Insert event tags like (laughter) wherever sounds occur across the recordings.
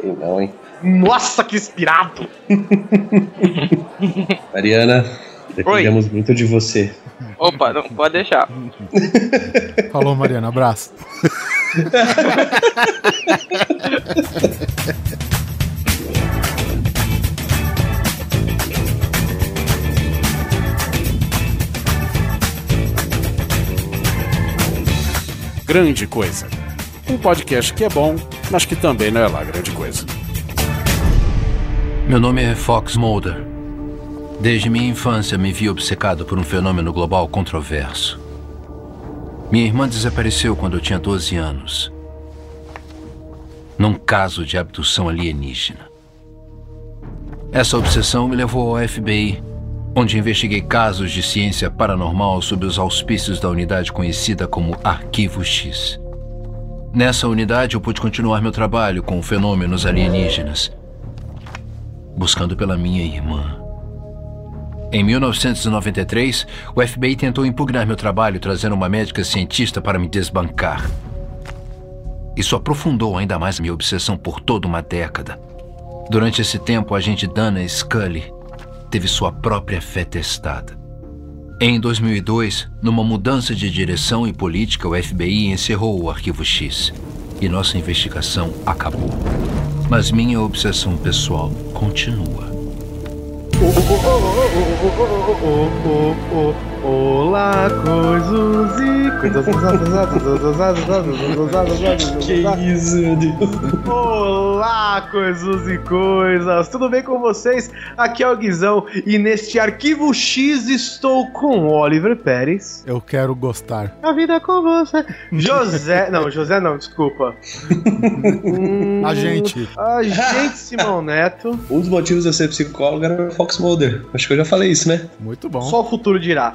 Tem não, hein? Nossa, que inspirado! (laughs) Mariana, dependemos muito de você. Opa, não pode deixar. (laughs) Falou, Mariana. Abraço. Grande Coisa. Um podcast que é bom, mas que também não é lá grande coisa. Meu nome é Fox Mulder. Desde minha infância me vi obcecado por um fenômeno global controverso. Minha irmã desapareceu quando eu tinha 12 anos. Num caso de abdução alienígena. Essa obsessão me levou ao FBI, onde investiguei casos de ciência paranormal sob os auspícios da unidade conhecida como Arquivo X. Nessa unidade eu pude continuar meu trabalho com fenômenos alienígenas, buscando pela minha irmã. Em 1993, o FBI tentou impugnar meu trabalho trazendo uma médica cientista para me desbancar. Isso aprofundou ainda mais minha obsessão por toda uma década. Durante esse tempo, a agente Dana Scully teve sua própria fé testada. Em 2002, numa mudança de direção e política, o FBI encerrou o Arquivo X e nossa investigação acabou. Mas minha obsessão pessoal continua. Olá, coisas e coisas. Que isso, meu Deus. Olá, coisas e coisas. Tudo bem com vocês? Aqui é o Guizão e neste arquivo X estou com Oliver Pérez. Eu quero gostar. A vida com você. José. Não, José não, desculpa. Hum, A gente. A gente, Simão Neto. Um dos motivos de eu ser psicólogo era o Fox Mulder. Acho que eu já falei isso, né? Muito bom. Só o futuro dirá.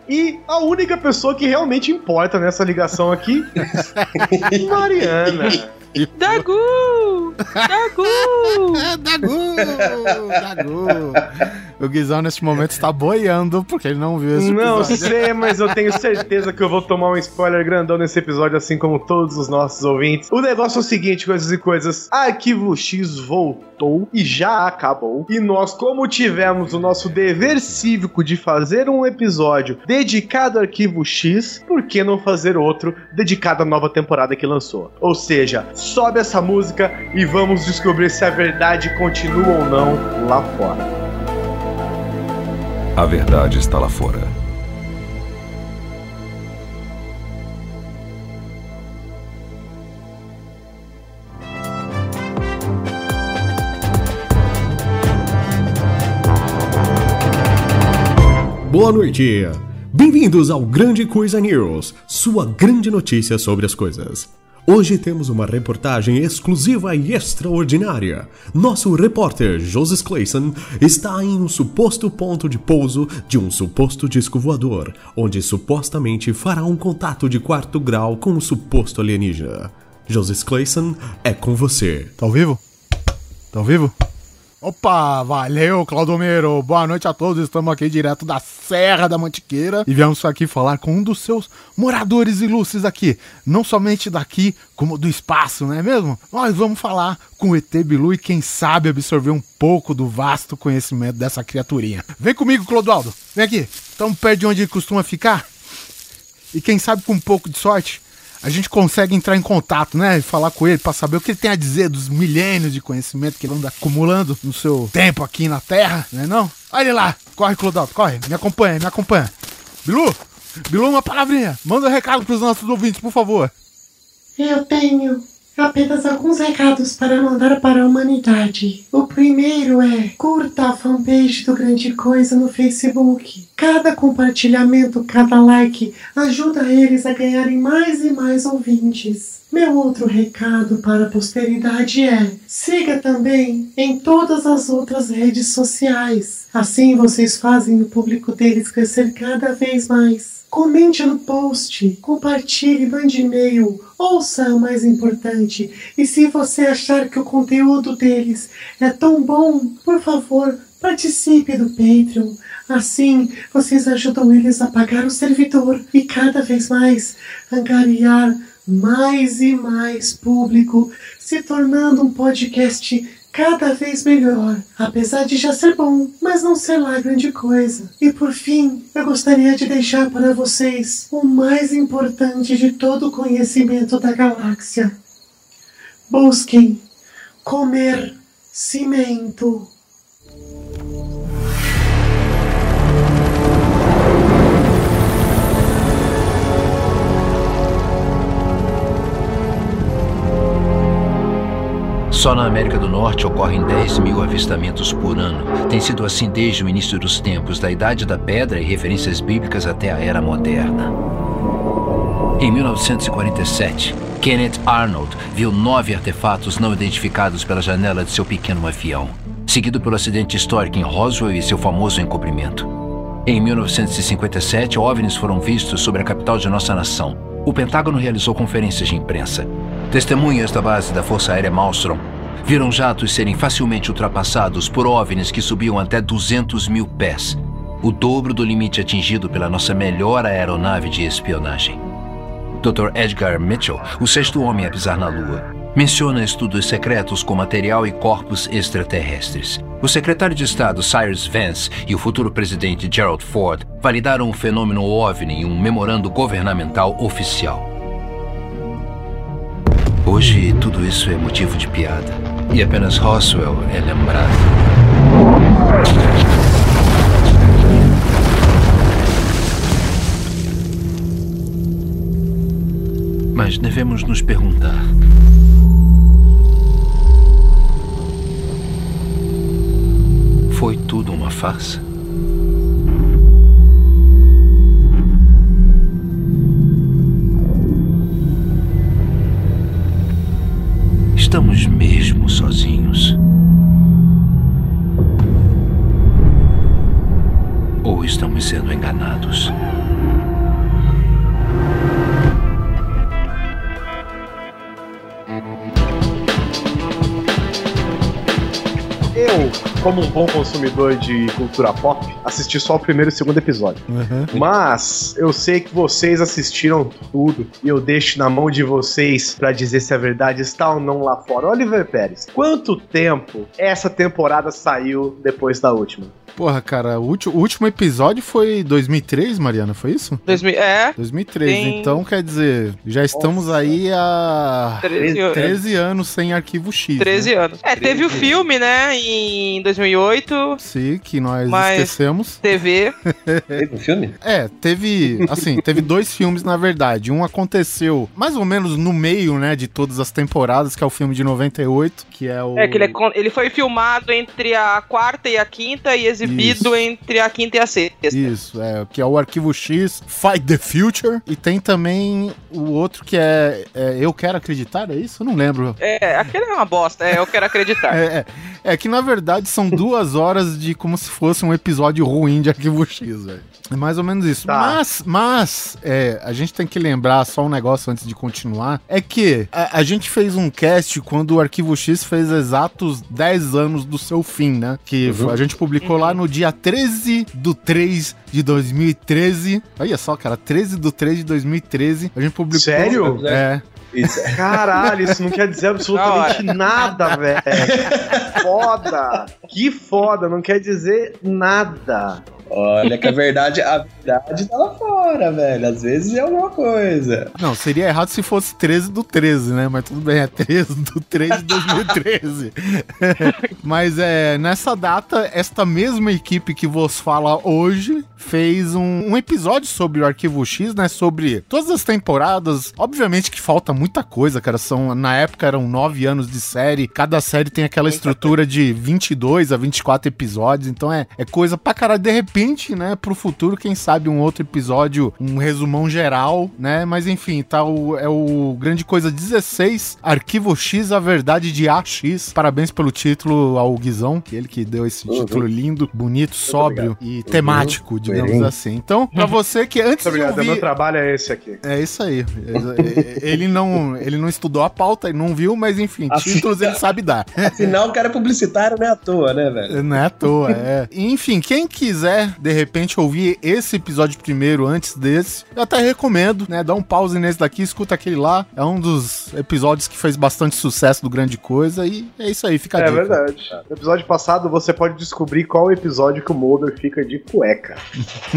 E a única pessoa que realmente importa nessa ligação aqui, (laughs) Mariana. Dagu! Dagu! (laughs) Dagu! Dagu! O Guizão neste momento está boiando porque ele não viu esse Não episódio. sei, mas eu tenho certeza que eu vou tomar um spoiler grandão nesse episódio, assim como todos os nossos ouvintes. O negócio é o seguinte, coisas e coisas. Arquivo X voltou e já acabou. E nós, como tivemos o nosso dever cívico de fazer um episódio dedicado ao Arquivo X, por que não fazer outro dedicado à nova temporada que lançou? Ou seja, sobe essa música e vamos descobrir se a verdade continua ou não lá fora. A verdade está lá fora. Boa noite! Bem-vindos ao Grande Coisa News, sua grande notícia sobre as coisas. Hoje temos uma reportagem exclusiva e extraordinária. Nosso repórter Joseph Clayson está em um suposto ponto de pouso de um suposto disco voador, onde supostamente fará um contato de quarto grau com um suposto alienígena. Joseph Clayson é com você. Tá ao vivo? Tá ao vivo? Opa, valeu, Claudomiro. Boa noite a todos. Estamos aqui direto da Serra da Mantiqueira e viemos aqui falar com um dos seus moradores ilustres aqui. Não somente daqui, como do espaço, não é mesmo? Nós vamos falar com o ET Bilu e quem sabe absorver um pouco do vasto conhecimento dessa criaturinha. Vem comigo, Clodoaldo. Vem aqui. Estamos perto de onde ele costuma ficar. E quem sabe com um pouco de sorte, a gente consegue entrar em contato, né? E falar com ele para saber o que ele tem a dizer dos milênios de conhecimento que ele anda acumulando no seu tempo aqui na Terra, né não? Olha ele lá, corre, Clodalto, corre, me acompanha, me acompanha. Bilu, Bilu, uma palavrinha, manda um recado pros nossos ouvintes, por favor. Eu tenho apenas alguns recados para mandar para a humanidade. O primeiro é: curta a fanpage do Grande Coisa no Facebook. Cada compartilhamento, cada like ajuda eles a ganharem mais e mais ouvintes. Meu outro recado para a posteridade é: siga também em todas as outras redes sociais. Assim vocês fazem o público deles crescer cada vez mais. Comente no post, compartilhe, mande e-mail, ouça o mais importante. E se você achar que o conteúdo deles é tão bom, por favor, participe do Patreon. Assim, vocês ajudam eles a pagar o servidor e cada vez mais angariar mais e mais público, se tornando um podcast cada vez melhor, apesar de já ser bom, mas não ser lá grande coisa. E por fim, eu gostaria de deixar para vocês o mais importante de todo o conhecimento da galáxia. Busquem comer cimento. Só na América do Norte ocorrem 10 mil avistamentos por ano. Tem sido assim desde o início dos tempos, da Idade da Pedra e referências bíblicas até a Era Moderna. Em 1947, Kenneth Arnold viu nove artefatos não identificados pela janela de seu pequeno avião, seguido pelo acidente histórico em Roswell e seu famoso encobrimento. Em 1957, OVNIs foram vistos sobre a capital de nossa nação. O Pentágono realizou conferências de imprensa. Testemunhas da base da Força Aérea Malmstrom viram jatos serem facilmente ultrapassados por OVNIs que subiam até 200 mil pés, o dobro do limite atingido pela nossa melhor aeronave de espionagem. Dr. Edgar Mitchell, o sexto homem a pisar na Lua, menciona estudos secretos com material e corpos extraterrestres. O secretário de Estado Cyrus Vance e o futuro presidente Gerald Ford validaram o fenômeno OVNI em um memorando governamental oficial. Hoje, tudo isso é motivo de piada. E apenas Roswell é lembrado. Mas devemos nos perguntar: foi tudo uma farsa? Estamos mesmo sozinhos? Ou estamos sendo enganados? Eu, como um bom consumidor de cultura pop, assisti só o primeiro e o segundo episódio. Mas eu sei que vocês assistiram tudo e eu deixo na mão de vocês pra dizer se a verdade está ou não lá fora. Oliver Pérez, quanto tempo essa temporada saiu depois da última? Porra, cara, o, ulti- o último episódio foi 2003, Mariana, foi isso? 2000, é, 2003, Tem- então quer dizer, já estamos aí há 13 anos. 13 anos sem arquivo X. 13 né? anos. É, teve o filme, né, em 2008, Sim, que nós Mas- esquecemos. TV. (laughs) Teve um filme? É, teve, assim, teve dois filmes na verdade. Um aconteceu mais ou menos no meio, né, de todas as temporadas, que é o filme de 98, que é o É, que ele, é ele foi filmado entre a quarta e a quinta e exibido Isso. entre a quinta e a sexta. Isso, é, que é o Arquivo X, Fight the Future, e tem também o outro que é, é Eu Quero Acreditar, é isso? Eu não lembro. É, aquele é uma bosta, é, eu quero acreditar. (laughs) É, é, é que na verdade são duas horas de como se fosse um episódio ruim de Arquivo X, velho. É mais ou menos isso. Tá. Mas, mas, é, a gente tem que lembrar só um negócio antes de continuar. É que a, a gente fez um cast quando o Arquivo X fez exatos 10 anos do seu fim, né? Que a gente publicou lá no dia 13 do 3 de 2013. Olha só, cara, 13 do 3 de 2013. A gente publicou. Sério? É. Isso. Caralho, isso não quer dizer absolutamente nada, velho. (laughs) Foda! Que foda, não quer dizer nada. Olha que a verdade, a verdade tá lá fora, velho. Às vezes é alguma coisa. Não, seria errado se fosse 13 do 13, né? Mas tudo bem, é 13 do 3 de 2013. (laughs) Mas é, nessa data, esta mesma equipe que vos fala hoje fez um, um episódio sobre o Arquivo X, né? Sobre todas as temporadas. Obviamente que falta muita coisa, cara. São, na época eram nove anos de série. Cada série tem aquela estrutura de 22 a 24 episódios. Então é, é coisa pra caralho. De repente, né, pro futuro, quem sabe um outro episódio, um resumão geral, né? Mas enfim, tá o, é o Grande Coisa 16, Arquivo X, a verdade de AX. Parabéns pelo título ao Guizão, que ele que deu esse Uhum. título lindo, bonito, sóbrio e temático, digamos Coerente. assim. Então, pra você que antes Muito obrigado, de meu ouvir... trabalho é esse aqui. É isso aí. ele não, ele não estudou a pauta e não viu, mas enfim, Assim- títulos ele sabe dar. Afinal, o cara é publicitário não é à toa, né, velho? Não é à toa, é. Enfim, quem quiser quiser, de repente, ouvir esse episódio primeiro antes desse, eu até recomendo, né? Dá um pause nesse daqui, escuta aquele lá. É um dos episódios que fez bastante sucesso do Grande Coisa e é isso aí, fica a É dica. verdade. No episódio passado você pode descobrir qual episódio que o Mulder fica de cueca.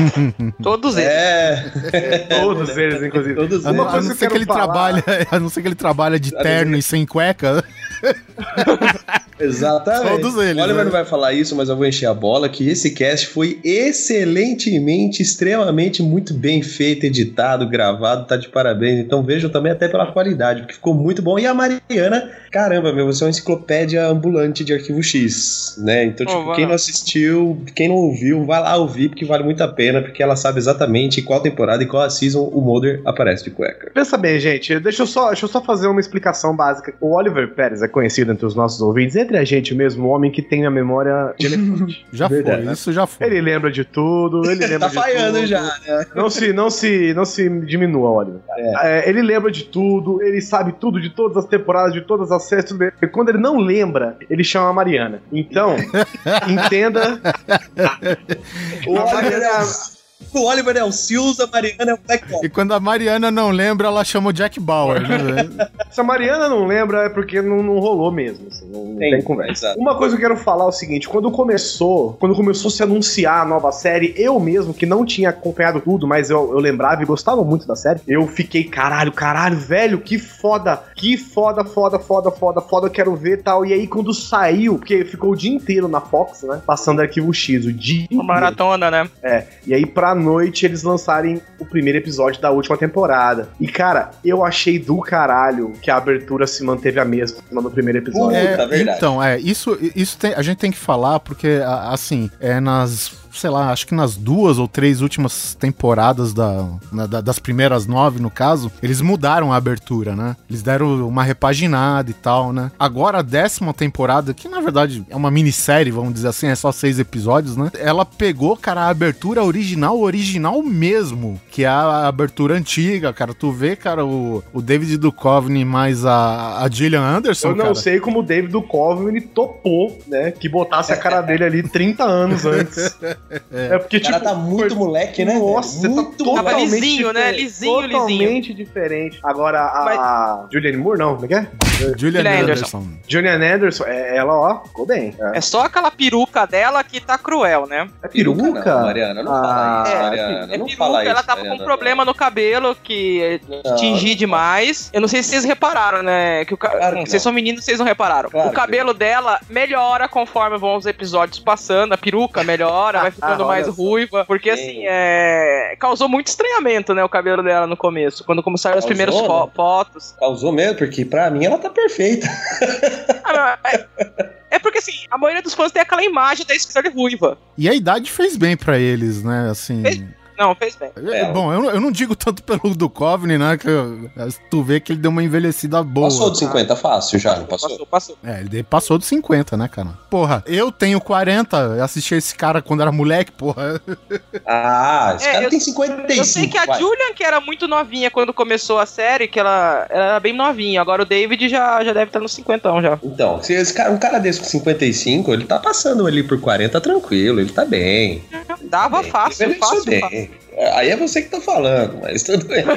(laughs) Todos eles. É. Todos eles, inclusive. Todos A não, a não que ser que quero ele falar- trabalha, (laughs) a não ser que ele trabalha de terno e sem cueca. (laughs) Exatamente. Todos eles, O Oliver né? não vai falar isso, mas eu vou encher a bola que esse cast foi excelentemente, extremamente muito bem feito, editado, gravado, tá de parabéns. Então vejam também até pela qualidade, porque ficou muito bom. E a Mariana, caramba, meu, você é uma enciclopédia ambulante de arquivo X, né? Então, Oh, tipo, vai quem não assistiu, quem não ouviu, vai lá ouvir, porque vale muito a pena, porque ela sabe exatamente qual temporada e qual a season o Mulder aparece de cueca. Pensa bem, gente, deixa eu, só, deixa eu só fazer uma explicação básica. O Oliver Pérez é conhecido entre os nossos ouvintes, entre a gente mesmo, um homem que tem a memória de (laughs) elefante. Já Verdade, foi, né? isso já foi. ele lembra de tudo, ele lembra Tá de falhando tudo. já, né? Não se, não se, não se diminua, Oliver. É, ele lembra de tudo, ele sabe tudo de todas as temporadas, de todas as séries, tudo bem. E Quando ele não lembra, ele chama a Mariana. Então, (laughs) entenda. O Oliver, é o, (laughs) o Oliver é o Seals, a Mariana é o Black Box. E quando a Mariana não lembra, ela chama o Jack Bauer, né? (laughs) Se a Mariana não lembra, é porque não, não rolou mesmo. assim, não, não tem, conversa. Exato. Uma coisa que eu quero falar é o seguinte: quando começou, quando começou a se anunciar a nova série, eu mesmo, que não tinha acompanhado tudo, mas eu, eu lembrava e gostava muito da série, eu fiquei, caralho, caralho, velho, que foda, que foda, foda, foda, foda, foda, eu quero ver tal. E aí, quando saiu, porque ficou o dia inteiro na Fox, né? Passando arquivo X, o dia Uma maratona, né? É, e aí pra noite eles lançarem o primeiro episódio da última temporada. E cara, eu achei do caralho que a abertura se manteve a mesma no primeiro episódio. Puta, É, verdade. então, é, isso, isso tem- a gente tem que falar porque, assim, é nas, sei lá, acho que nas duas ou três últimas temporadas da, na- da- das primeiras nove, no caso, eles mudaram a abertura, né? Eles deram uma repaginada e tal, né? Agora a décima temporada, que na verdade é uma minissérie, vamos dizer assim, é só seis episódios, né? Ela pegou, cara, a abertura original, original mesmo, que é a abertura antiga, cara. Tu vê, cara, o, o David Duchovny mais a, a Gillian Anderson, Eu não cara. sei como o David Duchovny topou, né? Que botasse a cara dele ali 30 anos antes. (laughs) É, porque, O cara tipo. tá muito moleque, né? Nossa, velho? você muito tá moleque. Tava totalmente lisinho, né? diferente. Lisinho, lisinho. Totalmente diferente. Agora, a Julianne Moore, não, como é que é? Julian Julian Anderson. Anderson. Julian Anderson, é, ela, ó, ficou bem. É, É só aquela peruca dela que tá cruel, né? é Peruca, não, Mariana, não Ah, fala isso, é, Mariana. É não peruca, fala isso, ela tava Mariana, com um problema no cabelo que Não. tingir demais. Eu não sei se vocês repararam, né? Que o ca... Claro que Hum, Vocês não. são meninos, vocês não repararam. Claro o que cabelo dela melhora conforme vão os episódios passando, a peruca melhora, (laughs) vai ficando Olha mais só. ruiva. Porque Sim. assim, é. Causou muito estranhamento, né? O cabelo dela no começo. Quando começaram as Causou, primeiras fo- né? fotos. Causou mesmo, porque pra mim ela tá perfeita. Ah, não, é... é porque assim, a maioria dos fãs tem aquela imagem da Scully ruiva. E a idade fez bem pra eles, né? Assim. Fez- Não, fez bem. É, Bom, eu, não- eu não digo tanto pelo Duchovny, né? Que eu- tu vê que ele deu uma envelhecida boa. Passou de 50 fácil já, não passou? Passou, passou. É, ele passou dos 50, né, cara? Porra, eu tenho 40, eu assisti esse cara quando era moleque, porra. Ah, esse É, cara eu- tem 55. Eu sei que a vai. Julian, que era muito novinha quando começou a série, que ela, ela era bem novinha. Agora o David já, já deve estar nos 50 já. Então, se esse cara, um cara desse com 55, ele tá passando ali por 40 tranquilo, ele tá bem. Dava Bem, fácil, ele fácil, bem. fácil. Aí é você que tá falando, mas tudo bem. (laughs)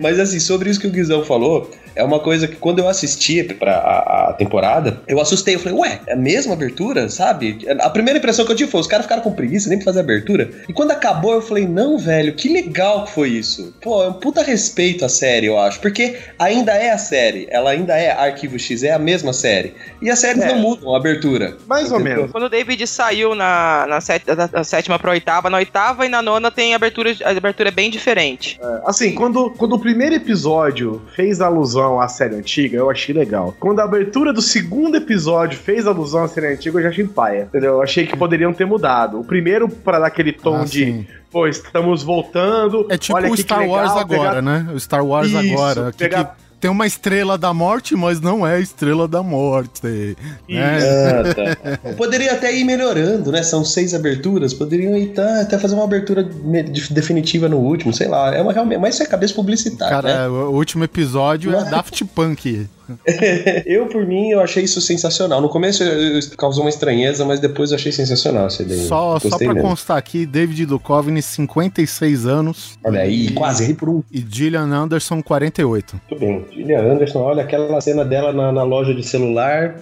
Mas assim, sobre isso que o Guizão falou, é uma coisa que quando eu assisti pra a, a temporada, eu assustei. Eu falei, ué, é a mesma abertura, sabe? A primeira impressão que eu tive foi, os caras ficaram com preguiça nem pra fazer abertura. E quando acabou, eu falei, não, velho, que legal que foi isso. Pô, é um puta respeito à série, eu acho. Porque ainda é a série, ela ainda é Arquivo X, é a mesma série. E as séries É. não mudam a abertura. Mais ou menos. Quando o David saiu na, na, set- da- da sétima pra oitava, na oitava e na nona tem abertura, a abertura é bem diferente. Assim, quando, quando o primeiro episódio fez alusão à série antiga, eu achei legal. Quando a abertura do segundo episódio fez alusão à série antiga, eu já achei paia. Entendeu? Eu achei que poderiam ter mudado. O primeiro, pra dar aquele tom Ah, de, sim. pô, estamos voltando. É tipo olha o Star Wars legal, agora, pegar- né? O Star Wars Isso, agora. Pegar- que tem uma estrela da morte, mas não é a estrela da morte. Né? Ah, (laughs) tá. Poderia até ir melhorando, né? São seis aberturas, poderiam ir tá, até fazer uma abertura definitiva no último, sei lá. É uma realmente, mas isso é cabeça publicitária, Cara, né? o último episódio é Daft Punk. (laughs) eu, por mim, eu achei isso sensacional. No começo eu, eu, causou uma estranheza, mas depois eu achei sensacional essa ideia. Só, só pra mesmo. constar aqui, David Duchovny, 56 anos. Olha aí, quase aí por um. E Gillian Anderson, 48. Muito bem. Gillian Anderson, olha aquela cena dela na, na loja de celular.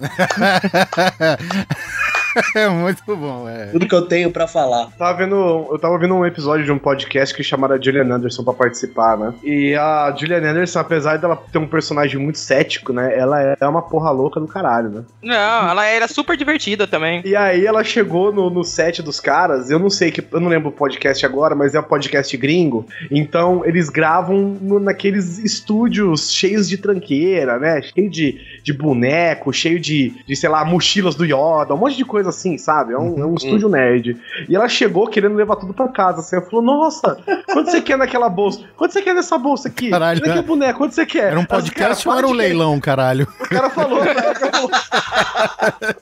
(laughs) (laughs) é muito bom, é. Tudo que eu tenho para falar. Tava vendo, eu tava vendo um episódio de um podcast que chamaram a Julian Anderson para participar, né? E a Julian Anderson, apesar dela ter um personagem muito cético, né? Ela é uma porra louca do caralho, né? Não, ela era super divertida também. E aí ela chegou no, no set dos caras, eu não sei que, eu não lembro o podcast agora, mas é um podcast gringo. Então eles gravam no, naqueles estúdios cheios de tranqueira, né? Cheio de, de boneco, cheio de, de, sei lá, mochilas do Yoda, um monte de coisa coisa assim, sabe? É um, é um uhum. estúdio nerd. E ela chegou querendo levar tudo pra casa. Assim, ela falou: Nossa, quanto você quer naquela bolsa? Quanto você quer nessa bolsa aqui? Caralho. Olha que boneco, quanto você quer? Era um podcast ou era um leilão, caralho? O cara falou,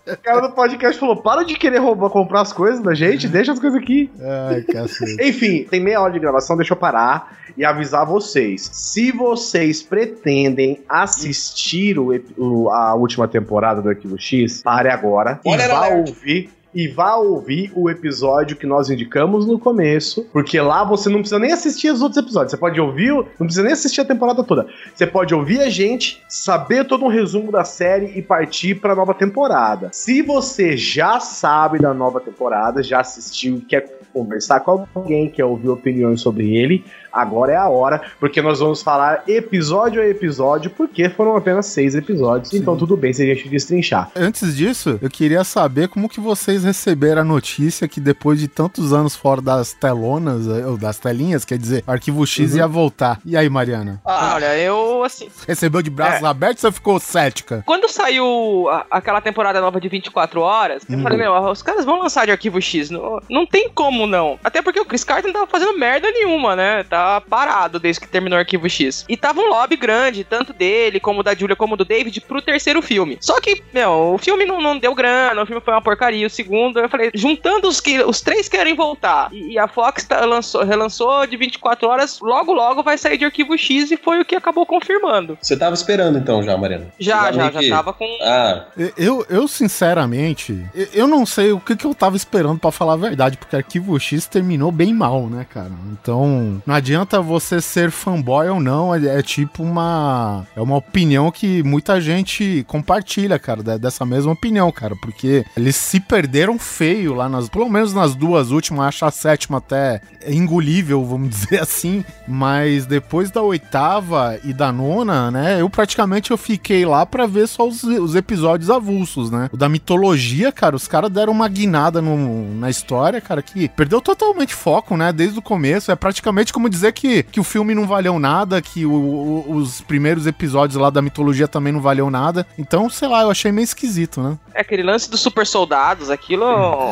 o cara do podcast falou: Para de querer roubar, comprar as coisas da gente, deixa as coisas aqui. Ai, cacete. Enfim, tem meia hora de gravação, deixa eu parar e avisar vocês. Se vocês pretendem assistir o, o, a última temporada do Arquivo X, pare agora Olha e vá ouvir e vá ouvir o episódio que nós indicamos no começo, porque lá você não precisa nem assistir os outros episódios. Você pode ouvir, não precisa nem assistir a temporada toda. Você pode ouvir a gente, saber todo um resumo da série e partir para a nova temporada. Se você já sabe da nova temporada, já assistiu, quer conversar com alguém, quer ouvir opiniões sobre ele, agora é a hora, porque nós vamos falar episódio a episódio, porque foram apenas seis episódios, Sim. então tudo bem se a gente destrinchar. Antes disso, eu queria saber como que vocês receberam a notícia que depois de tantos anos fora das telonas, eh, ou das telinhas, quer dizer, Arquivo X uhum. ia voltar. E aí, Mariana? Ah, olha, eu, assim... Recebeu de braços é. abertos ou ficou cética? Quando saiu a, aquela temporada nova de 24 horas, uhum. eu falei, meu, os caras vão lançar de Arquivo X, não, não tem como não. Até porque o Chris Carter não tava fazendo merda nenhuma, né? Tá parado desde que terminou o Arquivo X. E tava um lobby grande, tanto dele, como da Julia, como do David, pro terceiro filme. Só que, meu, o filme não, não deu grana, o filme foi uma porcaria. O segundo, eu falei, juntando os que os três querem voltar e, a Fox tá, lançou, relançou de 24 horas, logo logo vai sair de Arquivo X e foi o que acabou confirmando. Você tava esperando então já, Mariana? Já, já, já, já tava com. Ah. Eu, eu sinceramente, eu não sei o que, que eu tava esperando para falar a verdade, porque Arquivo X terminou bem mal, né, cara? Então, não adianta você ser fanboy ou não, é, é, tipo uma. É uma opinião que muita gente compartilha, cara, dessa mesma opinião, cara, porque eles se perderam feio lá nas. Pelo menos nas duas últimas, acho a sétima até engolível, vamos (laughs) dizer assim, mas depois da oitava e da nona, né, eu praticamente eu fiquei lá para ver só os, os, episódios avulsos, né? O da mitologia, cara, os caras deram uma guinada no, na história, cara, que perdeu totalmente foco, né, desde o começo, é praticamente como dizer que que, o filme não valeu nada, que o, o, os primeiros episódios lá da mitologia também não valeu nada. Então, sei lá, eu achei meio esquisito, né? É aquele lance dos super soldados, aquilo.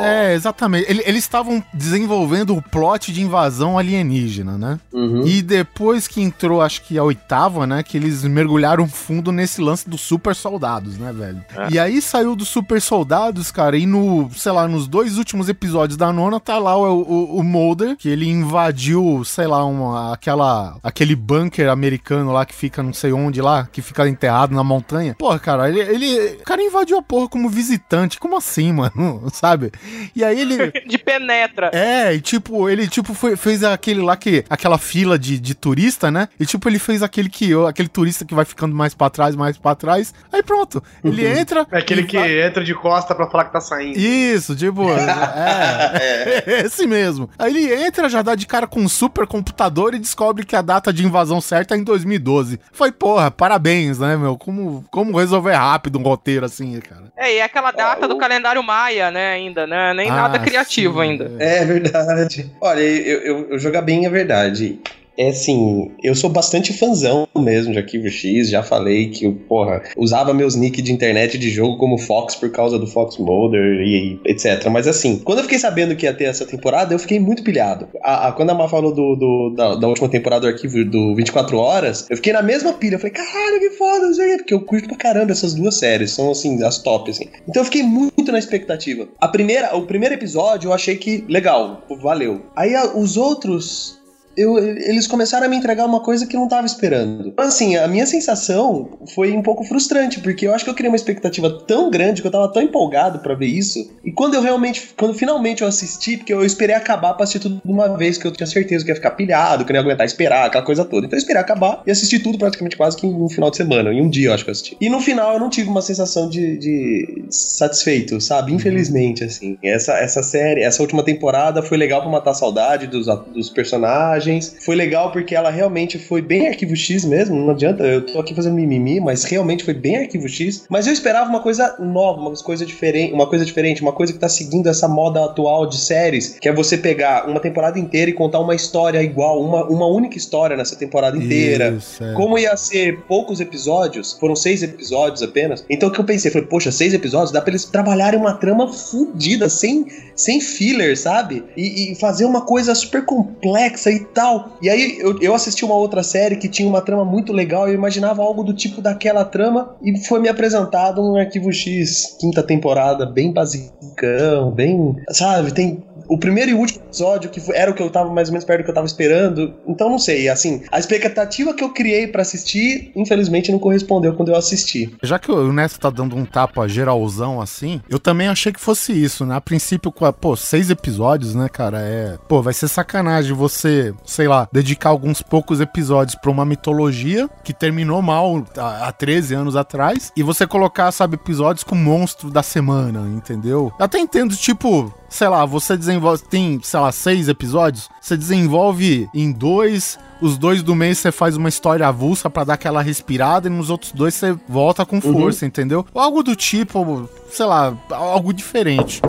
É, exatamente. Ele, eles estavam desenvolvendo o plot de invasão alienígena, né? Uhum. E depois que entrou, acho que a oitava, né? Que eles mergulharam fundo nesse lance dos super soldados, né, velho? É. E aí saiu dos super soldados, cara, e no, sei lá, nos dois últimos episódios da nona tá lá o, o, o Mulder, que ele invadiu, sei lá, aquela aquele bunker americano lá que fica não sei onde lá, que fica enterrado na montanha. Porra, cara, ele, ele o cara invadiu a porra como visitante. Como assim, (laughs) mano? Sabe? E aí ele (laughs) de penetra. É, e tipo, ele tipo foi, fez aquele lá que aquela fila de, de turista, né? E tipo ele fez aquele que aquele turista que vai ficando mais para trás, mais para trás. Aí pronto, ele uhum. entra É aquele que vai... entra de costa para falar que tá saindo. Isso, tipo, (laughs) é, é, esse mesmo. Aí ele entra, já dá de cara com um super computador e descobre que a data de invasão certa é em 2012. Foi, porra, parabéns, né, meu? Como, como resolver rápido um roteiro assim, cara? É, e é aquela data do calendário maia, né, ainda, né? Nem ah, nada criativo sim, ainda. É verdade. Olha, eu, eu, eu jogar bem a verdade é assim, eu sou bastante fãzão mesmo de Arquivo X, já falei que eu, porra, usava meus nick de internet de jogo como Fox por causa do Fox Mulder e, e etc. Mas assim, quando eu fiquei sabendo que ia ter essa temporada, eu fiquei muito pilhado. A, a, quando a Má falou do, do da, da, última temporada do Arquivo do 24 Horas, eu fiquei na mesma pilha. Eu falei, caralho, que foda, não porque eu curto pra caramba essas duas séries, são assim, as top, assim. Então eu fiquei muito na expectativa. A primeira, o primeiro episódio eu achei que legal, valeu. Aí a, os outros eu, eles começaram a me entregar uma coisa que eu não tava esperando. Assim, a minha sensação foi um pouco frustrante, porque eu acho que eu criei uma expectativa tão grande que eu tava tão empolgado para ver isso. E quando eu realmente, quando finalmente eu assisti, porque eu esperei acabar pra assistir tudo de uma vez, que eu tinha certeza que ia ficar pilhado, que eu não ia aguentar esperar, aquela coisa toda. Então eu esperei acabar e assisti tudo praticamente quase que em um final de semana, em um dia eu acho que eu assisti. E no final eu não tive uma sensação de, de satisfeito, sabe? Infelizmente, assim. Essa, essa série, essa última temporada foi legal pra matar a saudade dos, dos personagens. Foi legal porque ela realmente foi bem arquivo X mesmo. Não adianta, eu tô aqui fazendo mimimi, mas realmente foi bem arquivo X. Mas eu esperava uma coisa nova, uma coisa diferente, uma coisa diferente, uma coisa que tá seguindo essa moda atual de séries, que é você pegar uma temporada inteira e contar uma história igual, uma, uma única história nessa temporada inteira. Isso, é. Como ia ser poucos episódios, foram seis episódios apenas. Então o que eu pensei foi, poxa, seis episódios, dá pra eles trabalharem uma trama fodida, sem, sem filler, sabe? E, e fazer uma coisa super complexa e tal. E aí eu, eu assisti uma outra série que tinha uma trama muito legal, eu imaginava algo do tipo daquela trama, e foi me apresentado um Arquivo X, quinta temporada, bem basicão, bem. Sabe, tem o primeiro e último episódio, que era o que eu tava mais ou menos perto do que eu tava esperando. Então não sei, assim, a expectativa que eu criei pra assistir, infelizmente não correspondeu quando eu assisti. Já que o Neto tá dando um tapa geralzão assim, eu também achei que fosse isso, né? A princípio, pô, seis episódios, né, cara? É. Pô, vai ser sacanagem você, sei lá, dedicar alguns poucos episódios pra uma mitologia que terminou mal há, há 13 anos atrás e você colocar, sabe, episódios com o monstro da semana, entendeu? Eu até entendo, tipo. Sei lá, você desenvolve. Tem, sei lá, seis episódios. Você desenvolve em dois. Os dois do mês você faz uma história avulsa pra dar aquela respirada e nos outros dois você volta com força, entendeu? Ou algo do tipo, sei lá, algo diferente.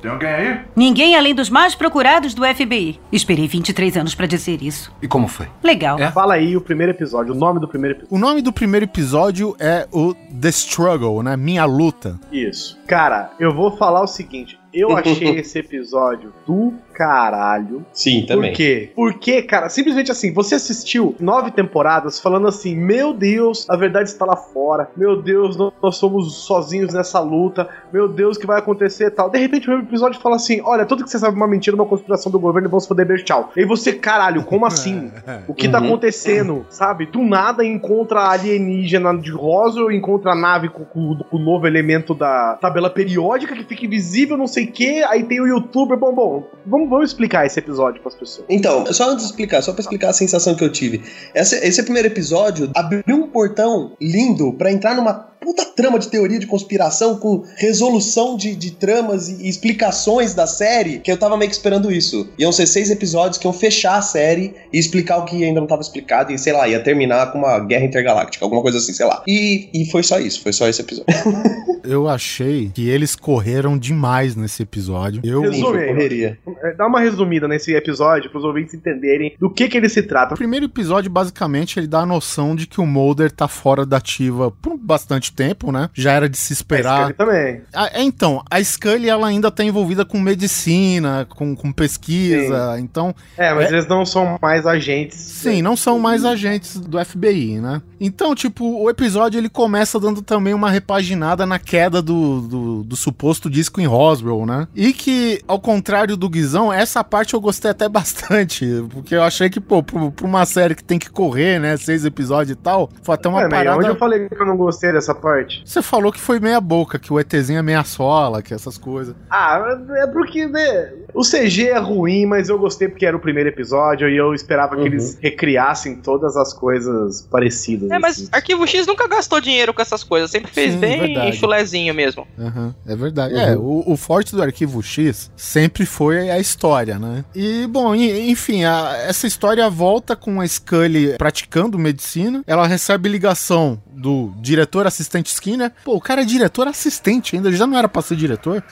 Tem alguém aí? Ninguém além dos mais procurados do FBI. Esperei 23 anos pra dizer isso. E como foi? Legal. Fala aí o primeiro episódio, o nome do primeiro episódio. O nome do primeiro episódio é o The Struggle, né? Minha Luta. Isso. Cara, eu vou falar o seguinte. Eu achei esse episódio do caralho. Sim, também. Por quê? Porque, cara, simplesmente assim, você assistiu nove temporadas falando assim: Meu Deus, a verdade está lá fora. Meu Deus, nós, somos sozinhos nessa luta. Meu Deus, o que vai acontecer e tal. De repente, o mesmo episódio fala assim: Olha, tudo que você sabe é uma mentira, uma conspiração do governo e vamos foder bem, tchau. E aí você, caralho, como assim? (laughs) O que tá Uhum. acontecendo? Sabe? Do nada encontra a alienígena de Roswell, encontra a nave com, com- com o novo elemento da tabela periódica que fica invisível, não sei o que. Aí tem o youtuber. Bom, bom, vamos, vamos explicar esse episódio pras pessoas. Então, só antes de explicar, só pra explicar a sensação que eu tive. Esse, esse primeiro episódio abriu um portão lindo pra entrar numa puta trama de teoria de conspiração com resolução de, de tramas e explicações da série, que eu tava meio que esperando isso. Iam ser seis episódios que iam fechar a série e explicar o que ainda não tava explicado e, sei lá, ia terminar com uma guerra intergaláctica, alguma coisa assim, sei lá. E, e foi só isso, foi só esse episódio. (laughs) Eu achei que eles correram demais nesse episódio. Eu, correria. É, Dá uma resumida nesse episódio pros ouvintes entenderem do que que ele se trata. O primeiro episódio, basicamente, ele dá a noção de que o Mulder tá fora da ativa por bastante tempo, né? Já era de se esperar. Ele também. Ah, é, então, a Scully, ela ainda tá envolvida com medicina, com, com pesquisa, então... É, mas É. eles não são mais agentes. Sim, não são mais agentes do FBI, né? Então, tipo, o episódio ele começa dando também uma repaginada na queda do, do, do suposto disco em Roswell, né? E que, ao contrário do Guizão, essa parte eu gostei até (laughs) bastante, porque eu achei que, pô, pra uma série que tem que correr, né? Seis episódios e tal, foi até uma é, parada... onde eu falei que eu não gostei dessa parte? Você falou que foi meia boca, que o ETzinho é meia sola, que essas coisas. Ah, é porque, né? O CG é ruim, mas eu gostei porque era o primeiro episódio e eu esperava que Uhum. eles recriassem todas as coisas parecidas. É, mas assim. Arquivo X nunca gastou dinheiro com essas coisas, sempre fez Sim, bem verdade. chulezinho mesmo. Aham, é verdade. É, o, o forte do Arquivo X sempre foi a história, né? E, bom, enfim, a- essa história volta com a Scully praticando medicina. Ela recebe ligação do diretor assistente Skinner. Pô, o cara é diretor assistente ainda, já não era pra ser diretor.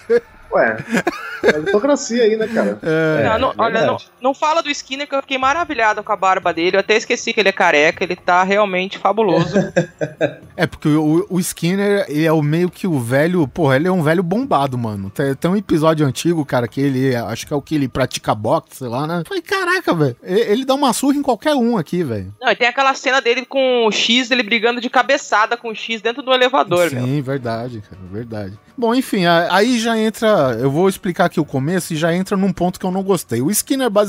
Ué, meritocracia aí, né, cara? É, não, não, é olha, não. Não fala do Skinner que eu fiquei maravilhado com a barba dele. Eu até esqueci que ele é careca, ele tá realmente fabuloso. (laughs) É, porque o, o Skinner, ele é o meio que o velho. Porra, ele é um velho bombado, mano. Tem, tem um episódio antigo, cara, que ele. Acho que é o que ele pratica boxe, sei lá, né? Falei, caraca, velho. Ele, ele dá uma surra em qualquer um aqui, velho. não, e tem aquela cena dele com o X, ele brigando de cabeçada com o X dentro do elevador, meu. Sim, verdade, cara, verdade. Bom, enfim, aí já entra eu vou explicar aqui o começo e já entra num ponto que eu não gostei. O Skinner, basicamente,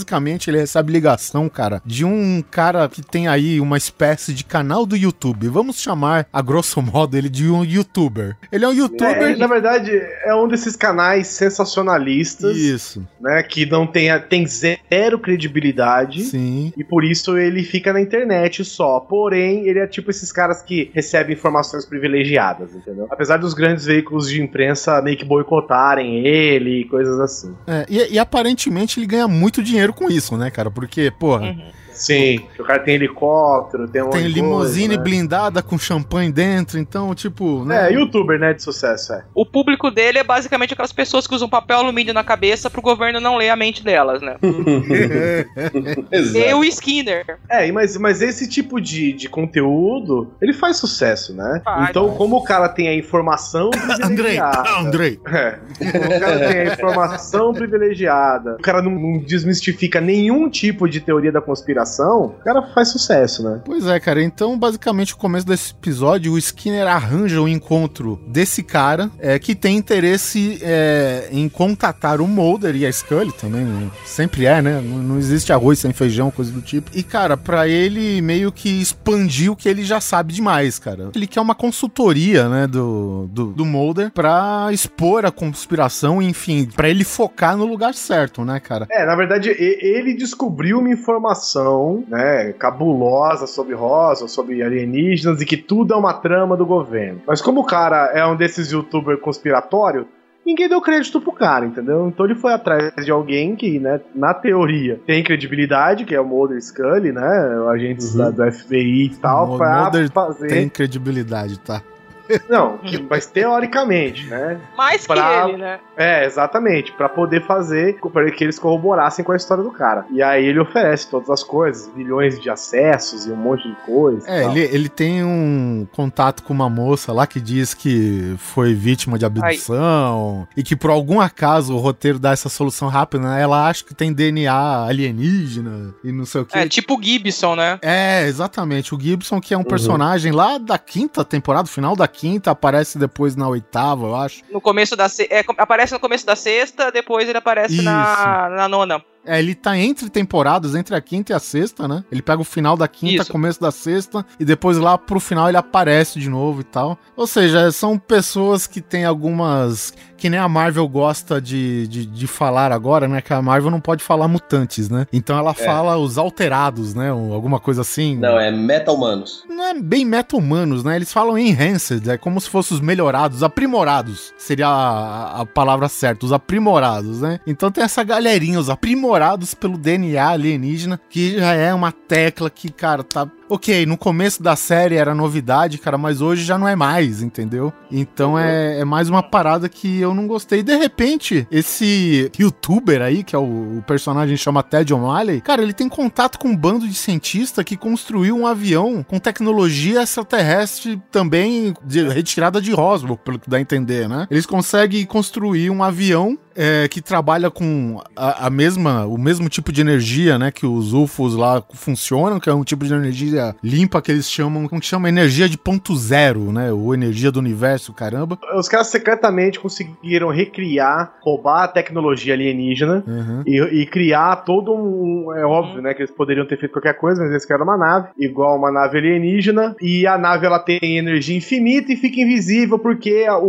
ele recebe ligação, cara, de um cara que tem aí uma espécie de canal do YouTube. Vamos chamar, a grosso modo, ele de um youtuber. Ele é um youtuber. É, na verdade, é um desses canais sensacionalistas. Isso. Né, que não tem, tem zero credibilidade. Sim. E por isso ele fica na internet só. Porém, ele é tipo esses caras que recebem informações privilegiadas, entendeu? Apesar dos grandes veículos de imprensa meio que boicotarem ele e coisas assim. É, e, e aparentemente ele ganha muito dinheiro com isso, né, cara? Porque, porra, Sim, o cara tem helicóptero, tem um tem limusine coisa, né? blindada com champanhe dentro, então, tipo. Né? É, youtuber, né, de sucesso, é. O público dele é basicamente aquelas pessoas que usam papel alumínio na cabeça pro governo não ler a mente delas, né? (laughs) e o Skinner. É, mas, mas esse tipo de, de conteúdo, ele faz sucesso, né? Faz, então, faz. como o cara tem a informação (laughs) Andrei, privilegiada... (laughs) Andrei. É, como o cara tem a informação privilegiada, o cara não, não desmistifica nenhum tipo de teoria da conspiração, o cara faz sucesso, né? Pois é, cara. Então, basicamente, o começo desse episódio, o Skinner arranja o encontro desse cara é, que tem interesse é, em contatar o Mulder e a Scully também. né? Sempre é, né? Não, não existe arroz sem feijão, coisa do tipo. E, cara, pra ele meio que expandir o que ele já sabe demais, cara. Ele quer uma consultoria, né, do, do, do Mulder pra expor a conspiração, enfim, pra ele focar no lugar certo, né, cara? É, na verdade, ele descobriu uma informação, né, cabulosa sobre Rosa, sobre alienígenas e que tudo é uma trama do governo. Mas como o cara é um desses youtubers conspiratório, ninguém deu crédito pro cara, entendeu? Então ele foi atrás de alguém que, né, na teoria tem credibilidade, que é o Mulder Scully, né, agentes da- do FBI e tal, O pra Mulder fazer... tem credibilidade, tá? Não, que- mas teoricamente, né? Mais que Pra- ele, né? É, exatamente, Pra poder fazer para que eles corroborassem com a história do cara. E aí ele oferece todas as coisas, milhões de acessos e um monte de coisa. É, ele, ele tem um contato com uma moça lá que diz que foi vítima de abdução e que por algum acaso o roteiro dá essa solução rápida, né? Ela acha que tem DNA alienígena e não sei o que. É tipo o Gibson, né? É, exatamente. O Gibson, que é um personagem lá da quinta temporada, final da quinta, aparece depois na oitava, eu acho. No começo da se... é, aparece no começo da sexta, depois ele aparece na, na nona. É, ele tá entre temporadas, entre a quinta e a sexta, né? Ele pega o final da quinta, Isso. começo da sexta, e depois lá pro final ele aparece de novo e tal. Ou seja, são pessoas que têm algumas. Que nem a Marvel gosta de, de, de falar agora, né? Que a Marvel não pode falar mutantes, né? Então ela fala os alterados, né? Ou alguma coisa assim. Não, é meta-humanos. Não é bem meta-humanos, né? Eles falam enhanced, é como se fossem os melhorados, aprimorados. Seria a, a palavra certa, os aprimorados, né? Então tem essa galerinha, os aprimorados pelo DNA alienígena, que já é uma tecla que, cara, tá. Ok, no começo da série era novidade, cara, mas hoje já não é mais, entendeu? Então é, é mais uma parada que eu não gostei. De repente, esse youtuber aí, que é o, o personagem chama Ted O'Malley, cara, ele tem contato com um bando de cientista que construiu um avião com tecnologia extraterrestre também de, retirada de Roswell, pelo que dá a entender, né? Eles conseguem construir um avião é, que trabalha com a, a mesma, o mesmo tipo de energia, né, que os UFOs lá funcionam, que é um tipo de energia limpa que eles chamam, como que chama? Energia de ponto zero, né, ou energia do universo, caramba. Os caras secretamente conseguiram recriar, roubar a tecnologia alienígena Uhum. e, e criar todo um. É óbvio, né? Que eles poderiam ter feito qualquer coisa, mas eles criaram uma nave, igual uma nave alienígena, e a nave ela tem energia infinita e fica invisível porque a, o,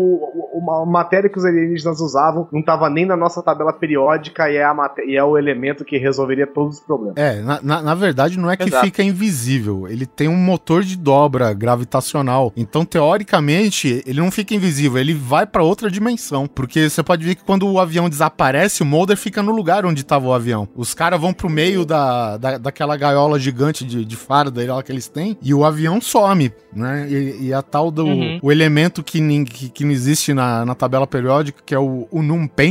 o- a matéria que os alienígenas usavam não estava nem na nossa tabela periódica e é, e é o elemento que resolveria todos os problemas. É, na, na, na verdade não é que Exato. fica invisível, ele tem um motor de dobra gravitacional. Então, teoricamente, ele não fica invisível, ele vai pra outra dimensão. Porque você pode ver que quando o avião desaparece, o Mulder fica no lugar onde tava o avião. Os caras vão pro meio da, da, daquela gaiola gigante de, de farda lá que eles têm, e o avião some, né? E, e a tal do Uhum. o elemento que, que, que não existe na, na tabela periódica, que é o, o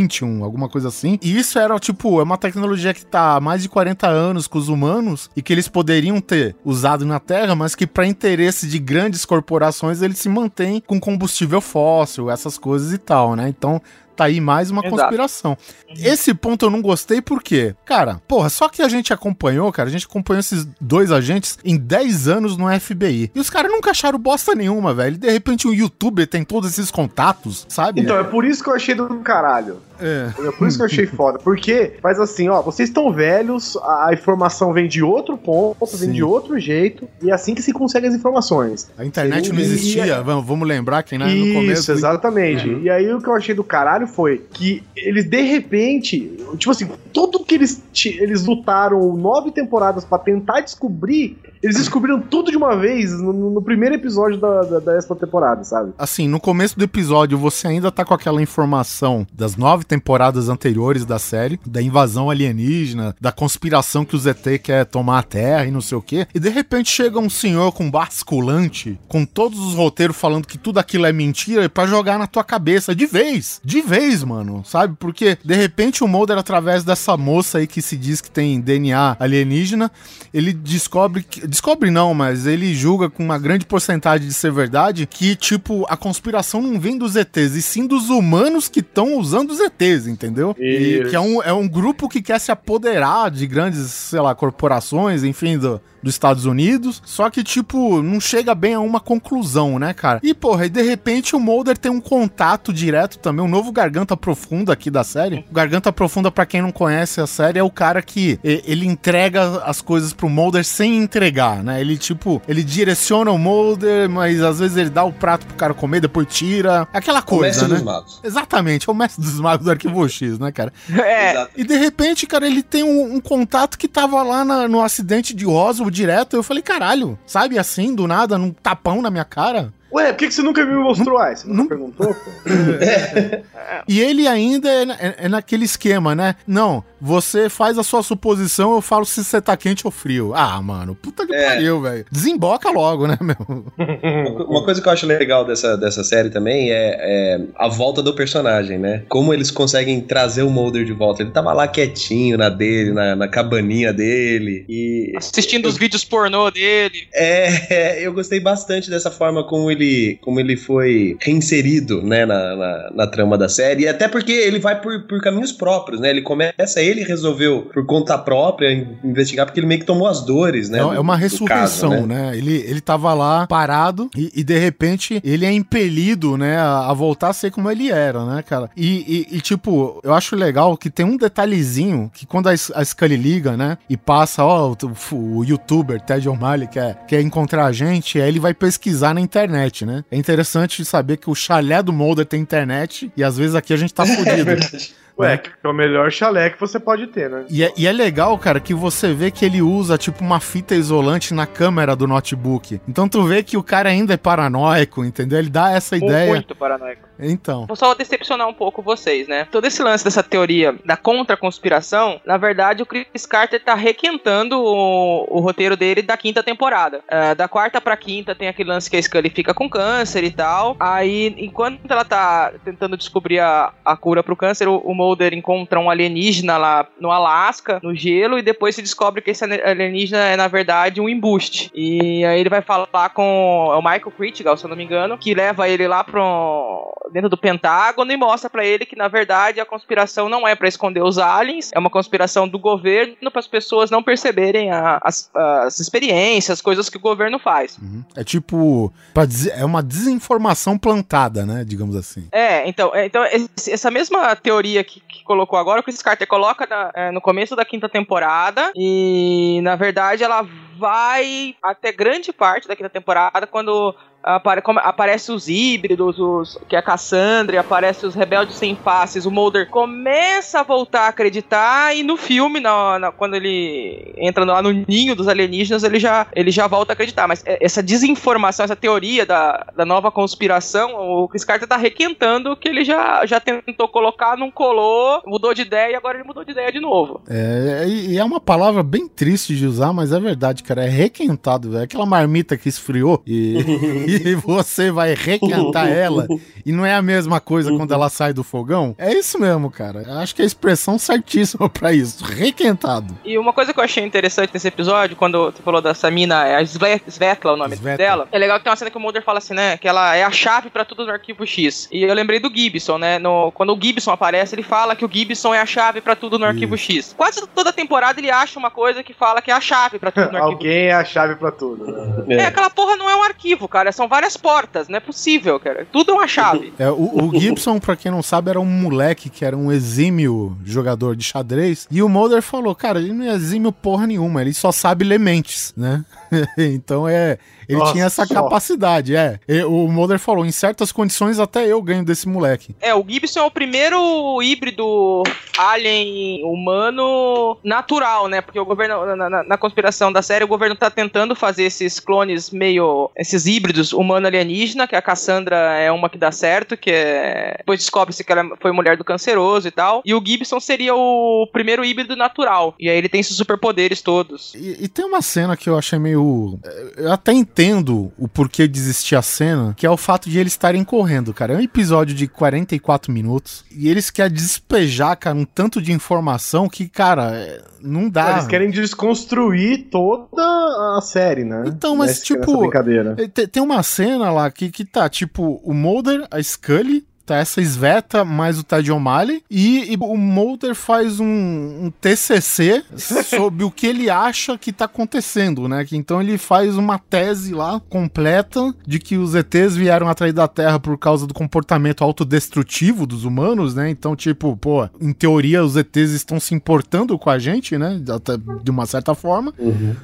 Pentium, alguma coisa assim. E isso era, tipo, é uma tecnologia que tá há mais de 40 anos com os humanos e que eles poderiam ter usado na Terra, mas que para interesse de grandes corporações eles se mantêm com combustível fóssil, essas coisas e tal, né? Então tá aí mais uma Exato. conspiração. Esse ponto eu não gostei porque, cara, porra, só que a gente acompanhou, cara, a gente acompanhou esses dois agentes em 10 anos no FBI. E os caras nunca acharam bosta nenhuma, velho. De repente um youtuber tem todos esses contatos, sabe? Então, é por isso que eu achei do caralho. É. Entendeu? Por isso que eu achei foda. Porque faz assim, ó, vocês estão velhos, a informação vem de outro ponto, vem Sim. de outro jeito, e é assim que se consegue as informações. A internet não E- existia, vamos, vamos lembrar que né, no Isso, começo. exatamente. E aí o que eu achei do caralho foi que eles de repente, tipo assim, tudo que eles, eles lutaram nove temporadas pra tentar descobrir, eles descobriram tudo de uma vez no, no primeiro episódio da, da, dessa temporada, sabe? Assim, no começo do episódio você ainda tá com aquela informação das nove temporadas anteriores da série, da invasão alienígena, da conspiração que o ZT quer tomar a Terra e não sei o quê. E de repente chega um senhor com basculante, com todos os roteiros falando que tudo aquilo é mentira pra jogar na tua cabeça de vez. De vez, mano, sabe? Porque de repente o Mulder, através dessa moça aí que se diz que tem DNA alienígena, ele descobre que. Descobre não, mas ele julga com uma grande porcentagem de ser verdade que, tipo, a conspiração não vem dos ETs, e sim dos humanos que estão usando os ETs, entendeu? E Isso. que é um, é um grupo que quer se apoderar de grandes, sei lá, corporações, enfim, do, dos Estados Unidos. Só que, tipo, não chega bem a uma conclusão, né, cara? E, porra, e de repente o Mulder tem um contato direto também, um novo Garganta Profunda aqui da série. O Garganta Profunda, pra quem não conhece a série, é o cara que ele entrega as coisas pro Mulder sem entregar, né? Ele, tipo, ele direciona o Mulder, mas às vezes ele dá o prato pro cara comer, depois tira. Aquela O coisa, mestre né? dos magos. Exatamente, é o mestre dos magos do Arquivo X, né, cara? (laughs) É. E de repente, cara, ele tem um, um contato que tava lá na- no acidente de Roswell direto. Eu falei, caralho, sabe assim, do nada, num tapão na minha cara? Ué, por que, que você nunca me mostrou? Ah, você nunca perguntou? pô? (laughs) E ele ainda é, é- é naquele esquema, né? Não, você faz a sua suposição, eu falo se você tá quente ou frio. Ah, mano, puta que É. pariu, velho. Desemboca logo, né, meu? Uma (laughs) co- Uma coisa que eu acho legal dessa, dessa série também é, é a volta do personagem, né? Como eles conseguem trazer o Mulder de volta. Ele tava lá quietinho na dele, na, na cabaninha dele. E assistindo os vídeos pornô dele. é, (laughs) eu gostei bastante dessa forma como ele, como ele foi reinserido, né, na, na, na trama da série. E até porque ele vai por, por caminhos próprios, né? Ele começa, ele resolveu por conta própria in- investigar, porque ele meio que tomou as dores, né? É, do- é uma ressurreição, caso, né? Ele, ele tava lá parado e, e, de repente ele é impelido, né, a, a voltar a ser como ele era, né, cara? E, e- e, tipo, eu acho legal que tem um detalhezinho que quando a, a Scully liga, né, e passa, ó, o, o youtuber Ted O'Malley quer, quer encontrar a gente, aí ele vai pesquisar na internet, né? É interessante saber que o chalé do Mulder tem internet e às vezes aqui a gente tá (laughs) É fudido. verdade. Ué, que é o melhor chalé que você pode ter, né? E é, e é legal, cara, que você vê que ele usa, tipo, uma fita isolante na câmera do notebook. Então tu vê que o cara ainda é paranoico, entendeu? Ele dá essa ideia. Muito paranoico. Então. Vou só decepcionar um pouco vocês, né? Todo esse lance dessa teoria da contra-conspiração, na verdade, o Chris Carter tá requentando o, o roteiro dele da quinta temporada. Ah, da quarta pra quinta tem aquele lance que a Scully fica com câncer e tal. Aí, enquanto ela tá tentando descobrir a, a cura pro câncer, o, o Mulder encontra um alienígena lá no Alasca, no gelo, e depois se descobre que esse alienígena é, na verdade, um embuste. E aí ele vai falar com é o Michael Critical, se eu não me engano, que leva ele lá pro dentro do Pentágono e mostra pra ele que na verdade a conspiração não é pra esconder os aliens, é uma conspiração do governo para as pessoas não perceberem a- as, as experiências, as coisas que o governo faz. Uhum. É tipo. pra dizer- é uma desinformação plantada, né? Digamos assim. É, então, é, então essa mesma teoria que, que colocou agora, o Chris Carter coloca na- é, no começo da quinta temporada, e na verdade ela vai até grande parte da quinta temporada, quando apare, aparece os híbridos, os, que é a Cassandra, aparece os rebeldes sem faces, o Mulder começa a voltar a acreditar, e no filme, na, na- quando ele entra lá no ninho dos alienígenas, ele já, ele já volta a acreditar. Mas é, essa desinformação, essa teoria da, da nova conspiração, o Chris Carter tá requentando que ele já, já tentou colocar, não colou, mudou de ideia e agora ele mudou de ideia de novo. É, e é uma palavra bem triste de usar, mas é verdade, cara. É requentado, velho. Aquela marmita que esfriou e, (laughs) (laughs) e você vai requentar (laughs) ela e não é a mesma coisa quando ela sai do fogão. É isso mesmo, cara. Eu Acho que é a expressão certíssima (laughs) pra isso. Requentado. E uma coisa que eu achei interessante nesse episódio, quando você falou dessa mina, é a Sve- Svetla, o nome Svetla. dela, é legal que tem uma cena que o Mulder fala assim, né, que ela é a chave pra tudo no arquivo X. E eu lembrei do Gibson, né, no, quando o Gibson aparece, ele fala que o Gibson é a chave pra tudo no arquivo X. Quase toda temporada ele acha uma coisa que fala que é a chave pra tudo no arquivo Alguém é a chave pra tudo. Né? É, aquela porra não é um arquivo, cara. São várias portas, não é possível, cara. Tudo é uma chave. É, o, o Gibson, pra quem não sabe, era um moleque que era um exímio jogador de xadrez. E o Mulder falou, cara, ele não é exímio porra nenhuma, ele só sabe ler mentes, né? (laughs) então é. Ele Nossa, tinha essa só. capacidade, é. E o Mulder falou, em certas condições até eu ganho desse moleque. É, o Gibson é o primeiro híbrido alien humano natural, né? Porque o governo, na, na- na conspiração da série, o governo tá tentando fazer esses clones meio. esses híbridos humano-alienígena, que a Cassandra é uma que dá certo, que é. Depois descobre-se que ela foi mulher do canceroso e tal. E o Gibson seria o primeiro híbrido natural. E aí ele tem esses superpoderes todos. E, e tem uma cena que eu achei meio. Eu até entendo o porquê de existir a cena, que é o fato de eles estarem correndo, cara. É um episódio de 44 minutos e eles querem despejar, cara, um tanto de informação que, cara, é, não dá. Eles querem desconstruir toda a série, né? Então, mas, Nessa- tipo. É, Tem, uma cena lá que, que tá, tipo, o Mulder, a Scully, essa Sveta mais o Ted O'Malley, e, e o Mulder faz um, um TCC (laughs) sobre o que ele acha que tá acontecendo, né? Que, então ele faz uma tese lá completa de que os ETs vieram atrás da Terra por causa do comportamento autodestrutivo dos humanos, né? Então, tipo, pô, em teoria os ETs estão se importando com a gente, né? Até de uma certa forma.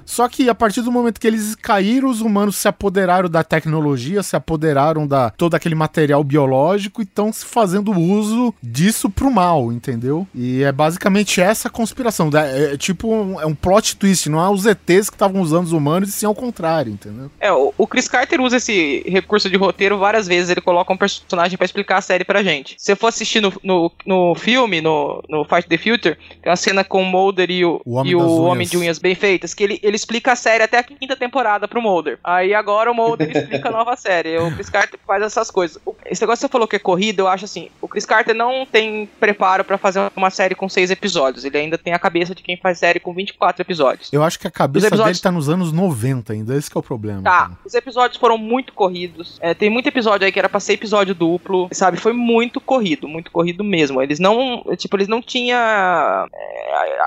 Só que a partir do momento que eles caíram, os humanos se apoderaram da tecnologia, se apoderaram da todo aquele material biológico e estão se fazendo uso disso pro mal, entendeu? E é basicamente essa a conspiração. É, é tipo um, é um plot twist, não é os ETs que estavam usando os humanos, e sim ao contrário, entendeu? É, o, o Chris Carter usa esse recurso de roteiro várias vezes. Ele coloca um personagem pra explicar a série pra gente. Se eu for assistir no, no, no filme, no, no Fight the Future, tem uma cena com o Mulder e o, O Homem e o. Homem de Unhas Bem Feitas, que ele, ele explica a série até a quinta temporada pro Mulder. Aí agora o Mulder (laughs) explica a nova série. O Chris Carter faz essas coisas. Esse negócio que você falou que é corrida, eu acho assim: o Chris Carter não tem preparo pra fazer uma série com seis episódios. Ele ainda tem a cabeça de quem faz série com 24 episódios. Eu acho que a cabeça Os episódios- dele tá nos anos 90 ainda, esse que é o problema. Tá, os episódios foram muito corridos. É, tem muito episódio aí que era pra ser episódio duplo, sabe? Foi muito corrido, muito corrido mesmo. Eles não, tipo, eles não tinham é,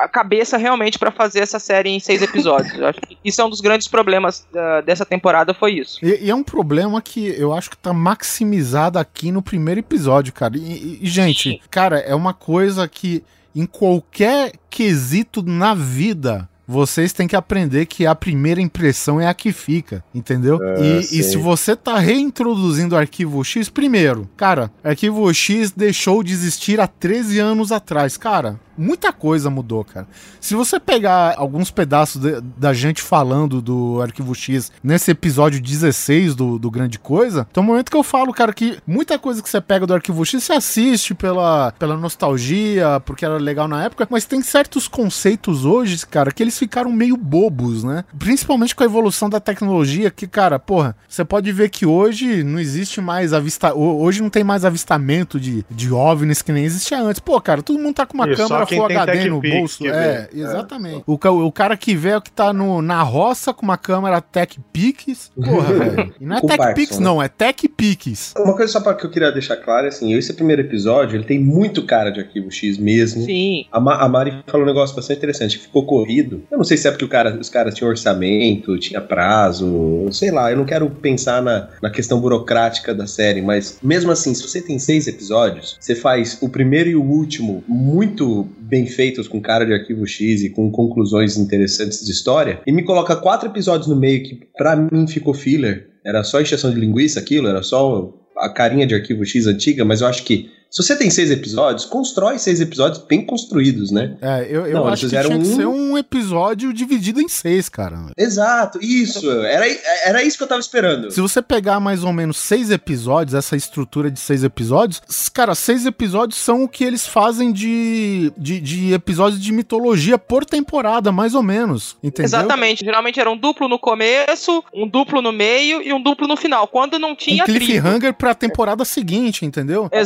a cabeça realmente pra fazer essa série em seis episódios. Eu acho que isso é um dos grandes problemas da- dessa temporada, foi isso. E, e é um problema que eu acho que tá maximizado aqui no primeiro episódio, cara. E, e- e, gente, cara, é uma coisa que em qualquer quesito na vida. Vocês têm que aprender que a primeira impressão é a que fica, entendeu? e, e sim. se você tá reintroduzindo o arquivo X, primeiro, cara, arquivo X deixou de existir há 13 anos atrás. Cara, muita coisa mudou, cara. Se você pegar alguns pedaços de- da gente falando do Arquivo X nesse episódio 16 do, do Grande Coisa, tem um momento que eu falo, cara, que muita coisa que você pega do Arquivo X você assiste pela, pela nostalgia, porque era legal na época, mas tem certos conceitos hoje, cara, que eles ficaram meio bobos, né? Principalmente com a evolução da tecnologia, que, cara, porra, você pode ver que hoje não existe mais avista... ho- Hoje não tem mais avistamento de, de OVNIs que nem existia antes. Pô, cara, todo mundo tá com uma só câmera quem Full HD no bolso. É, exatamente. O, ca- o cara que vê é o que tá no, na roça com uma câmera Tech Pix. Porra, (laughs) velho. E não é Tech Pix, né? não, é Tech Pix. Uma coisa só para que eu queria deixar claro, é assim, esse primeiro episódio, ele tem muito cara de arquivo X mesmo. Sim. A, Ma- a Mari falou um negócio bastante interessante, que ficou corrido. Eu não sei se é porque o cara, os caras tinham orçamento, tinha prazo, sei lá, eu não quero pensar na, na questão burocrática da série, mas mesmo assim, se você tem seis episódios, você faz o primeiro e o último muito bem feitos com cara de arquivo X e com conclusões interessantes de história, e me coloca quatro episódios no meio que pra mim ficou filler, era só encheção de linguiça aquilo, era só a carinha de arquivo X antiga, mas eu acho que se você tem seis episódios, constrói seis episódios bem construídos, né? É, eu, eu Não, eles acho que fizeram tinha que um- ser um episódio dividido em seis, cara. Exato, isso. Era, era isso que eu tava esperando. Se você pegar mais ou menos seis episódios, essa estrutura de seis episódios, cara, seis episódios são o que eles fazem de, de, de episódios de mitologia por temporada, mais ou menos. Entendeu? Exatamente. Geralmente era um duplo no começo, um duplo no meio e um duplo no final. Quando não Um tinha trio. cliffhanger pra temporada seguinte, entendeu? Acaba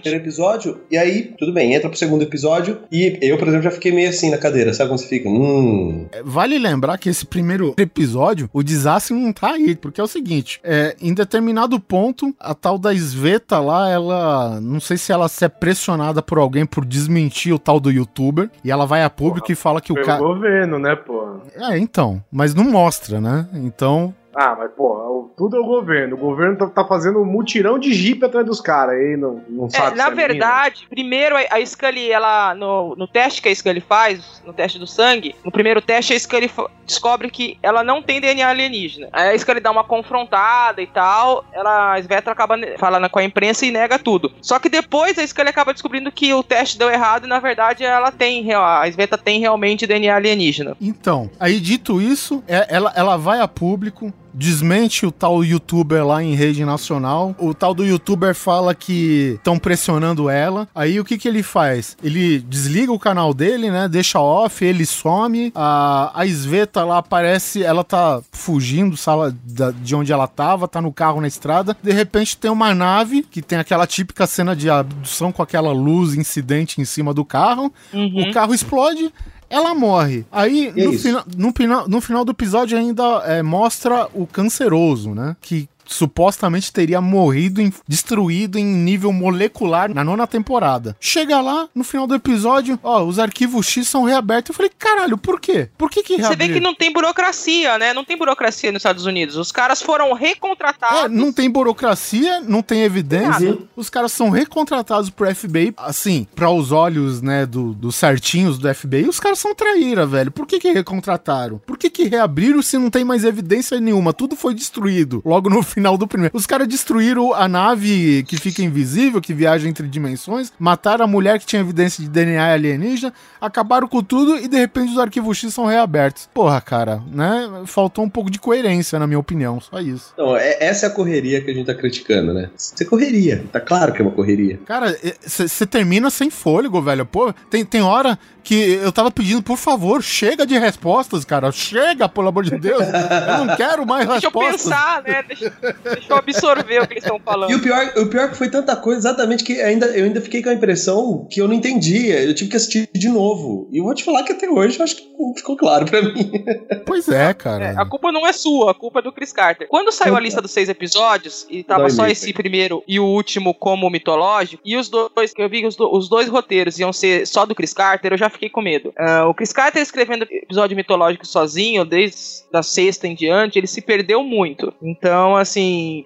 primeiro episódio, e aí, tudo bem, entra pro segundo episódio, e eu, por exemplo, já fiquei meio assim na cadeira, sabe quando você fica? Hum. É, Vale lembrar que esse primeiro episódio, o desastre não tá aí, porque é o seguinte: é, em determinado ponto, a tal da Sveta lá, ela. Não sei se ela se é pressionada por alguém por desmentir o tal do youtuber, e ela vai a público e fala que o cara. governo, né, pô? É, então. Mas não mostra, né? Então. Ah, mas porra, o- tudo é o governo. O governo tá, tá fazendo um mutirão de jipe atrás dos caras aí, não, não É, sabe na se é verdade, primeiro a, a Scully, ela, no, no teste que a Scully faz, no teste do sangue, no primeiro teste a Scully descobre que ela não tem DNA alienígena. Aí a Scully dá uma confrontada e tal, ela, a Svetra acaba falando com a imprensa e nega tudo. Só que depois a Scully acaba descobrindo que o teste deu errado e na verdade ela tem, real- a Svetra tem realmente DNA alienígena. Então, aí dito isso, é- ela, ela vai a público, desmente o tal youtuber lá em rede nacional. O tal do youtuber fala que estão pressionando ela. Aí o que que ele faz? Ele desliga o canal dele, né? Deixa off, ele some. A, a Sveta lá aparece, ela tá fugindo sala da- de onde ela tava, tá no carro na estrada. De repente tem uma nave que tem aquela típica cena de abdução com aquela luz incidente em cima do carro. O carro explode. Ela morre. Aí, é no, fina- no, final, no final do episódio, ainda é, mostra o canceroso, né? Que supostamente teria morrido, em- destruído em nível molecular na nona temporada. Chega lá, no final do episódio, ó, os arquivos X são reabertos. Eu falei, caralho, por quê? Por que que Você vê que não tem burocracia, né? Não tem burocracia nos Estados Unidos. Os caras foram recontratados. É, não tem burocracia, não tem evidência. Nada. Os caras são recontratados pro FBI, assim, para os olhos, né, do- dos certinhos do FBI, os caras são traíra, velho. Por que que recontrataram? Por que que reabriram se não tem mais evidência nenhuma? Tudo foi destruído logo no final do primeiro. Os caras destruíram a nave que fica invisível, que viaja entre dimensões, mataram a mulher que tinha evidência de DNA alienígena, acabaram com tudo e de repente os arquivos X são reabertos. Porra, cara, né? Faltou um pouco de coerência, na minha opinião, só isso. Não, é- essa é a correria que a gente tá criticando, né? Isso é correria. Tá claro que é uma correria. Cara, você termina sem fôlego, velho. Pô, tem, tem hora que eu tava pedindo, por favor, chega de respostas, cara. Chega, pelo amor de Deus. Eu não quero mais (laughs) Deixa eu respostas. pensar, né? Deixa, deixa eu absorver o que eles estão falando. E o pior, o pior que foi tanta coisa, exatamente, que ainda, eu ainda fiquei com a impressão que eu não entendia. Eu tive que assistir de novo. E eu vou te falar que até hoje eu acho que ficou claro pra mim. Pois é, cara. É, a culpa não é sua, a culpa é do Chris Carter. Quando saiu a lista dos seis episódios, e tava Dói só esse primeiro e o último como mitológico, e os dois, que eu vi que os, do- os dois roteiros iam ser só do Chris Carter, eu já fiquei com medo. Ah, o Chris Carter escrevendo episódio mitológico sozinho, desde da sexta em diante, ele se perdeu muito. Então, assim,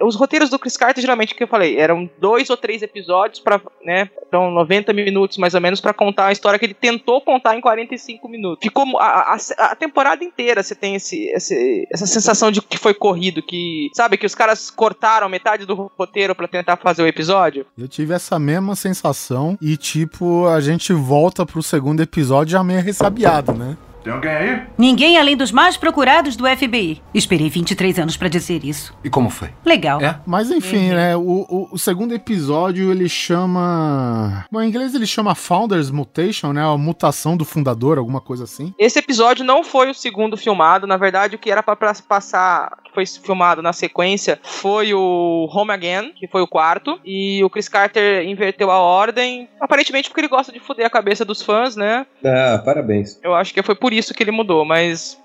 os roteiros do Chris Carter, geralmente, que eu falei, eram dois ou três episódios para, né, então 90 minutos mais ou menos pra contar a história que ele tentou contar em 45 minutos. Ficou a, a, a temporada inteira você tem esse, esse- essa sensação de que foi corrido, que sabe que os caras cortaram metade do roteiro pra tentar fazer o episódio. Eu tive essa mesma sensação e, tipo, a gente volta pro segundo episódio já meio ressabiado, né? Tem alguém aí? Ninguém além dos mais procurados do FBI. Esperei 23 anos pra dizer isso. E como foi? Legal. É? Mas enfim, né? O, o, o segundo episódio ele chama. Bom, em inglês ele chama Founders Mutation, né? A mutação do fundador, alguma coisa assim. Esse episódio não foi o segundo filmado, na verdade o que era pra passar, que foi filmado na sequência, foi o Home Again, que foi o quarto, e o Chris Carter inverteu a ordem, aparentemente porque ele gosta de foder a cabeça dos fãs, né? Ah, parabéns. Eu acho que foi por isso que ele mudou, mas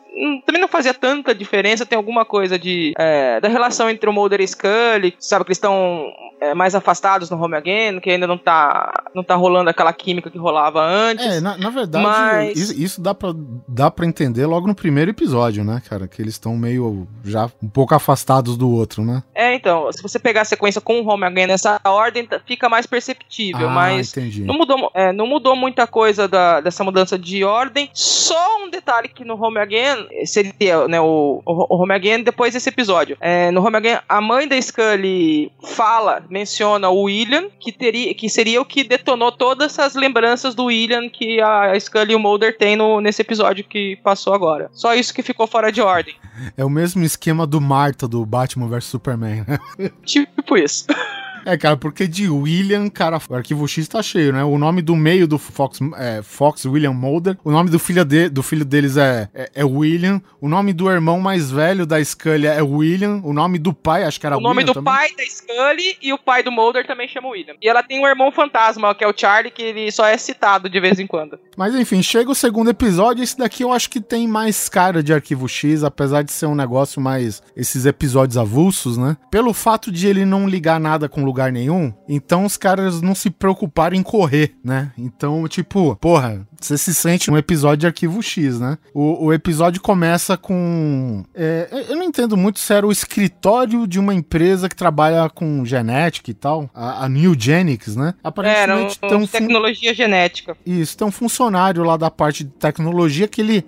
também não fazia tanta diferença. Tem alguma coisa de é, da relação entre o Mulder e Scully, sabe que eles estão é, mais afastados no Home Again, que ainda não tá não tá rolando aquela química que rolava antes. É, na, na verdade, Mas- isso, isso dá, pra, dá pra entender logo no primeiro episódio, né, cara? Que eles estão meio já um pouco afastados do outro, né? É, então, se você pegar a sequência com o Home Again nessa ordem, tá- fica mais perceptível, ah, mas entendi. Não mudou, é, não mudou muita coisa da- dessa mudança de ordem. Só um detalhe que no Home Again seria né, o, o Home Again depois desse episódio. É, no Home Again, a mãe da Scully fala, menciona o William, que, teria, que seria o que detonou todas essas lembranças do William que a Scully e o Mulder têm no, nesse episódio que passou agora. Só isso que ficou fora de ordem. É o mesmo esquema do Marta do Batman vs Superman, né? (laughs) Tipo isso. (laughs) É, cara, porque de William, cara, o arquivo X tá cheio, né? O nome do meio do Fox, é, Fox William Mulder. O nome do filho, de, do filho deles é, é, é William. O nome do irmão mais velho da Scully é William. O nome do pai, acho que era o nome William do também. pai da Scully e o pai do Mulder também chama William. E ela tem um irmão fantasma, que é o Charlie, que ele só é citado de vez em quando. Mas enfim, chega o segundo episódio. Esse daqui eu acho que tem mais cara de arquivo X, apesar de ser um negócio mais. esses episódios avulsos, né? Pelo fato de ele não ligar nada com lugar nenhum, então os caras não se preocuparam em correr, né? Então, tipo, porra, você se sente um episódio de Arquivo X, né? O, o episódio começa com. é, eu não entendo muito se era o escritório de uma empresa que trabalha com genética e tal, a, a New Genics, né? Era um, tem um fun- tecnologia genética. isso, tem um funcionário lá da parte de tecnologia que ele,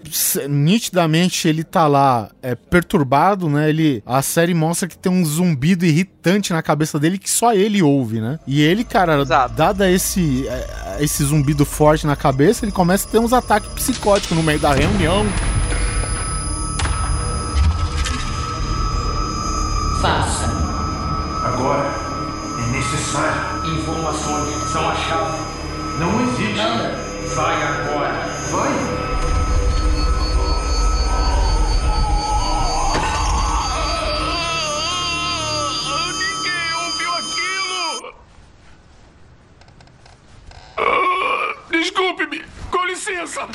nitidamente, ele tá lá é, perturbado, né? Ele, a série mostra que tem um zumbido irritante na cabeça dele que só ele ouve, né? E ele, cara, dada esse, é, esse zumbido forte na cabeça, ele começa a ter uns ataques psicóticos no meio da reunião. Faça. Agora é necessário. Informações são a chave. Não existe. Anda. Vai agora. Vai. Desculpe-me. Com licença.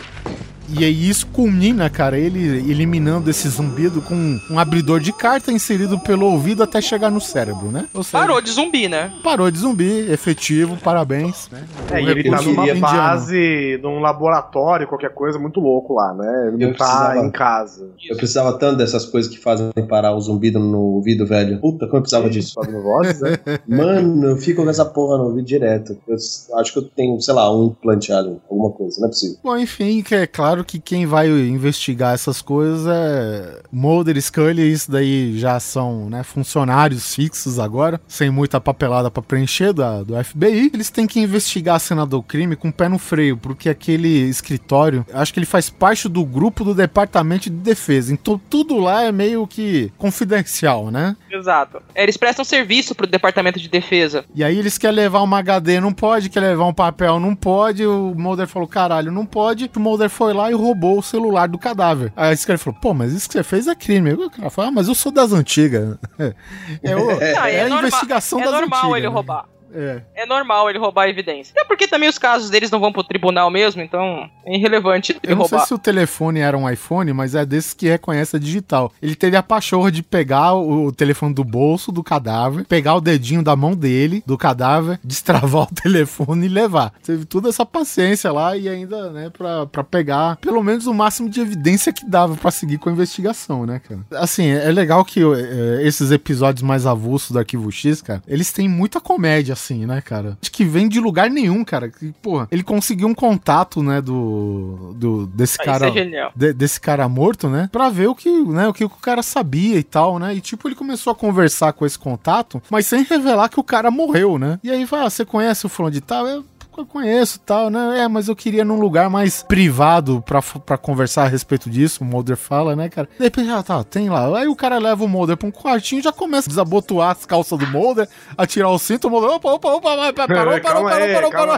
E aí isso culmina, cara, ele eliminando esse zumbido com um abridor de carta inserido pelo ouvido até chegar no cérebro, né? Ou seja, Parou de zumbi, né? Parou de zumbi, efetivo, parabéns. Né? É, Um e ele tá numa indiano. base, num laboratório, qualquer coisa, muito louco lá, né? Ele não Eu tá em casa. Eu precisava tanto dessas coisas que fazem parar o zumbido no ouvido, velho. Puta, como eu precisava disso. Fazendo vozes, né? (laughs) Mano, eu fico com essa porra no ouvido direto. Eu acho que eu tenho, sei lá, um implanteado, alguma coisa, não é possível. Bom, enfim, que é claro que quem vai investigar essas coisas é Mulder e Scully, isso daí já são né, funcionários fixos agora, sem muita papelada pra preencher da, do FBI. Eles têm que investigar a cena do crime com o pé no freio, porque aquele escritório, acho que ele faz parte do grupo do Departamento de Defesa, então tudo lá é meio que confidencial, né? Exato. Eles prestam serviço pro Departamento de Defesa. E aí eles querem levar uma HD, não pode, quer levar um papel, não pode. O Mulder falou, caralho, não pode. O Mulder foi lá e roubou o celular do cadáver. Aí esse cara falou, pô, mas isso que você fez é crime. O cara falou, ah, mas eu sou das antigas. (laughs) É, o- Não, é a investigação é das normal antigas. ele né? roubar. É. É normal ele roubar a evidência. Até porque também os casos deles não vão pro tribunal mesmo, então é irrelevante ele Eu não sei roubar. se o telefone era um iPhone, mas é desses que reconhece a digital. Ele teve a pachorra de pegar o, telefone do bolso do cadáver, pegar o dedinho da mão dele, do cadáver, (laughs) destravar o telefone e levar. Teve toda essa paciência lá e ainda, né, pra, pra pegar pelo menos o máximo de evidência que dava pra seguir com a investigação, né, cara? Assim, é legal que é, esses episódios mais avulsos do Arquivo X, cara, eles têm muita comédia, assim, né, cara? Acho que vem de lugar nenhum, cara. Que, porra, ele conseguiu um contato, né, do, do desse Ah, cara é de- desse cara morto, né? Pra ver o que, né, o que o cara sabia e tal, né? E tipo, ele começou a conversar com esse contato, mas sem revelar que o cara morreu, né? E aí vai, ah, você conhece o fulano de tal? Eu eu conheço tal, né? É, mas eu queria num lugar mais privado pra, conversar a respeito disso, o Mulder fala, né, cara? De repente, ah, tá, tem lá. Aí o cara leva o Mulder pra um quartinho e já começa a desabotoar as calças do Mulder, a tirar o cinto, o Mulder, opa, opa, opa, vai, (laughs) parou, parou, parou, parou, parou, parou.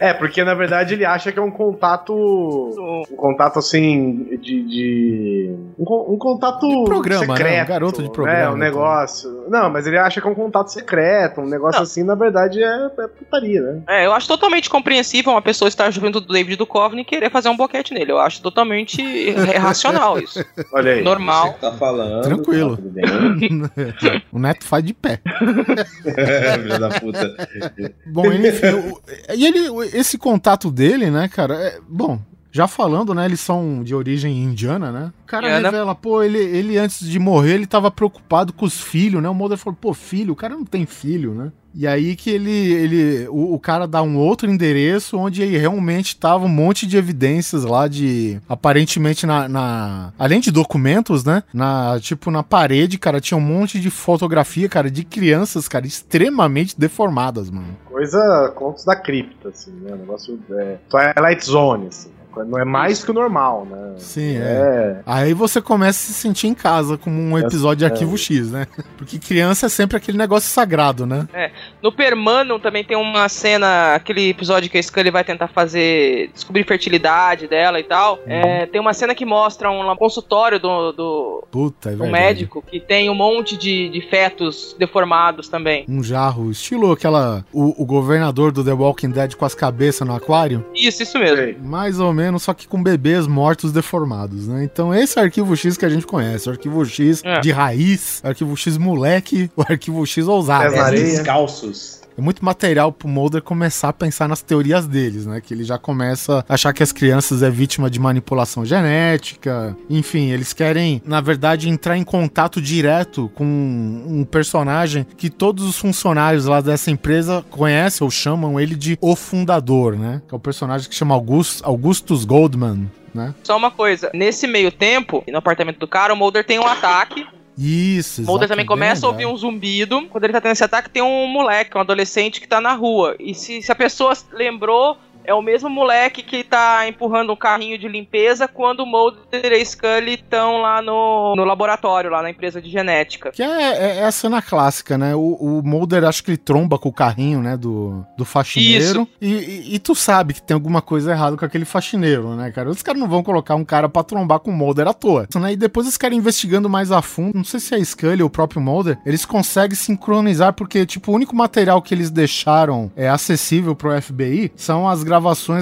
É, porque na verdade ele acha que é um contato. Um contato assim. De. de- um, um contato. programa, né? secreto. Um garoto de né? programa, Um negócio. Não, mas ele acha que é um contato secreto. Um negócio assim, na verdade, é, é putaria, né? É, eu acho totalmente compreensível uma pessoa estar junto do David Duchovny e querer fazer um boquete nele. Eu acho totalmente (laughs) racional isso. Olha aí. Normal. Tá falando. Tranquilo. tá tudo bem. (laughs) o Neto faz de pé. (laughs) Filho da puta. Bom, ele, enfim, e ele, esse contato dele, né, cara, é- bom, já falando, né, eles são de origem indiana, né? O cara Indiana. revela, pô, ele, ele antes de morrer, ele tava preocupado com os filhos, né? O Mulder falou, pô, filho, o cara não tem filho, né? E aí que ele, ele o, o cara dá um outro endereço onde aí realmente tava um monte de evidências lá de, aparentemente na, na- além de documentos, né? Na, tipo, na parede, cara, tinha um monte de fotografia, cara, de crianças, cara, extremamente deformadas, mano. Coisa. Contos da cripta, assim, né? Negócio. É, Twilight Zone, assim. Não é mais que o normal, né? Sim, é. Aí você começa a se sentir em casa como um episódio de É. Arquivo X, né? (laughs) Porque criança é sempre aquele negócio sagrado, né? É. No Permanum também tem uma cena, aquele episódio que a Scully vai tentar fazer. descobrir fertilidade dela e tal. É, tem uma cena que mostra um consultório do, do, Puta, é do médico que tem um monte de, de fetos deformados também. Um jarro, estilo aquela. O, o governador do The Walking Dead com as cabeças no aquário. Isso, isso mesmo. Mais ou menos menos, só que com bebês mortos deformados, né? Então esse é o arquivo X que a gente conhece, o arquivo X É. de raiz, o arquivo X moleque, o arquivo X ousado. Pés na areia. Descalços. É muito material pro Mulder começar a pensar nas teorias deles, né? Que ele já começa a achar que as crianças é vítima de manipulação genética. Enfim, eles querem, na verdade, entrar em contato direto com um personagem que todos os funcionários lá dessa empresa conhecem ou chamam ele de o fundador, né? Que é o personagem que chama August, Augustus Goldman, né? Só uma coisa, nesse meio tempo, no apartamento do cara, o Mulder tem um ataque. Isso, O Mulder também começa a ouvir um zumbido. Quando ele tá tendo esse ataque, tem um moleque, um adolescente que tá na rua. E se, se a pessoa lembrou, é o mesmo moleque que tá empurrando um carrinho de limpeza quando o Mulder e a Scully estão lá no, no laboratório, lá na empresa de genética. Que é, é- é a cena clássica, né? O, o Mulder acho que ele tromba com o carrinho, né? Do, do faxineiro. E, e- e tu sabe que tem alguma coisa errada com aquele faxineiro, né, cara? Os caras não vão colocar um cara pra trombar com o Mulder à toa. Né? E depois os caras investigando mais a fundo, não sei se é a Scully ou o próprio Mulder, eles conseguem sincronizar, porque, tipo, o único material que eles deixaram é acessível pro FBI são as gravações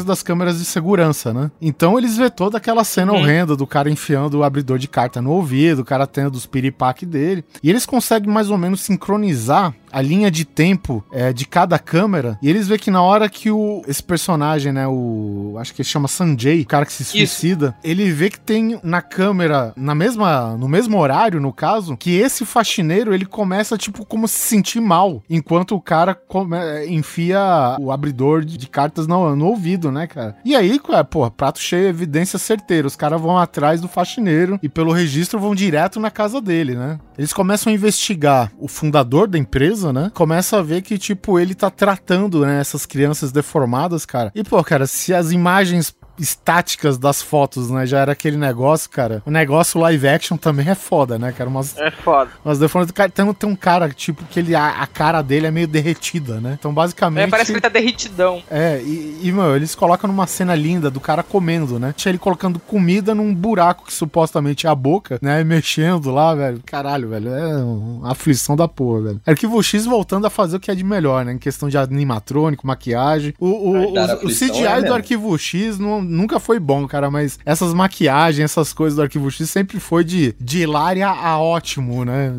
das câmeras de segurança, né? Então eles vê toda aquela cena Uhum. horrenda do cara enfiando o abridor de carta no ouvido, o cara tendo os piripaque dele. E eles conseguem mais ou menos sincronizar a linha de tempo é, de cada câmera. E eles vê que na hora que o, esse personagem, né, o. Acho que ele chama Sanjay, o cara que se suicida, ele vê que tem na câmera, na mesma, no mesmo horário, no caso, que esse faxineiro ele começa, tipo, como se sentir mal, enquanto o cara come- enfia o abridor de, de cartas no, no ouvido, né, cara? E aí, cara, pô, prato cheio, evidência certeira. Os caras vão atrás do faxineiro e pelo registro vão direto na casa dele, né? Eles começam a investigar o fundador da empresa, né? Começa a ver que, tipo, ele tá tratando, né, essas crianças deformadas, cara. E, pô, cara, se as imagens estáticas das fotos, né? Já era aquele negócio, cara. O negócio live action também é foda, né, cara? Umas, É foda. umas deformações. Cara, tem, tem um cara, tipo, que ele, a, a cara dele é meio derretida, né? Então, basicamente. É, parece que ele tá derritidão. É, e, e, meu, eles colocam numa cena linda do cara comendo, né? Tinha ele colocando comida num buraco que supostamente é a boca, né? E mexendo lá, velho. Caralho, velho. É uma aflição da porra, velho. Arquivo X voltando a fazer o que é de melhor, né? Em questão de animatrônico, maquiagem. O, o, o- o CGI é do. Arquivo X não- nunca foi bom, cara, mas essas maquiagens, essas coisas do Arquivo X sempre foi de, de hilária a ótimo, né?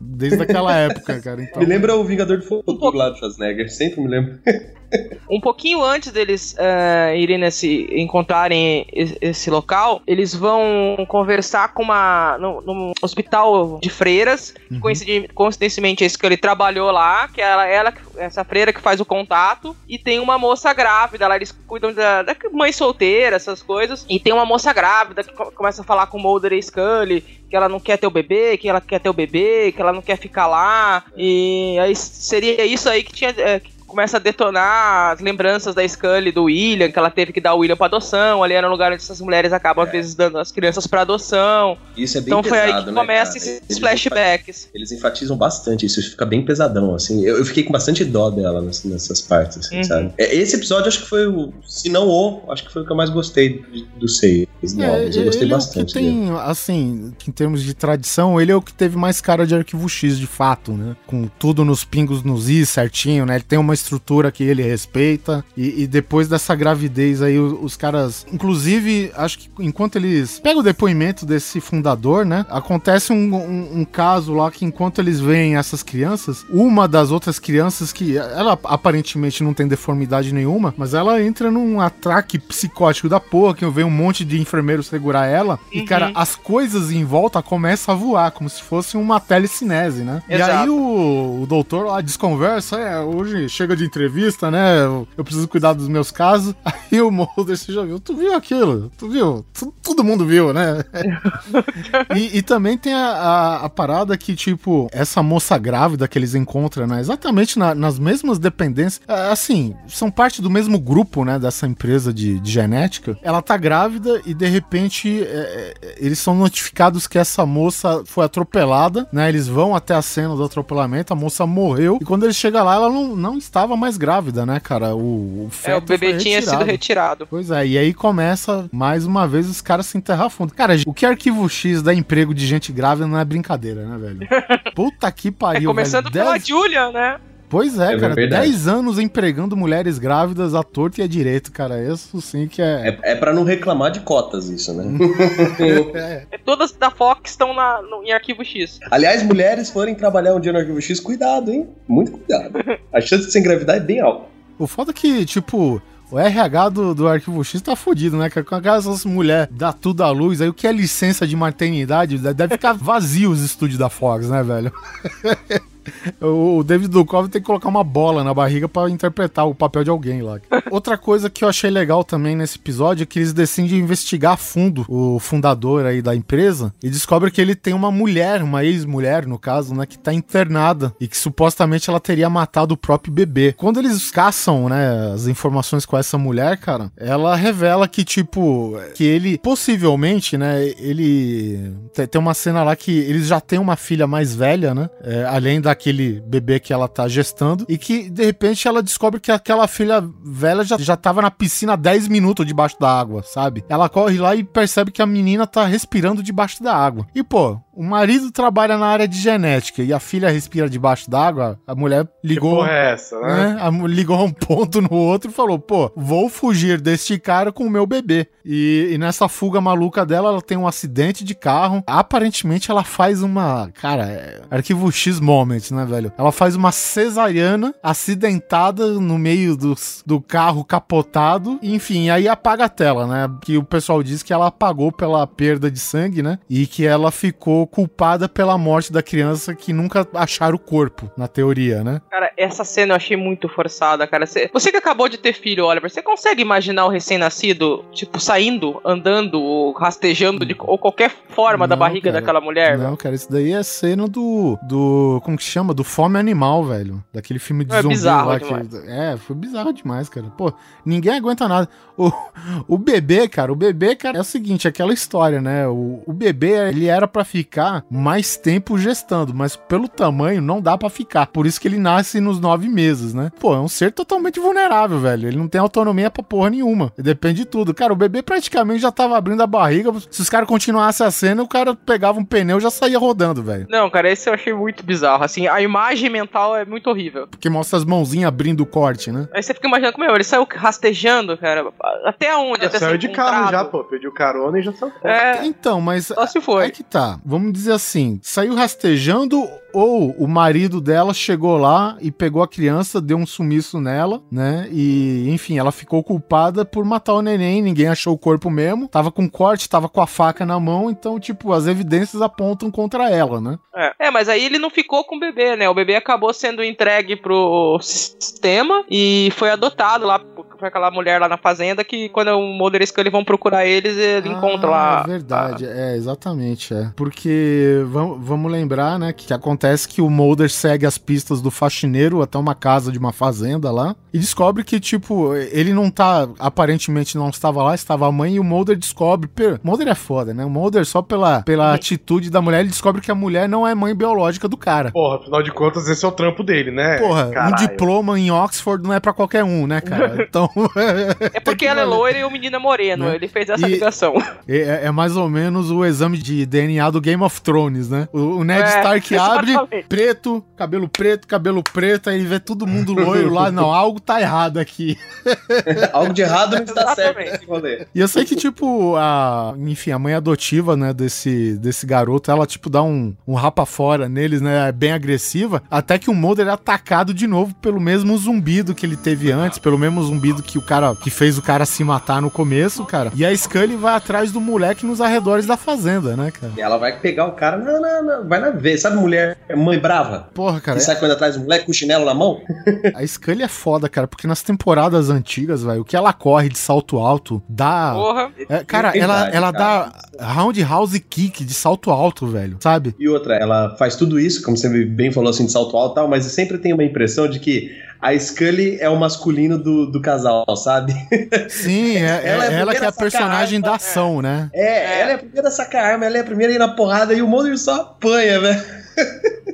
Desde aquela época, cara. (laughs) Então, Me lembra o Vingador do Futuro lá do Schwarzenegger. Sempre me lembro. (laughs) Um pouquinho antes deles eh, irem nesse. encontrarem esse local, eles vão conversar com uma. num, num hospital de freiras. que coincidi- coincidentemente, a Scully trabalhou lá, que ela, ela, essa freira que faz o contato, e tem uma moça grávida lá, eles cuidam da, da mãe solteira, essas coisas. E tem uma moça grávida que co- começa a falar com o Mulder e Scully, que ela não quer ter o bebê, que ela quer ter o bebê, que ela não quer ficar lá. E aí seria isso aí que tinha. que começa a detonar as lembranças da Scully e do William, que ela teve que dar o William pra adoção. Ali era um lugar onde essas mulheres acabam, às vezes, dando as crianças pra adoção. Isso é bem Então foi aí pesado, que né, começa cara? esses Eles flashbacks. Eles enfatizam bastante isso, fica bem pesadão, assim. Eu, eu fiquei com bastante dó dela ness- nessas partes, assim, Uhum. sabe? É, Esse episódio acho que foi o, se não o, acho que foi o que eu mais gostei dos seis novos. Eu gostei ele é o bastante que dele. tem, assim, em termos de tradição, ele é o que teve mais cara de arquivo X de fato, né? Com tudo nos pingos nos is certinho, né? Ele tem uma estrutura que ele respeita. E, e depois dessa gravidez aí, o- os, caras. Inclusive, acho que enquanto eles pegam o depoimento desse fundador, né? Acontece um, um- um caso lá que enquanto eles veem essas crianças, uma das outras crianças que ela aparentemente não tem deformidade nenhuma, mas ela entra num atraque psicótico da porra, que vem um monte de enfermeiro segurar ela. E, Uhum. cara, as coisas em volta começam a voar, como se fosse uma telecinese, né? E Exato. aí o, o doutor lá desconversa, é, hoje chega de entrevista, né? Eu, eu preciso cuidar dos meus casos. (laughs) Aí o Mulder, você já viu? Tu viu aquilo? Tu viu? Tu- todo mundo viu, né? (laughs) e, e também tem a, a, a parada que, tipo, essa moça grávida que eles encontram, né? Exatamente na- nas mesmas dependências. é, Assim, são parte do mesmo grupo, né? Dessa empresa de, de genética. Ela tá grávida e, de repente, é, é, eles são notificados que essa moça foi atropelada, né? Eles vão até a cena do atropelamento, a moça morreu. E quando eles chegam lá, ela não, não estava mais grávida, né, cara? O, o É, feto o bebê tinha sido retirado. Pois é, e aí começa mais uma vez os caras se enterrar fundo. Cara, o que arquivo X dá emprego de gente grávida não é brincadeira, né, velho? (laughs) Puta que É, pariu, começando velho. pela Dez- Julia, né? Pois é, É cara. verdade. 10 anos empregando mulheres grávidas à torta e à direito, cara. Isso sim que é. É, é pra não reclamar de cotas isso, né? (laughs) É, Todas da Fox estão na, no- em arquivo X. Aliás, mulheres forem trabalhar um dia no Arquivo X, cuidado, hein? Muito cuidado. A chance de se engravidar é bem alta. O foda é que, tipo, o RH do, do Arquivo X tá fudido, né? Com aquelas mulheres dá tudo à luz, aí o que é licença de maternidade, deve ficar vazio os estúdios da Fox, né, velho? (laughs) (laughs) O David Duchovny tem que colocar uma bola na barriga pra interpretar o papel de alguém lá. (laughs) Outra coisa que eu achei legal também nesse episódio é que eles decidem investigar a fundo o fundador aí da empresa e descobrem que ele tem uma mulher, uma ex-mulher no caso, né, que tá internada e que supostamente ela teria matado o próprio bebê. Quando eles caçam, né, as informações com essa mulher, cara, ela revela que tipo que ele possivelmente, né, ele te- tem uma cena lá que eles já têm uma filha mais velha, né, é, além daquele bebê que ela tá gestando e que de repente ela descobre que aquela filha velha já, já tava na piscina há 10 minutos debaixo da água, sabe? Ela corre lá e percebe que a menina tá respirando debaixo da água. E pô, o marido trabalha na área de genética e a filha respira debaixo d'água, a mulher ligou. porra é essa, né? né? Ligou um ponto no outro e falou: pô, vou fugir deste cara com o meu bebê. E, e nessa fuga maluca dela, ela tem um acidente de carro. Aparentemente, ela faz uma. Cara, é arquivo X moment, né, velho? Ela faz uma cesariana acidentada no meio dos- do carro capotado. Enfim, aí apaga a tela, né? Que o pessoal diz que ela apagou pela perda de sangue, né? E que ela ficou culpada pela morte da criança que nunca acharam o corpo, na teoria, né? Cara, essa cena eu achei muito forçada, cara. Você, você que acabou de ter filho, Oliver, você consegue imaginar o recém-nascido, tipo, saindo, andando, ou rastejando, de, ou qualquer forma da Não, barriga cara. daquela mulher? Não, cara, isso daí é cena do. do como que chama? Do Fome Animal, velho. Daquele filme de É zumbi lá. demais. Que, é, foi bizarro demais, cara. Pô, ninguém aguenta nada. O, o bebê, cara, o bebê, cara, é o seguinte, aquela história, né? O, o bebê, ele era pra ficar mais tempo gestando, mas pelo tamanho não dá pra ficar. Por isso que ele nasce nos nove meses, né? Pô, é um ser totalmente vulnerável, velho. Ele não tem autonomia pra porra nenhuma. Depende de tudo. Cara, o bebê praticamente já tava abrindo a barriga. Se os caras continuassem a cena, o cara pegava um pneu e já saía rodando, velho. Não, cara, esse eu achei muito bizarro. Assim, a imagem mental é muito horrível. Porque mostra as mãozinhas abrindo o corte, né? Aí você fica imaginando como é, ele saiu rastejando, cara. Até onde? Até É, Saiu ser de carro já, pô. Pediu carona e já saiu. É. Então, mas. Só se foi. É que tá. Vamos dizer assim: saiu rastejando ou o marido dela chegou lá e pegou a criança, deu um sumiço nela, né? E, enfim, ela ficou culpada por matar o neném, ninguém achou o corpo mesmo. Tava com corte, tava com a faca na mão, então, tipo, as evidências apontam contra ela, né? É. É, mas aí ele não ficou com o bebê, né? O bebê acabou sendo entregue pro sistema e foi adotado lá por por aquela mulher lá na fazenda que quando o Mulder e Scully vão procurar eles, ele encontra lá. É verdade, é, exatamente, é. Porque vamos, vamos lembrar, né, que acontece que o Mulder segue as pistas do faxineiro até uma casa de uma fazenda lá e descobre que, tipo, ele não tá, aparentemente não estava lá, estava a mãe e o Mulder descobre, pô, Mulder é foda, né, o Mulder só pela, pela atitude da mulher, ele descobre que a mulher não é mãe biológica do cara. Porra, afinal de contas, esse é o trampo dele, né? Porra, um Caralho. diploma em Oxford não é pra qualquer um, né, cara? (laughs) Então. É porque ela é loira e o menino é moreno. Né? Ele fez essa E- ligação. É, é mais ou menos o exame de DNA do Game of Thrones, né? O, o Ned É, Stark (laughs) abre, preto, cabelo preto, cabelo preto, aí ele vê todo mundo loiro lá. Não, algo tá errado aqui. (laughs) Algo de errado não está certo. E eu sei que, tipo, a. Enfim, a mãe adotiva, né, desse, desse garoto, ela, tipo, dá um, um rapa fora neles, né? É bem agressiva. Até que o Mulder é atacado de novo pelo mesmo zumbido que ele teve antes, pelo mesmo zumbido que o cara. que fez o cara se matar no começo, cara. E a Scully vai atrás do moleque nos arredores da fazenda, né, cara? E ela vai pegar o cara, não, não, não, vai na ver. Sabe mulher, mãe brava? Porra, cara. E sai quando atrás do moleque com o chinelo na mão? (laughs) A Scully é foda, cara, porque nas temporadas antigas, velho, o que ela corre de salto alto dá. Porra. É, cara, É ela, verdade, ela cara. dá roundhouse kick de salto alto, velho, sabe? E outra, ela faz tudo isso, como você bem falou assim, de salto alto e tal, mas sempre tem uma impressão de que a Scully é o masculino do, do casal, sabe? Sim, é, ela, é a ela que é a personagem sacar da ação, né? É, ela é a primeira a sacar a arma, ela é a primeira a ir na porrada e o Mulder só apanha, velho.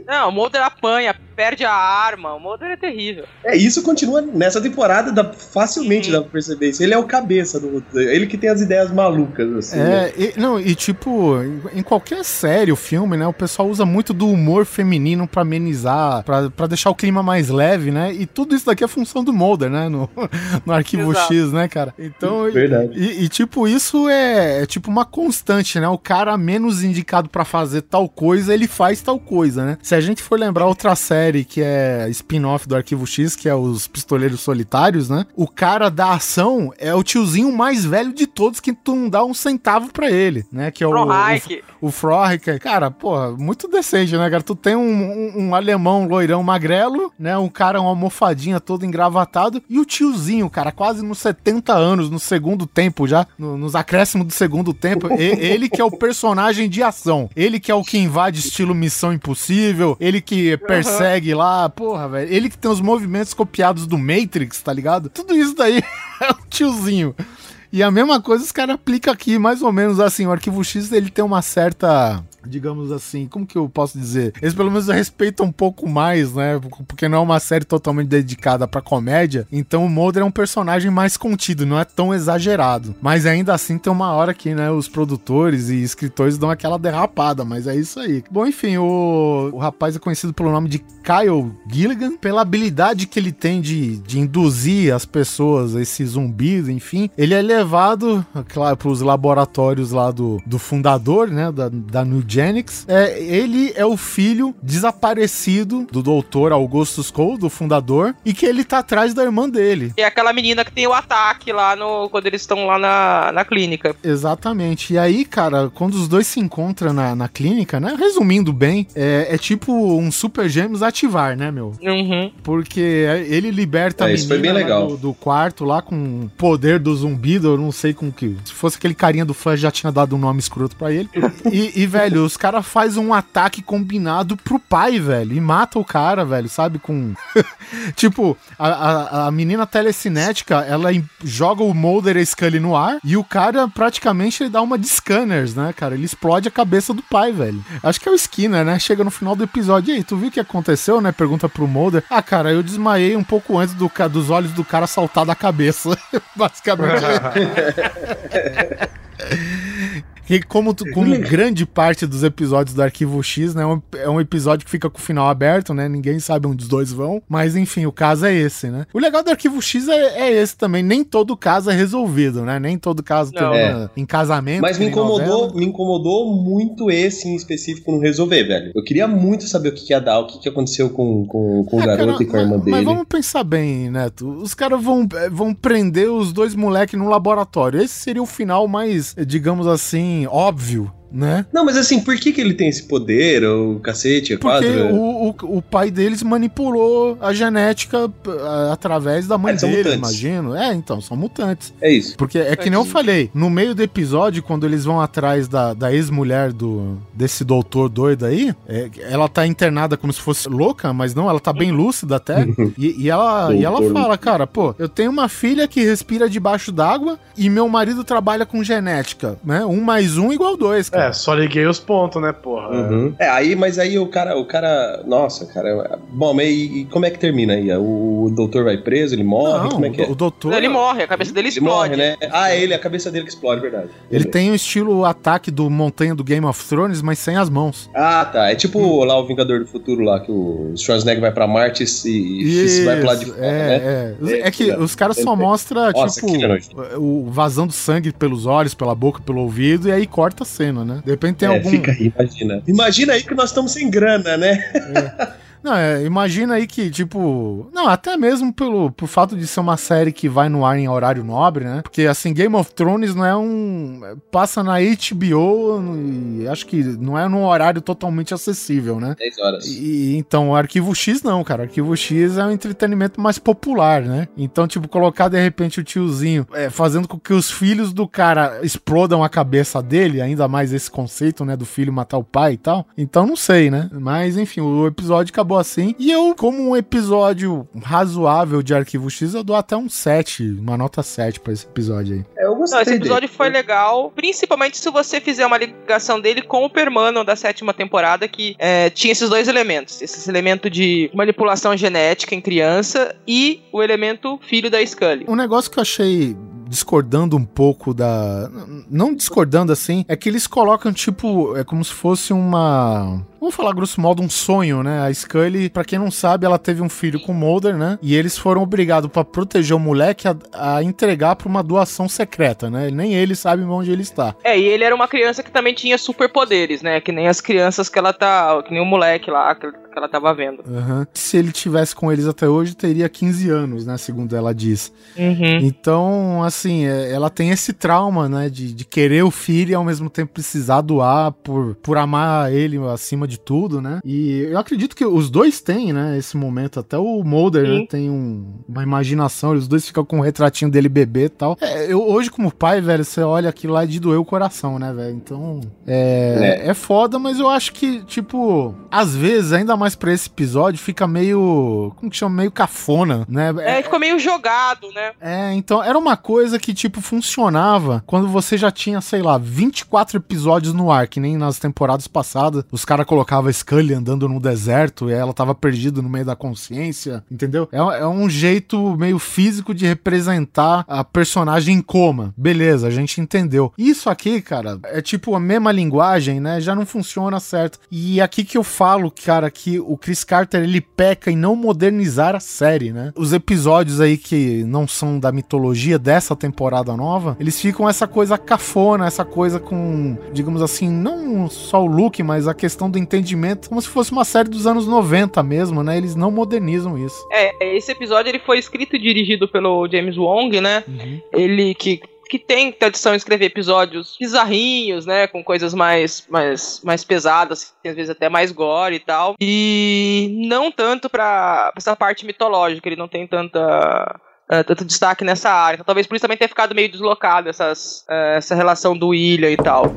Não, o Mulder apanha, perde a arma. O Mulder é terrível. É, isso continua nessa temporada, dá, facilmente dá pra perceber isso. Ele é o cabeça do. Ele que tem as ideias malucas, assim. né? É, e, não, e tipo, em, em qualquer série, o filme, né, o pessoal usa muito do humor feminino pra amenizar, pra, pra deixar o clima mais leve, né? E tudo isso daqui é função do Mulder, né? No, (laughs) no arquivo Exato. X, né, cara? Então, Verdade. E, e, tipo, isso é, é tipo uma constante, né? O cara menos indicado pra fazer tal coisa, ele faz tal coisa, né? Se a gente for lembrar outra série que é spin-off do Arquivo X, que é os Pistoleiros Solitários, né? O cara da ação é o tiozinho mais velho de todos que tu não dá um centavo pra ele, né? Que é o, Frohike. o, o Frohike. Cara, porra, muito decente, né, cara? Tu tem um, um, um alemão loirão magrelo, né? Um cara, uma almofadinha todo engravatado e o tiozinho, cara, quase nos 70 anos, no segundo tempo já, no- nos acréscimos do segundo tempo. E- ele que é o personagem de ação. Ele que é o que invade estilo Missão Impossível. Ele que persegue lá. Porra, velho. Ele que tem os movimentos copiados do Matrix, tá ligado? Tudo isso daí (laughs) é o tiozinho. E a mesma coisa os caras aplicam aqui, mais ou menos assim. O Arquivo X ele tem uma certa. Digamos assim, como que eu posso dizer? Eles pelo menos respeitam um pouco mais, né? Porque não é uma série totalmente dedicada pra comédia. Então o Mulder é um personagem mais contido, não é tão exagerado. Mas ainda assim tem uma hora que, né, os produtores e escritores dão aquela derrapada, mas é isso aí. Bom, enfim, o, o rapaz é conhecido pelo nome de Kyle Gilligan, pela habilidade que ele tem de, de induzir as pessoas, esses zumbis, enfim. Ele é levado, claro, pros laboratórios lá do, do fundador, né, da, da Nugenics. É, ele é o filho desaparecido do doutor Augustus Cole, do fundador, e que ele tá atrás da irmã dele. E aquela menina que tem o ataque lá no. Quando eles estão lá na, na clínica. Exatamente. E aí, cara, quando os dois se encontram na, na clínica, né? Resumindo bem, é, é tipo um Super Gêmeos ativar, né, meu? Uhum. Porque ele liberta É, isso foi bem lá legal. Do, do quarto lá com o poder do zumbido, eu não sei com que. Se fosse aquele carinha do Flash, já tinha dado um nome escroto pra ele. (laughs) E, e, velho, os caras fazem um ataque combinado pro pai, velho. E mata o cara, velho, sabe? Com. (laughs) tipo, a, a, a menina telecinética, ela joga o Mulder e a Scully no ar e o cara praticamente ele dá uma de scanners, né, cara? Ele explode a cabeça do pai, velho. Acho que é o Skinner, né? Chega no final do episódio. E aí, tu viu o que aconteceu, né? Pergunta pro Mulder. Ah, cara, eu desmaiei um pouco antes do, ca- dos olhos do cara saltar da cabeça. (laughs) Basicamente. (laughs) E como, tu- como grande parte dos episódios do Arquivo X, né? é um- É um episódio que fica com o final aberto, né? Ninguém sabe onde os dois vão. Mas enfim, o caso é esse, né? O legal do Arquivo X é, é esse também. Nem todo caso é resolvido, né? Nem todo caso Não. termina em casamento. Mas me novela. incomodou, me incomodou muito esse em específico não resolver, velho. Eu queria muito saber o que, que ia dar, o que, que aconteceu com, com, com o Ah, garoto cara, e com a irmã mas, dele. Mas vamos pensar bem, Neto. Os caras vão, vão prender os dois moleques no laboratório. Esse seria o final mais, digamos assim, óbvio, né? Não, mas assim, por que, que ele tem esse poder, o cacete, é Porque quadro? o, o, o pai deles manipulou a genética através da mãe são dele, imagino. É, então, são mutantes. É isso. Porque é que nem eu falei, no meio do episódio, quando eles vão atrás da, da ex-mulher do desse doutor doido aí, é, ela tá internada como se fosse louca, mas não, ela tá bem (laughs) lúcida até. e, e ela, e ela fala, cara, pô, eu tenho uma filha que respira debaixo d'água e meu marido trabalha com genética, né? Um mais um igual dois, cara. É, só liguei os pontos, né, porra? Uhum. É, aí, mas aí o cara, o cara, nossa, cara, bom, mas e, e como é que termina aí? O, doutor vai preso, ele morre, Não, como é que é? o doutor... Ele morre, a cabeça dele Ele explode. morre, né? Ah, ele, a cabeça dele que explode, verdade. Ele tem o estilo ataque do montanha do Game of Thrones, mas sem as mãos. Ah, tá. É tipo Hum. lá o Vingador do Futuro lá, que o Schwarzenegger vai pra Marte e se, se vai pro lado de fora, é, né? é. É que os caras só mostram, tipo, o vazando sangue pelos olhos, pela boca, pelo ouvido, e aí corta a cena, né? De repente tem É, algum. fica aí, imagina. Imagina aí que nós estamos sem grana, né? (laughs) Não, é, imagina aí que, tipo. Não, até mesmo pelo por fato de ser uma série que vai no ar em horário nobre, né? Porque, assim, Game of Thrones não é um. Passa na HBO e acho que não é num horário totalmente acessível, né? 10 horas. E então, o Arquivo X não, cara. Arquivo X é um entretenimento mais popular, né? Então, tipo, colocar de repente o tiozinho é, fazendo com que os filhos do cara explodam a cabeça dele, ainda mais esse conceito, né? Do filho matar o pai e tal. Então, não sei, né? Mas, enfim, o episódio acabou acabou assim. E eu, como um episódio razoável de Arquivo X, eu dou até um 7, uma nota 7 pra esse episódio aí. É, Eu gostei Não, esse dele. episódio foi legal, principalmente se você fizer uma ligação dele com o Permano da sétima temporada, que é, tinha esses dois elementos. Esse elemento de manipulação genética em criança e o elemento filho da Scully. Um negócio que eu achei discordando um pouco da. Não discordando assim, é que eles colocam, tipo, é como se fosse uma. Vamos falar grosso modo um sonho, né? A Scully, pra quem não sabe, ela teve um filho com o Mulder, né? E eles foram obrigados pra proteger o moleque a, a entregar pra uma doação secreta, né? Nem ele sabe onde ele está. É, e ele era uma criança que também tinha superpoderes, né? Que nem as crianças que ela tá. Que nem o moleque lá que, que ela tava vendo. Aham. Se ele tivesse com eles até hoje, teria 15 anos, né? Segundo ela diz. Uhum. Então, assim, é, ela tem esse trauma, né? De, de querer o filho e ao mesmo tempo precisar doar por, por amar ele acima de tudo, né? E eu acredito que os dois têm, né? Esse momento. Até o Mulder, né? Tem um- uma imaginação. Os dois ficam com um retratinho dele bebê e tal. É, eu, hoje, como pai, velho, você olha aquilo lá é de doer o coração, né, velho? Então, é, é foda, mas eu acho que, tipo, às vezes, ainda mais pra esse episódio, fica meio. Como que chama? Meio cafona, né? É, ficou meio jogado, né? É, então era uma coisa que, tipo, funcionava quando você já tinha, sei lá, 24 episódios no ar, que nem nas temporadas passadas. Os caras colocavam a Scully andando no deserto e ela tava perdida no meio da consciência, entendeu? É, é um jeito meio físico de representar a personagem em coma. Beleza, a gente entendeu. Isso aqui, cara, é tipo a mesma linguagem, né? Já não funciona certo. E aqui que eu falo, cara, que o Chris Carter ele peca em não modernizar a série, né? Os episódios aí que não são da mitologia dessa temporada nova, eles ficam essa coisa cafona, essa coisa com, digamos assim, não só o look, mas a questão do entendimento, como se fosse uma série dos anos 90 mesmo, né? Eles não modernizam isso. É, esse episódio ele foi escrito e dirigido pelo James Wong, né? Ele que que tem tradição em escrever episódios bizarrinhos, né, com coisas mais mais mais pesadas, às vezes até mais gore e tal. E não tanto pra essa parte mitológica, ele não tem tanta eh, tanto destaque nessa área. Então, talvez por isso também tenha ficado meio deslocado essas, eh, essa relação do William e tal.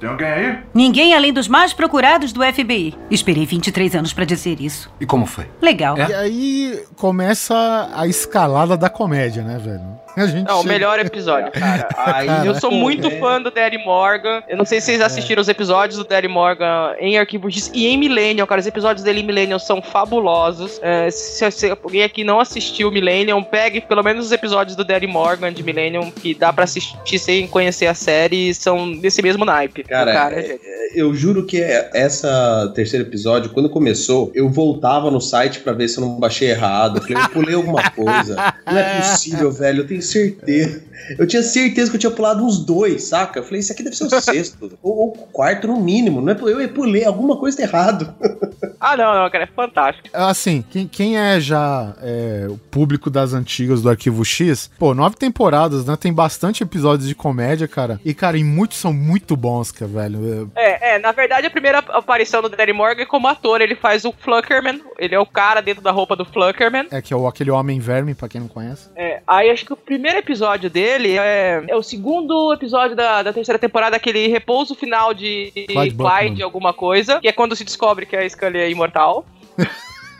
Tem alguém aí? Ninguém além dos mais procurados do FBI. Esperei 23 anos pra dizer isso. E como foi? Legal. E aí começa a escalada da comédia, né, velho? A gente Não, o melhor episódio, (laughs) cara. Aí, eu sou muito é. fã do Daddy Morgan. Eu não sei se vocês assistiram os episódios do Daddy Morgan em Arquivo X e em Millennium, cara. Os episódios dele em Millennium são fabulosos. É, se, se alguém aqui não assistiu Millennium, pegue pelo menos os episódios do Daddy Morgan de Millennium, que dá pra assistir sem conhecer a série, e são desse mesmo naipe. Cara, Do é- é- eu juro que é- essa terceiro episódio, quando começou, eu voltava no site pra ver se eu não baixei errado. Eu falei, eu pulei alguma coisa. Não é possível, velho. Eu tenho certeza. Eu tinha certeza que eu tinha pulado uns dois, saca? Eu falei, isso aqui deve ser o (laughs) sexto. ou, ou o quarto, no mínimo. Não é, eu pulei alguma coisa tá errado. (laughs) Ah, não, não, cara, é fantástico. Assim, quem, quem é já é, o público das antigas do Arquivo X, pô, nove temporadas, né? Tem bastante episódios de comédia, cara. E, cara, e muitos são muito bons, cara, velho. É, é, na verdade, a primeira aparição do Daddy Morgan é como ator. Ele faz o Fluckerman. Ele é o cara dentro da roupa do Fluckerman. É, é que é o, aquele homem verme, pra quem não conhece. É, aí acho que o primeiro episódio dele é, é o segundo episódio da, da terceira temporada, aquele repouso final de Clyde Clyde, alguma coisa, que é quando se descobre que a Scully é imortal. (laughs)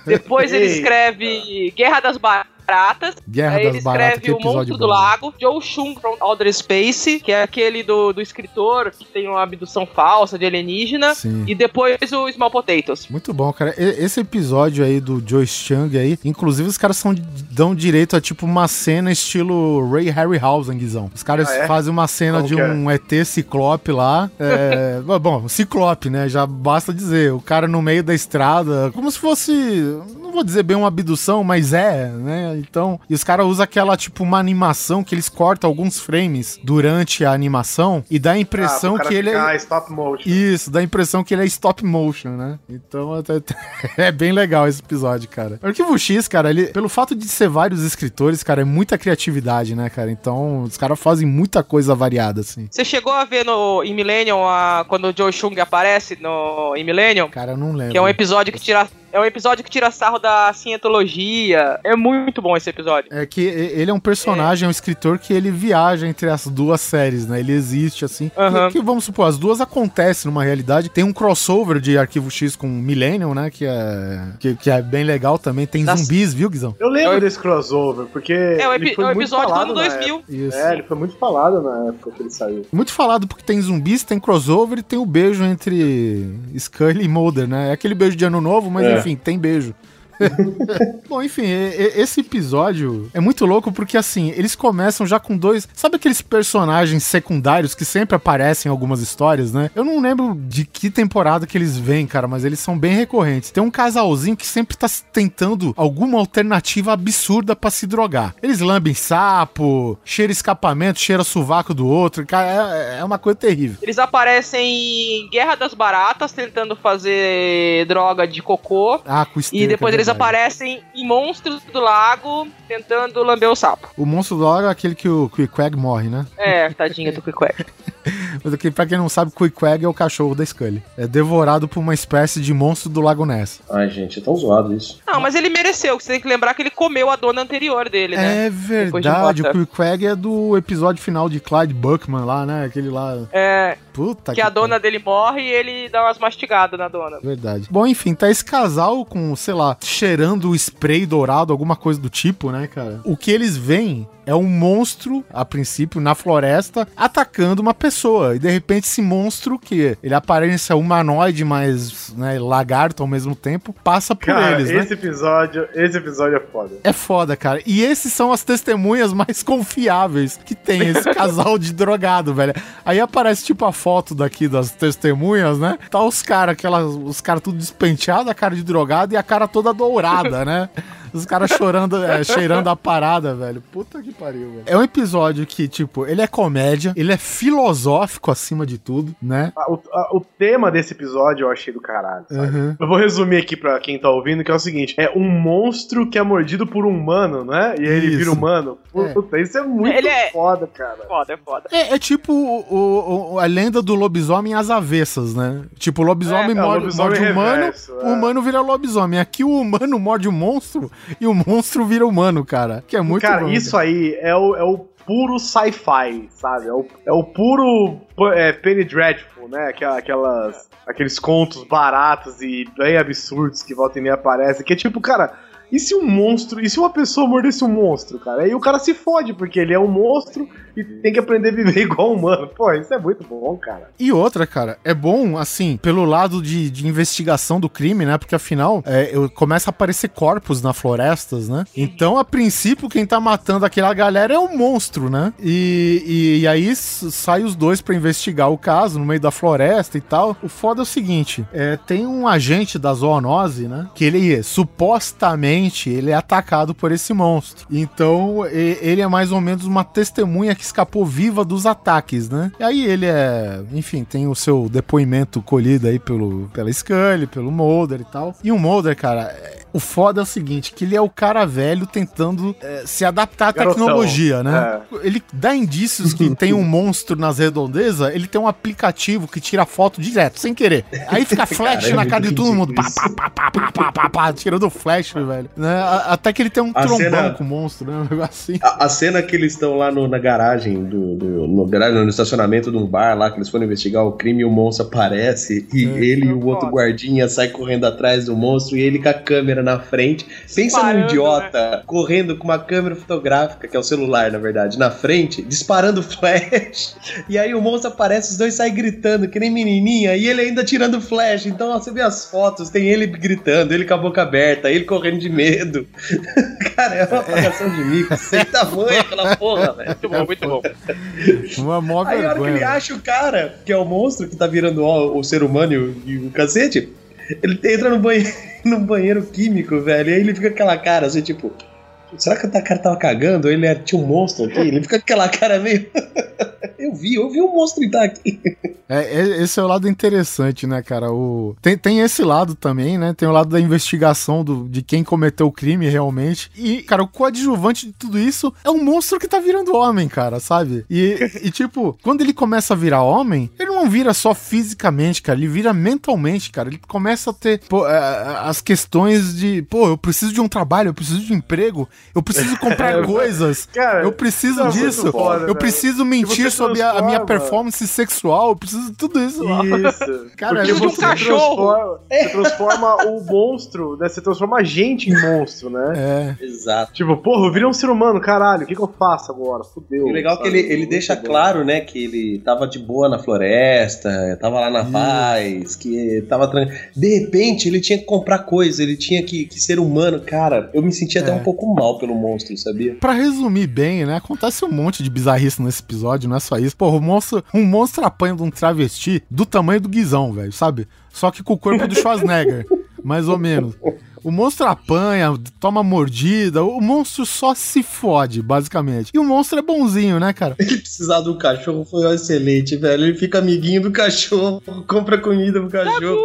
Depois ele escreve Guerra das Baratas. Guerra aí ele escreve O Monstro do. Lago, Joe Chung from Outer Space, que é aquele do, do escritor que tem uma abdução falsa de alienígena. Sim. E depois o Small Potatoes. Muito bom, cara. E- Esse episódio aí do Joyce Chung aí, inclusive os caras são, dão direito a tipo uma cena estilo Ray Harryhausen, Guizão. Os caras Ah, é? fazem uma cena Como de é? um ET ciclope lá. É, (laughs) bom, ciclope, né? Já basta dizer. O cara no meio da estrada, como se fosse, não vou dizer bem uma abdução, mas é, né? Então, e os caras usam aquela tipo uma animação que eles cortam alguns frames durante a animação e dá a impressão Ah, pro cara que ele é stop motion. isso, dá a impressão que ele é stop motion, né? Então até- (laughs) é bem legal esse episódio, cara. O Arquivo X, cara, ele, pelo fato de ser vários escritores, cara, é muita criatividade, né, cara? Então os caras fazem muita coisa variada, assim. Você chegou a ver no, em Millennium a- quando o Joe Chung aparece no, em Millennium? Cara, eu não lembro. Que é um episódio que tira. É um episódio que tira sarro da cientologia. É muito bom esse episódio. É que e- ele é um personagem, é um escritor que ele viaja entre as duas séries, né? Ele existe assim. Aham. Que, que, vamos supor, as duas acontecem numa realidade. Tem um crossover de Arquivo X com Millennium, né? Que é, que, que é bem legal também. Tem Nossa. zumbis, viu, Guizão? Eu lembro É o- desse crossover, porque. É o, ele foi é o muito episódio do falado ano na 2000. época. Isso. É, ele foi muito falado na época que ele saiu. Muito falado porque tem zumbis, tem crossover e tem o beijo entre Scully e Mulder, né? É aquele beijo de ano novo, mas É. enfim, tem beijo. (laughs) Bom, enfim, e- e- esse episódio é muito louco porque, assim, eles começam já com dois. Sabe aqueles personagens secundários que sempre aparecem em algumas histórias, né? Eu não lembro de que temporada que eles vêm, cara, mas eles são bem recorrentes. Tem um casalzinho que sempre tá tentando alguma alternativa absurda pra se drogar. Eles lambem sapo, cheira escapamento, cheira sovaco do outro. Cara, é, é uma coisa terrível. Eles aparecem em Guerra das Baratas, tentando fazer droga de cocô. Ah, com E esterco, depois é eles verdade. aparecem em Monstros do Lago, tentando lamber o sapo. O monstro do lago é aquele que o Queequeg morre, né? É, tadinha do Quickwag. (laughs) (laughs) Mas aqui, pra quem não sabe, Queequeg é o cachorro da Scully. É devorado por uma espécie de monstro do Lago Ness. Ai, gente, é tão zoado isso. Não, mas ele mereceu, você tem que lembrar que ele comeu a dona anterior dele, né? É Depois de verdade, o. Queequeg é do episódio final de Clyde Buckman lá, né? Aquele lá. É, Puta que a dona dele morre e ele dá umas mastigadas na dona. Verdade. Bom, enfim, tá esse casal com, sei lá, cheirando spray dourado, alguma coisa do tipo, né, cara? O que eles veem é um monstro, a princípio, na floresta, atacando uma pessoa. E de repente esse monstro, que ele aparência humanoide, mas né, lagarto ao mesmo tempo, passa por Cara, eles, né? esse episódio, esse episódio é foda. É foda, cara. E esses são as testemunhas mais confiáveis que tem esse (laughs) casal de drogado, velho. Aí aparece tipo a foto daqui das testemunhas, né? Tá os caras, aquelas, os caras tudo despenteado, a cara de drogado e a cara toda dourada, né? (laughs) Os caras chorando, é, cheirando a parada, velho. Puta que pariu, velho. É um episódio que, tipo, ele é comédia, ele é filosófico acima de tudo, né? Ah, O, a- o tema desse episódio eu achei do caralho. sabe? Uhum. Eu vou resumir aqui pra quem tá ouvindo, que é o seguinte: é um monstro que é mordido por um humano, né? E aí ele Isso. vira humano. É. Puta, isso é muito Ele é- foda, cara. Foda, é foda. É, é tipo o- o- o- a lenda do lobisomem às avessas, né? Tipo, o lobisomem É, é, o morde, lobisomem morde o humano, reverso, o é. humano vira lobisomem. Aqui o humano morde o monstro (laughs) e o monstro vira humano, cara. Que é muito cara, bom. isso aí é o, é o puro sci-fi, sabe? É o, é o puro é, Penny Dreadful, né? Aquela- Aquelas, aqueles contos baratos e bem absurdos que volta e meia aparecem. Que é tipo, cara, e se um monstro, e se uma pessoa mordesse um monstro, cara? Aí o cara se fode, porque ele é um monstro e tem que aprender a viver (laughs) igual um humano. Pô, isso é muito bom, cara. E outra, cara, é bom, assim, pelo lado de, de investigação do crime, né? Porque afinal, é, começa a aparecer corpos na florestas, né? Então, a princípio, quem tá matando aquela galera é um monstro, né? E, e, e aí sai os dois pra investigar o caso no meio da floresta e tal. O foda é o seguinte: é, tem um agente da zoonose, né? Que ele supostamente ele é atacado por esse monstro. Então, ele é mais ou menos uma testemunha que escapou viva dos ataques, né? E aí ele é, enfim, tem o seu depoimento colhido aí pelo, pela Scully, pelo Mulder e tal. E o Mulder, cara, é- o foda é o seguinte, que ele é o cara velho tentando é, se adaptar à Garotão. tecnologia, né? É. Ele dá indícios que tem um (laughs) monstro nas redondezas, ele tem um aplicativo que tira foto direto, sem querer. Aí fica (laughs) flash Cara, na cara de todo mundo, pá, pá, pá, pá, pá, pá, pá, pá, tirando flash, velho. Né? Até que ele tem um A trombão cena- com o monstro, né? Um negócio assim. A, a cena que eles estão lá no- na garagem do, do- no, garagem, no estacionamento de um bar lá, que eles foram investigar o crime e o monstro aparece, e É. ele e o outro guardinha saem correndo atrás do monstro, e ele com a câmera na frente. Pensa num idiota correndo com uma câmera fotográfica, que é o celular, na verdade, na frente, disparando (laughs) flash. E aí o monstro aparece, os dois saem gritando, que nem menininha, e ele ainda tirando flash. Então ó, você vê as fotos, tem ele gritando, ele com a boca aberta, ele correndo de medo. (laughs) Cara, é uma apagação de mico sem tamanho aquela porra, velho. Muito bom, muito bom. Uma mó Aí a hora que ele acha o cara, que é o monstro que tá virando o, o ser humano e o, e o cacete, ele entra no banheiro, (laughs) no banheiro químico, velho, e aí ele fica com aquela cara assim, tipo. Será que o cara tava cagando? Ele era- tinha um monstro aqui? Ele fica com aquela cara meio. (laughs) eu vi, eu vi um monstro entrar aqui. É, é- esse é o lado interessante, né, cara? O, tem, tem esse lado também, né? Tem o lado da investigação do, de quem cometeu o crime realmente. E, cara, o coadjuvante de tudo isso é um monstro que tá virando homem, cara, sabe? E, e, tipo, quando ele começa a virar homem, ele não vira só fisicamente, cara, ele vira mentalmente, cara. Ele começa a ter pô, é, as questões de, pô, eu preciso de um trabalho, eu preciso de um emprego, eu preciso comprar (laughs) coisas, Cara, eu preciso muito disso, foda, eu velho. preciso mentir sobre a, a minha performance sexual, eu preciso de tudo isso. lá. Isso. (laughs) Cara, Porque é você muito transforma, você transforma o monstro, né? Você transforma a gente em monstro, né? É. Exato. Tipo, porra, eu virei um ser humano, caralho, o que, que eu faço agora? Fudeu. O legal é que sabe? ele, ele Muito deixa bom. claro, né, que ele tava de boa na floresta, tava lá na paz, que tava tranquilo. De repente, ele tinha que comprar coisa, ele tinha que, que ser humano. Cara, eu me senti até É. um pouco mal pelo monstro, sabia? Pra resumir bem, né? Acontece um monte de bizarrice nesse episódio, não é só isso. Porra, o monstro, um monstro apanha de um travesti do tamanho do Guizão, velho, sabe? Só que com o corpo do (laughs) Schwarzenegger, mais ou menos. O monstro apanha, toma mordida, o monstro só se fode, basicamente. E o monstro é bonzinho, né, cara? Ele precisar do cachorro foi excelente, velho. Ele fica amiguinho do cachorro, (laughs) compra comida pro cachorro.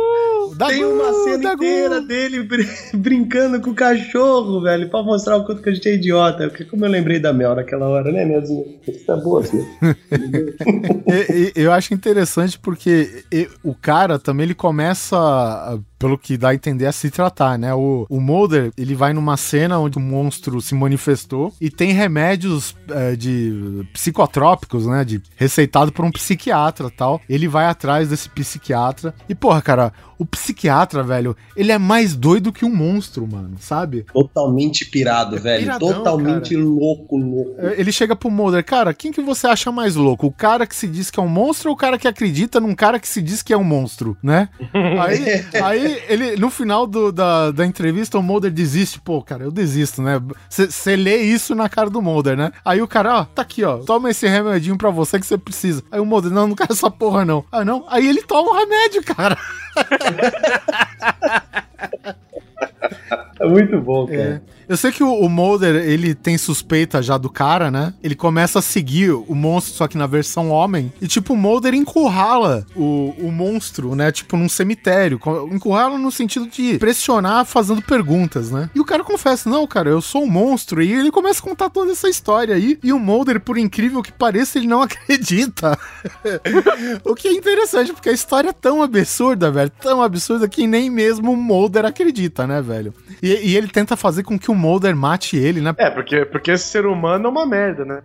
Tem uma cena Dagu. inteira dele brin- (laughs) brincando com o cachorro, velho, pra mostrar o quanto que a gente é idiota. Porque Como eu lembrei da Mel naquela hora, né, Melzinha? Isso tá boa, filho. (laughs) Eu acho interessante porque o cara também ele começa, pelo que dá a entender, a se tratar, né? O, o Mulder, ele vai numa cena onde o monstro se manifestou e tem remédios eh, de psicotrópicos, né? De, receitado por um psiquiatra tal. Ele vai atrás desse psiquiatra e, porra, cara, o psiquiatra, velho, ele é mais doido que um monstro, mano, sabe? Totalmente pirado, velho. piradão, Totalmente louco, louco. É, Ele chega pro Mulder, cara, quem que você acha mais louco? O cara que se diz que é um monstro ou o cara que acredita num cara que se diz que é um monstro, né? (laughs) aí, aí ele, no final do- da, da entrevista, o Mulder desiste. Pô, cara, eu desisto, né? Você lê isso na cara do Mulder, né? Aí o cara, ó, tá aqui, ó, toma esse remedinho pra você que você precisa. Aí o Mulder, não, não quero essa porra, não. Ah, não? Aí ele toma o remédio, cara. (laughs) É muito bom, cara. É. Eu sei que o, o Mulder, ele tem suspeita já do cara, né? Ele começa a seguir o monstro, só que na versão homem. E, tipo, o Mulder encurrala o, o monstro, né? Tipo, num cemitério. Encurrala no sentido de pressionar fazendo perguntas, né? E o cara confessa, não, cara, eu sou um monstro. E ele começa a contar toda essa história aí. E o Mulder, por incrível que pareça, ele não (laughs) acredita. (laughs) o que é interessante, porque a história é tão absurda, velho. Tão absurda que nem mesmo o Mulder acredita, né, velho? E, e ele tenta fazer com que o Mulder mate ele, né? É, porque, porque esse ser humano é uma merda, né?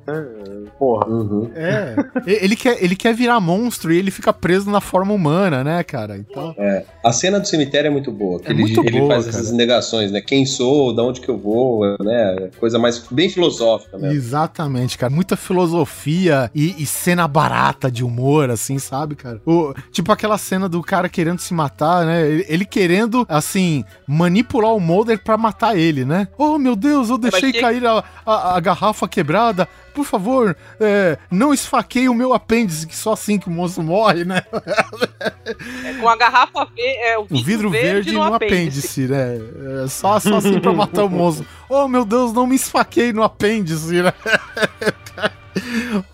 Porra. Uhum. É. Ele, quer, ele quer virar monstro e ele fica preso na forma humana, né, cara? Então. É. A cena do cemitério é muito boa. Que É ele, muito ele boa, faz cara. essas negações, né? Quem sou, de onde que eu vou, né? Coisa mais bem filosófica, né? Exatamente, cara. Muita filosofia e, e cena barata de humor, assim, sabe, cara? O, tipo aquela cena do cara querendo se matar, né? Ele, ele querendo, assim, manipular o Mulder pra matar ele, né? Oh, meu Deus, eu deixei que- cair a, a, a garrafa quebrada. Por favor, é, não esfaqueie o meu apêndice, que só assim que o monstro morre, né? É, com a garrafa verde. É, o O vidro verde, no apêndice, né? É, só, só assim pra matar o monstro. (laughs) Oh, meu Deus, não me esfaquei no apêndice, né? (laughs)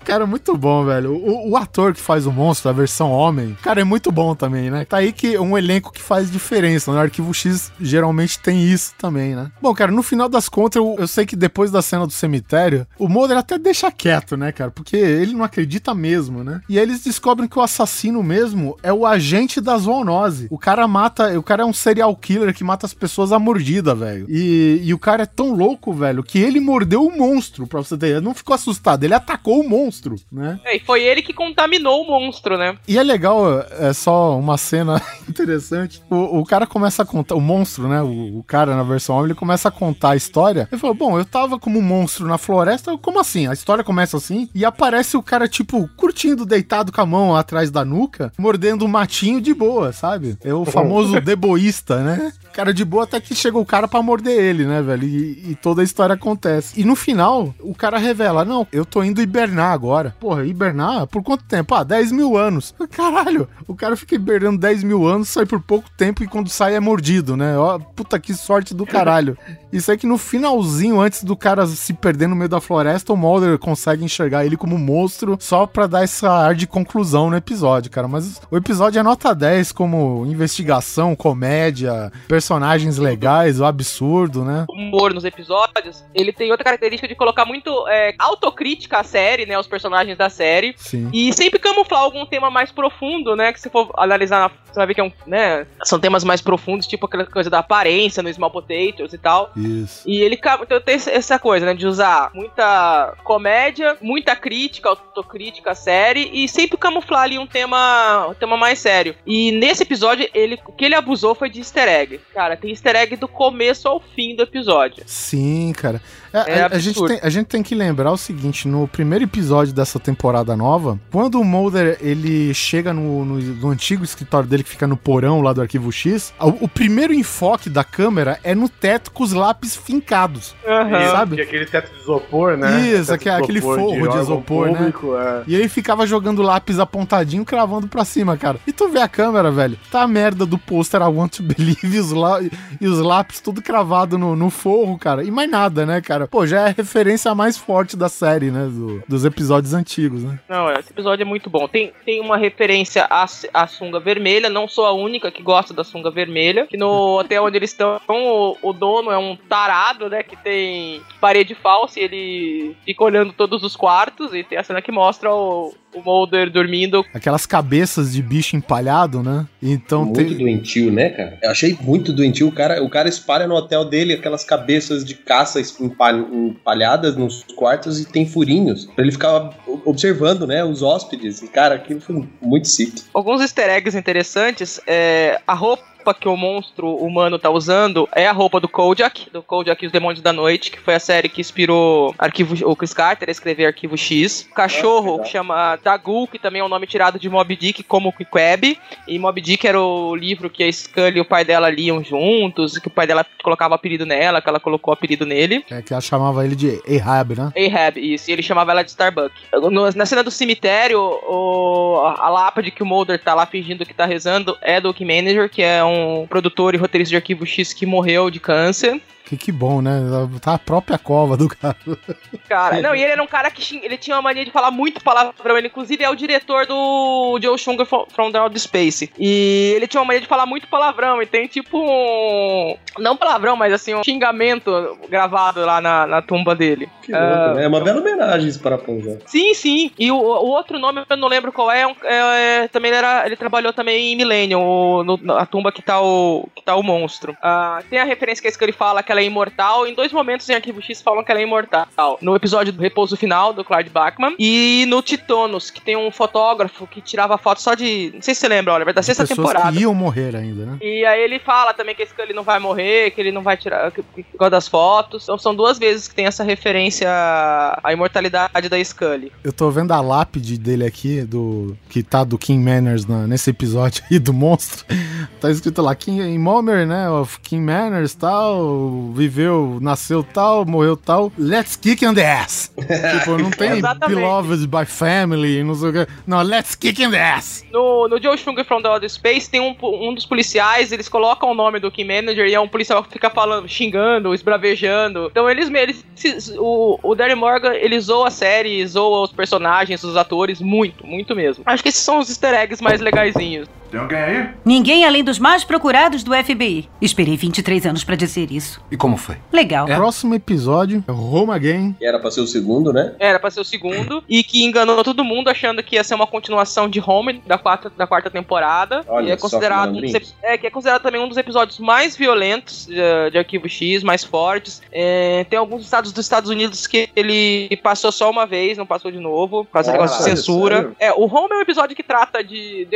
Cara, muito bom, velho. O, o ator que faz o monstro, a versão homem, cara, é muito bom também, né? Tá aí que um elenco que faz diferença. No Arquivo X geralmente tem isso também, né? Bom, cara, no final das contas, eu, eu sei que depois da cena do cemitério, o Mulder até deixa quieto, né, cara? Porque ele não acredita mesmo, né? E aí eles descobrem que o assassino mesmo é o agente da zoonose. O cara mata, o cara é um serial killer que mata as pessoas à mordida, velho. E, e o cara é tão louco, velho, que ele mordeu o monstro, pra você ter. Ele não ficou assustado, ele atacou o monstro, né? É, e foi ele que contaminou o monstro, né? E é legal, é só uma cena (laughs) interessante. O, o cara começa a contar, o monstro, né? O, o cara na versão homem, ele começa a contar a história. Ele falou: Bom, eu tava como um monstro na floresta. Como assim? A história começa assim e aparece o cara, tipo, curtindo, deitado com a mão atrás da nuca, mordendo um matinho de boa, sabe? É o famoso deboísta, né? (laughs) Cara de boa até que chega o cara pra morder ele, né, velho? E, e toda a história acontece. E no final, o cara revela: Não, eu tô indo hibernar agora. Porra, hibernar? Por quanto tempo? Ah, 10 mil anos. (laughs) Caralho, o cara fica hibernando 10 mil anos sai por pouco tempo e quando sai é mordido, né? Ó, puta que sorte do caralho. (laughs) Isso é que no finalzinho, antes do cara se perder no meio da floresta, o Mulder consegue enxergar ele como monstro só pra dar essa ar de conclusão no episódio, cara. Mas o episódio é nota 10 como investigação, comédia, personagens legais, o absurdo, né? humor nos episódios, ele tem outra característica de colocar muito é, autocrítica à série, né? Os personagens da série. Sim. E sempre camuflar algum tema mais profundo, né? Que se for analisar, você vai ver que é um, né? São temas mais profundos, tipo aquela coisa da aparência no Small Potatoes e tal. Isso. E ele então tem essa coisa, né? De usar muita comédia, muita crítica, autocrítica à série e sempre camuflar ali um tema, um tema mais sério. E nesse episódio, ele, o que ele abusou foi de easter egg. Cara, tem easter egg do começo ao fim do episódio. Sim, cara. É, É a, a gente tem, a gente tem que lembrar o seguinte: no primeiro episódio dessa temporada nova, quando o Mulder ele chega no, no, no antigo escritório dele que fica no porão lá do arquivo X, o, o primeiro enfoque da câmera é no teto com os lápis fincados. Isso, Sabe? que é aquele teto de isopor, né? Isso, Teto aque- aquele forro de órgão isopor, né? público, é. E ele ficava jogando lápis apontadinho, cravando pra cima, cara. E tu vê a câmera, velho, tá a merda do pôster I Want to Believe e os, lá, e os lápis tudo cravado no, no forro, cara. E mais nada, né, cara? Pô, já é a referência mais forte da série, né? do- dos episódios antigos, né? Não, esse episódio é muito bom. Tem, tem uma referência à, à sunga vermelha, não sou a única que gosta da sunga vermelha. Que no (laughs) hotel onde eles estão, o, o dono é um tarado, né? Que tem parede falsa e ele fica olhando todos os quartos. E tem a cena que mostra o, o Mulder dormindo. Aquelas cabeças de bicho empalhado, né? Então muito tem. doentio, né, cara? Eu achei muito doentio. O cara, o cara espalha no hotel dele aquelas cabeças de caça empal- empalhadas nos quartos e tem furinhos. Pra ele ficar observando, né, os hóspedes. E, cara, aquilo foi muito sick. Alguns easter eggs interessantes. É, a roupa que o monstro humano tá usando é a roupa do Kojak, do Kojak e os Demônios da Noite, que foi a série que inspirou Arquivo, o Chris Carter a escrever Arquivo X. O cachorro, que chama Dagul, que também é um nome tirado de Moby Dick, como o Queb. E Moby Dick era o livro que a Scully e o pai dela liam juntos, que o pai dela colocava apelido nela, que ela colocou apelido nele. É que ela chamava ele de Ahab, né? Ahab, isso, e ele chamava ela de Starbuck. No- na cena do cemitério, o, a lápide que o Mulder tá lá fingindo que tá rezando é do Kim Manager, que é um produtor e roteirista de Arquivo X que morreu de câncer. Que, que bom, né? Tá a própria cova do cara. Cara, não, e ele era um cara que ele tinha uma mania de falar muito palavrão. Ele, inclusive, é o diretor do Joe Schunger from, the Outer Space. E ele tinha uma mania de falar muito palavrão. E tem tipo um. Não palavrão, mas assim, um xingamento gravado lá na, na tumba dele. Que louco, né? É uma bela homenagem isso para. Sim, sim. E o, o outro nome eu não lembro qual é. é é- é- também ele, era, ele trabalhou também em Millennium, o- no- na tumba que tá o, que tá o monstro. Ah, tem a referência que é isso que ele fala que ela é imortal. Em dois momentos em Arquivo X falam que ela é imortal. No episódio do Repouso Final, do Clyde Bachman. E no Titanos, que tem um fotógrafo que tirava foto só de. Não sei se você lembra, Oliver, da sexta Pessoas temporada. que iam morrer ainda, né? E aí ele fala também que esse Scully não vai morrer, que ele não vai tirar que, que, causa das fotos. Então são duas vezes que tem essa referência à imortalidade da Scully. Eu tô vendo a lápide dele aqui, do que tá do King Manners na- nesse episódio aí do monstro. (laughs) Tá escrito lá, King Momer, né? Of King Manners, tal, viveu, nasceu tal, morreu tal. Let's kick in the ass. (laughs) tipo, não tem beloved by family, não sei o que. Não, let's kick in the ass. No, no Joe Schunger from the Outer Space tem um, um dos policiais, eles colocam o nome do Key Manager e é um policial que fica falando, xingando, esbravejando. Então eles, eles se- o, o Darry Morgan, ele zoa a série, zoa os personagens, os atores, muito, muito mesmo. Acho que esses são os easter eggs mais legaisinhos. Tem alguém aí? Ninguém além dos mais procurados do FBI. Esperei 23 anos pra dizer isso. E como foi? Legal. Próximo episódio, Home Again. Que era pra ser o segundo, né? Era pra ser o segundo, e que enganou todo mundo achando que ia ser uma continuação de Home da quarta, da quarta temporada. Olha e é só considerado que um dos, é, que é considerado também um dos episódios mais violentos de, de Arquivo X, mais fortes. É, tem alguns estados dos Estados Unidos que ele passou só uma vez, não passou de novo, por causa do negócio de censura. sério? É, o Home é um episódio que trata de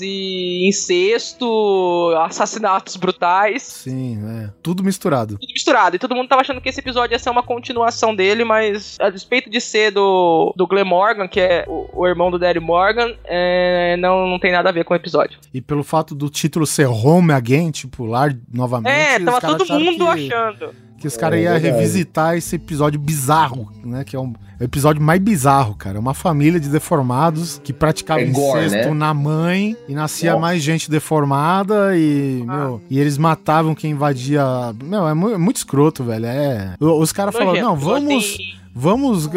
e incesto, assassinatos brutais. Sim, é. Tudo misturado. Tudo misturado. E todo mundo tava achando que esse episódio ia ser uma continuação dele, mas a despeito de ser do, do Glenn Morgan, que é o, o irmão do Daddy Morgan, é, não, não tem nada a ver com o episódio. E pelo fato do título ser Home Again, tipo, lar novamente. É, tava todo mundo que- achando. Que os caras É iam revisitar esse episódio bizarro, né? Que é um o episódio mais bizarro, cara. É Uma família de deformados que praticava É gore, incesto né? na mãe e nascia Nossa. mais gente deformada e, meu, e eles matavam quem invadia. Meu, é, é muito escroto, velho. É. o- Os caras falaram, não, vamos. Vamos.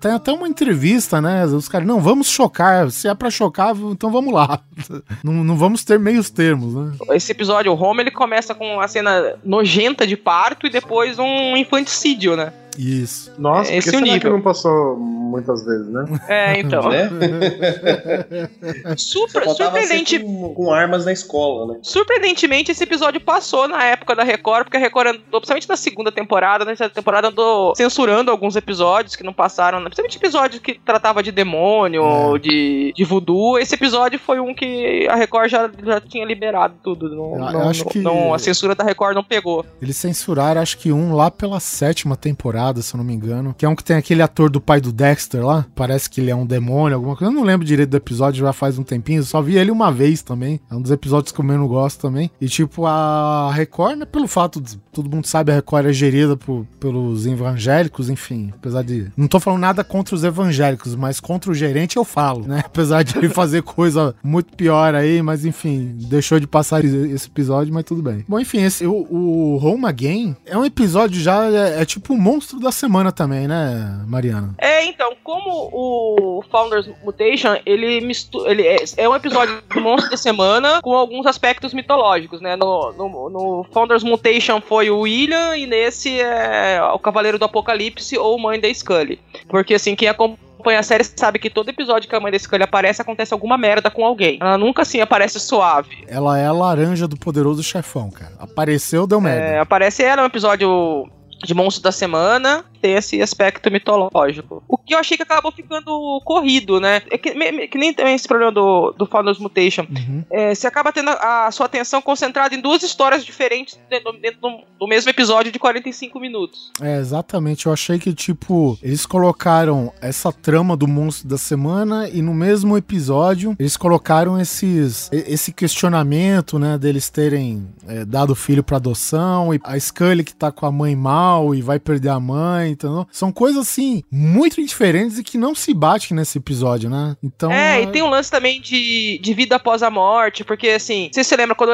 Tem até uma entrevista, né? Os caras, não, vamos chocar. Se é pra chocar, então vamos lá. (laughs) Não, não vamos ter meios termos, né? Esse episódio, o Home, ele começa com uma cena nojenta de parto e depois um infanticídio, né? Isso. Nossa, Esse porque é o será que nível. não passou muitas vezes, né? É, então. Né? (laughs) Ser surpreendente, com, com armas na escola, né? surpreendentemente, esse episódio passou na época da Record, porque a Record andou, principalmente na segunda temporada, nessa temporada andou censurando alguns episódios que não passaram, né? principalmente episódios que tratava de demônio, É. de, de voodoo. Esse episódio foi um que a Record já, já tinha liberado tudo. Não, Eu- eu não- acho não- que- não- a censura da Record não pegou. Eles censuraram, acho que um lá pela sétima temporada, se eu não me engano. Que é um que tem aquele ator do pai do Dexter lá. Parece que ele é um demônio, alguma coisa. Eu não lembro direito do episódio, já faz um tempinho. Eu só vi ele uma vez também. É um dos episódios que eu menos gosto também. E tipo, a Record, né, pelo fato de todo mundo sabe, a Record é gerida por- pelos evangélicos, enfim. Apesar de. Não tô falando nada contra os evangélicos, mas contra o gerente eu falo, né? (laughs) Apesar de ele fazer coisa muito pior aí, mas enfim, deixou de passar esse episódio, mas tudo bem. Bom, enfim, esse, o, o Home Again é um episódio já, é, é tipo o monstro da semana também, né, Mariana? É, então, como o Founders Mutation, ele mistura. Ele é, é um episódio do Monstro da Semana com alguns aspectos mitológicos, né? No, no, no Founders Mutation foi o William, e nesse é o Cavaleiro do Apocalipse ou Mãe da Scully. Porque assim, quem acompanha a série sabe que todo episódio que a Mãe da Scully aparece, acontece alguma merda com alguém. Ela nunca assim aparece suave. Ela é a laranja do poderoso chefão, cara. Apareceu, deu merda. É, aparece ela, é um episódio de monstro da semana, tem esse aspecto mitológico. O que eu achei que acabou ficando corrido, né? É que, me- que nem também esse problema do, do Founders Mutation. Uhum. É, você acaba tendo a, a sua atenção concentrada em duas histórias diferentes dentro, dentro do, do mesmo episódio de 45 minutos. É, exatamente. Eu achei que, tipo, eles colocaram essa trama do monstro da semana e no mesmo episódio eles colocaram esses, esse questionamento, né, deles terem é, dado o filho pra adoção e a Scully que tá com a mãe mal e vai perder a mãe, entendeu? São coisas, assim, muito diferentes e que não se batem nesse episódio, né? Então. é, e tem um lance também de, de vida após a morte, porque assim, você se lembra quando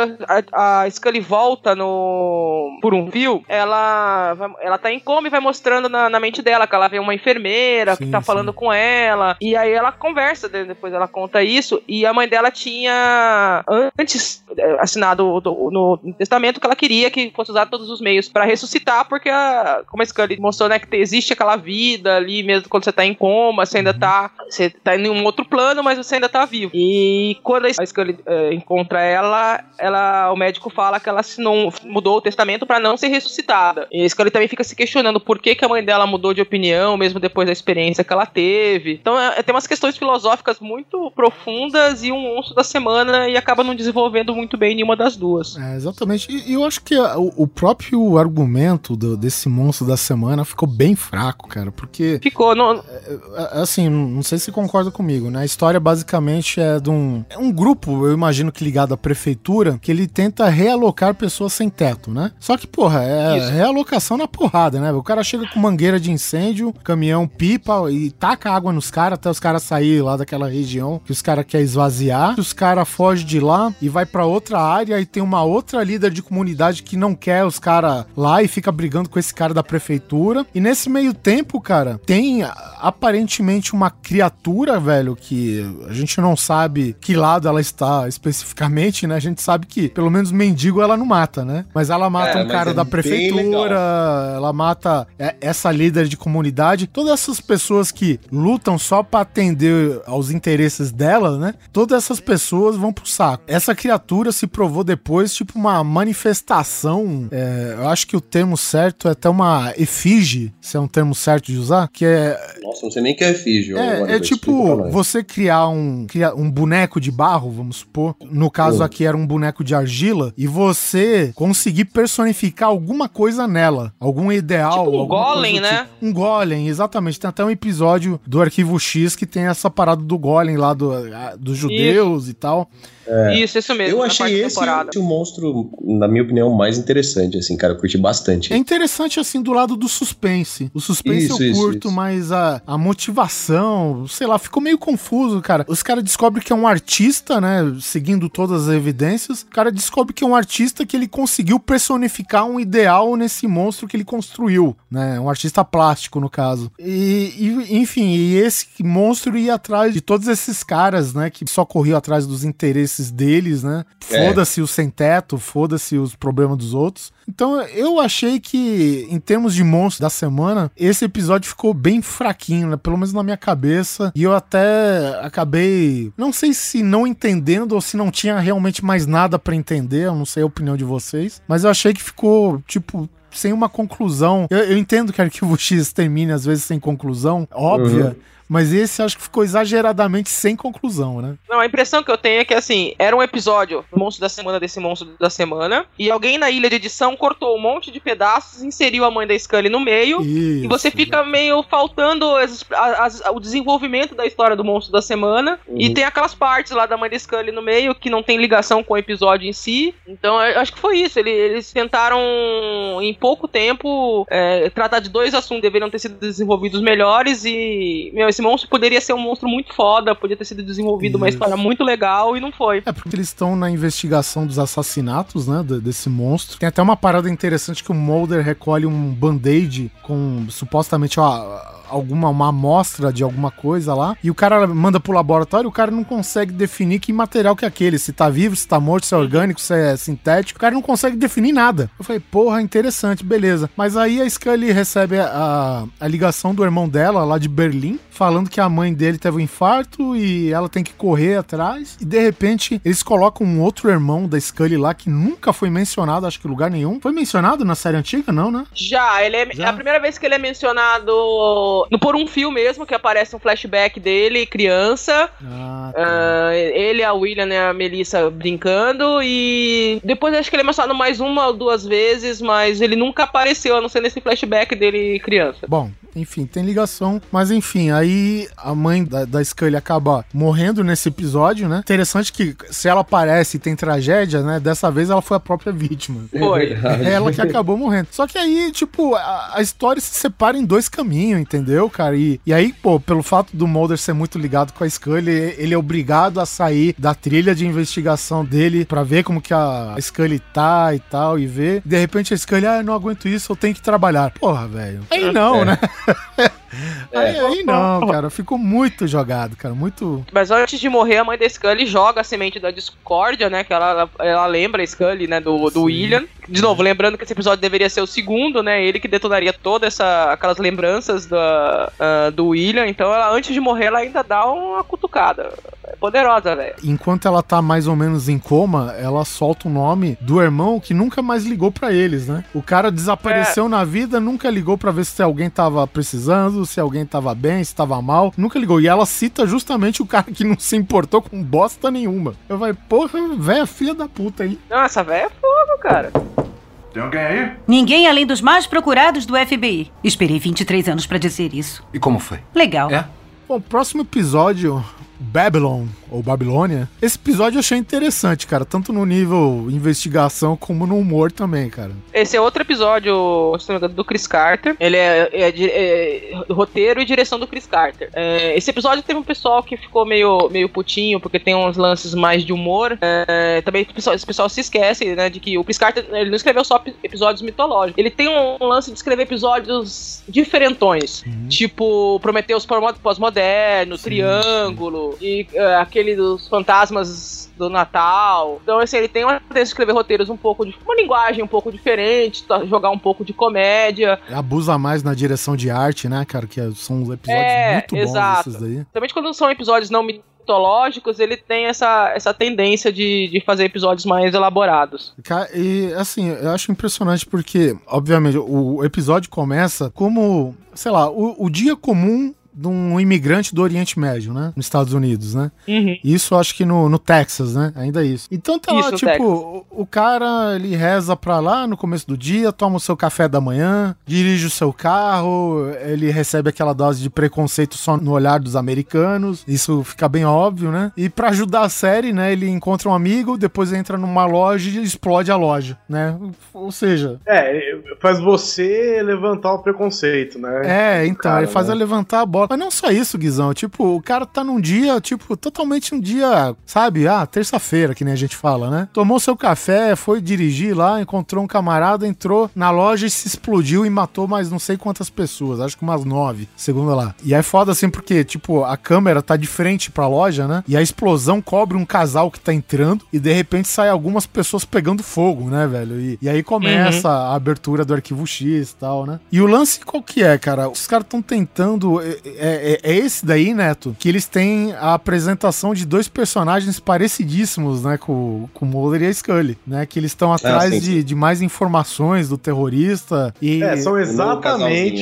a, a Scully volta no por um fio, ela ela tá em coma e vai mostrando na, na mente dela que ela vê uma enfermeira que Sim, tá sim. falando com ela, e aí ela conversa, de- depois ela conta isso, e a mãe dela tinha antes eh, assinado do- no, testamento que ela queria que fosse usado todos os meios pra ressuscitar, porque a, como a Scully mostrou, né, que existe aquela vida ali mesmo quando você tá em coma, você ainda tá você tá em um outro plano, mas você ainda tá vivo. E quando a Scully eh, encontra ela, ela, o médico fala que ela assinou, mudou o testamento pra não ser ressuscitada. E a Scully também fica se questionando por que, que a mãe dela mudou de opinião, mesmo depois da experiência que ela teve. Então é, tem umas questões filosóficas muito profundas e um monstro da semana e acaba não desenvolvendo muito bem nenhuma das duas. É, exatamente. E e eu acho que a- o, o próprio argumento do- desse monstro da semana ficou bem fraco, cara, porque. Ficou, não, É, Assim, não sei se concorda comigo, né? A história basicamente é de um, é um grupo, eu imagino que ligado à prefeitura, que ele tenta realocar pessoas sem teto, né? Só que, porra, é Isso. realocação na porrada, né? O cara chega com mangueira de incêndio, caminhão pipa e taca água nos caras até os caras saírem lá daquela região que os caras querem esvaziar. Os caras fogem de lá e vai pra outra área e tem uma outra líder de comunidade que não quer os caras lá e fica brigando com esse cara da prefeitura. E nesse meio tempo, cara, tem aparentemente uma criatura, velho, que a gente não sabe que lado ela está especificamente, né? A gente sabe que pelo menos mendigo ela não mata, né? Mas ela mata É, um cara é da prefeitura, ela mata é, essa líder de comunidade, todas essas pessoas que lutam só pra atender aos interesses dela, né? Todas essas pessoas vão pro saco. Essa criatura se provou depois, tipo, uma manifestação. é, eu acho que o termo certo é até uma efígie se, se é um termo certo de usar, que é Nossa, não sei nem o que é efígio. é, é tipo você criar um, criar um boneco de barro, vamos supor. No caso Hum. aqui era um boneco de argila. E você conseguir personificar alguma coisa nela. Algum ideal. Tipo um golem, né? tipo. Um golem, exatamente. Tem até um episódio do Arquivo X que tem essa parada do golem lá do, a- dos judeus e tal. Isso, isso mesmo. Eu achei esse temporada. o monstro, na minha opinião, mais interessante, assim, cara. Eu curti bastante. É interessante, assim, do lado do suspense. O suspense Isso, eu curto, isso. mas a, a motivação, sei lá, ficou meio confuso, cara. Os caras descobrem que é um artista, né? Seguindo todas as evidências. O cara descobre que é um artista que ele conseguiu personificar um ideal nesse monstro que ele construiu, né? Um artista plástico, no caso. E, e, enfim, e esse monstro ia atrás de todos esses caras, né? Que só corriam atrás dos interesses deles, né? É. Foda-se o sem-teto, foda-se os problemas dos outros. Então eu achei que, em termos de monstro da semana, esse episódio ficou bem fraquinho, né? Pelo menos na minha cabeça. E eu até acabei, não sei se não entendendo ou se não tinha realmente mais nada pra entender, eu não sei a opinião de vocês. Mas eu achei que ficou, tipo, sem uma conclusão. Eu, eu entendo que Arquivo X termine às vezes sem conclusão, óbvia. Uhum. Mas esse acho que ficou exageradamente sem conclusão, né? Não, a impressão que eu tenho é que, assim, era um episódio do monstro da semana desse monstro da semana, e alguém na ilha de edição cortou um monte de pedaços, inseriu a mãe da Scully no meio, Isso, e você fica meio faltando as- as- o desenvolvimento da história do monstro da semana, e Uhum. tem aquelas partes lá da mãe da Scully no meio que não tem ligação com o episódio em si. Então, eu acho que foi isso. Ele- Eles tentaram, em pouco tempo, é, tratar de dois assuntos que deveriam ter sido desenvolvidos melhores, e, meu, esse monstro poderia ser um monstro muito foda, podia ter sido desenvolvido uma Isso. história muito legal, e não foi. É porque eles estão na investigação dos assassinatos, né, de- desse monstro. Tem até uma parada interessante que o Mulder recolhe um band-aid com supostamente ó, alguma uma amostra de alguma coisa lá, e o cara manda pro laboratório, o cara não consegue definir que material que é aquele, se tá vivo, se tá morto, se é orgânico, se é sintético. O cara não consegue definir nada. Eu falei, porra, interessante, beleza. Mas aí a Scully recebe a, a ligação do irmão dela lá de Berlim, falando que a mãe dele teve um infarto e ela tem que correr atrás. E de repente eles colocam um outro irmão da Scully lá que nunca foi mencionado, acho que em lugar nenhum. Foi mencionado na série antiga, não, né? Já, ele é, Já? é a primeira vez que ele é mencionado no Por um Fio mesmo, que aparece um flashback dele, criança. Ah, Ah, ele, a William e a Melissa brincando. E depois acho que ele é mencionado mais uma ou duas vezes, mas ele nunca apareceu, a não ser nesse flashback dele criança. Bom, enfim, tem ligação. Mas enfim, aí a mãe da, da Scully acaba morrendo nesse episódio, né? Interessante que se ela aparece e tem tragédia, né? Dessa vez ela foi a própria vítima. (laughs) Foi. É ela que acabou morrendo. Só que aí, tipo, a, a história se separa em dois caminhos, entendeu, cara? E, e aí, pô, pelo fato do Mulder ser muito ligado com a Scully, ele é obrigado a sair da trilha de investigação dele pra ver como que a Scully tá e tal, e ver. De repente a Scully, ah, eu não aguento isso, eu tenho que trabalhar. Porra, velho. Aí não, É. né? (laughs) Aí, aí não, cara. Ficou muito jogado, cara. Muito. Mas antes de morrer, a mãe da Scully joga a semente da discórdia, né? Que ela, ela lembra a Scully, né? Do, do William. De novo, lembrando que esse episódio deveria ser o segundo, né? Ele que detonaria todas aquelas lembranças da, ah, do William. Então, ela, antes de morrer, ela ainda dá uma cutucada. É poderosa, velho. Enquanto ela tá mais ou menos em coma, ela solta o nome do irmão que nunca mais ligou pra eles, né? O cara desapareceu na vida, nunca ligou pra ver se alguém tava precisando, se alguém tava bem, se tava mal. Nunca ligou. E ela cita justamente o cara que não se importou com bosta nenhuma. Eu falei, porra, velha filha da puta aí. Nossa, velho é fogo, cara. Tem alguém aí? Ninguém além dos mais procurados do FBI. Esperei 23 anos pra dizer isso. E como foi? Legal. É? Bom, próximo episódio, Babylon, ou Babilônia. Esse episódio eu achei interessante, cara. Tanto no nível investigação como no humor também, cara. Esse é outro episódio se não me engano, do Chris Carter. Ele é, é, di- é roteiro e direção do Chris Carter. É, esse episódio teve um pessoal que ficou meio, meio putinho, porque tem uns lances mais de humor. É, também esse pessoal, esse pessoal se esquece, né, de que o Chris Carter ele não escreveu só ep- episódios mitológicos. Ele tem um, lance de escrever episódios diferentões. Tipo, Prometeus pós-moderno, Triângulo, e é, aquele dos fantasmas do Natal. Então, assim, ele tem uma tendência de escrever roteiros um pouco de. uma linguagem um pouco diferente, jogar um pouco de comédia. Abusa mais na direção de arte, né, cara? Que são uns episódios É, muito bons exato. esses daí. Principalmente quando são episódios não mitológicos, ele tem essa, essa tendência de, de fazer episódios mais elaborados. E assim, eu acho impressionante porque, obviamente, o episódio começa como, sei lá, o, o dia comum de um imigrante do Oriente Médio, né? Nos Estados Unidos, né? Uhum. Isso acho que no, no Texas, né? Ainda é isso. Então tá Isso, lá, tipo, o, o cara, ele reza pra lá no começo do dia, toma o seu café da manhã, dirige o seu carro, ele recebe aquela dose de preconceito só no olhar dos americanos, isso fica bem óbvio, né? E pra ajudar a série, né, ele encontra um amigo, depois entra numa loja e explode a loja, né? Ou seja, É, faz você levantar o preconceito, né? é, então, Cara, ele faz né? ela levantar a bola. Mas não só isso, Guizão. Tipo, o cara tá num dia, tipo, totalmente um dia, sabe? Ah, terça-feira, que nem a gente fala, né? Tomou seu café, foi dirigir lá, encontrou um camarada, entrou na loja e se explodiu e matou mais não sei quantas pessoas. Acho que umas nove, segundo lá. E é foda assim, porque, tipo, a câmera tá de frente pra loja, né? E a explosão cobre um casal que tá entrando e de repente sai algumas pessoas pegando fogo, né, velho? E, e aí começa a abertura do arquivo X e tal, né? E o lance qual que é, cara? Os caras estão tentando. É, é- é esse daí, Neto, que eles têm a apresentação de dois personagens parecidíssimos, né? Com, com o Mulder e a Scully, né? Que eles estão atrás sim, de, de mais informações do terrorista. E, É, são exatamente,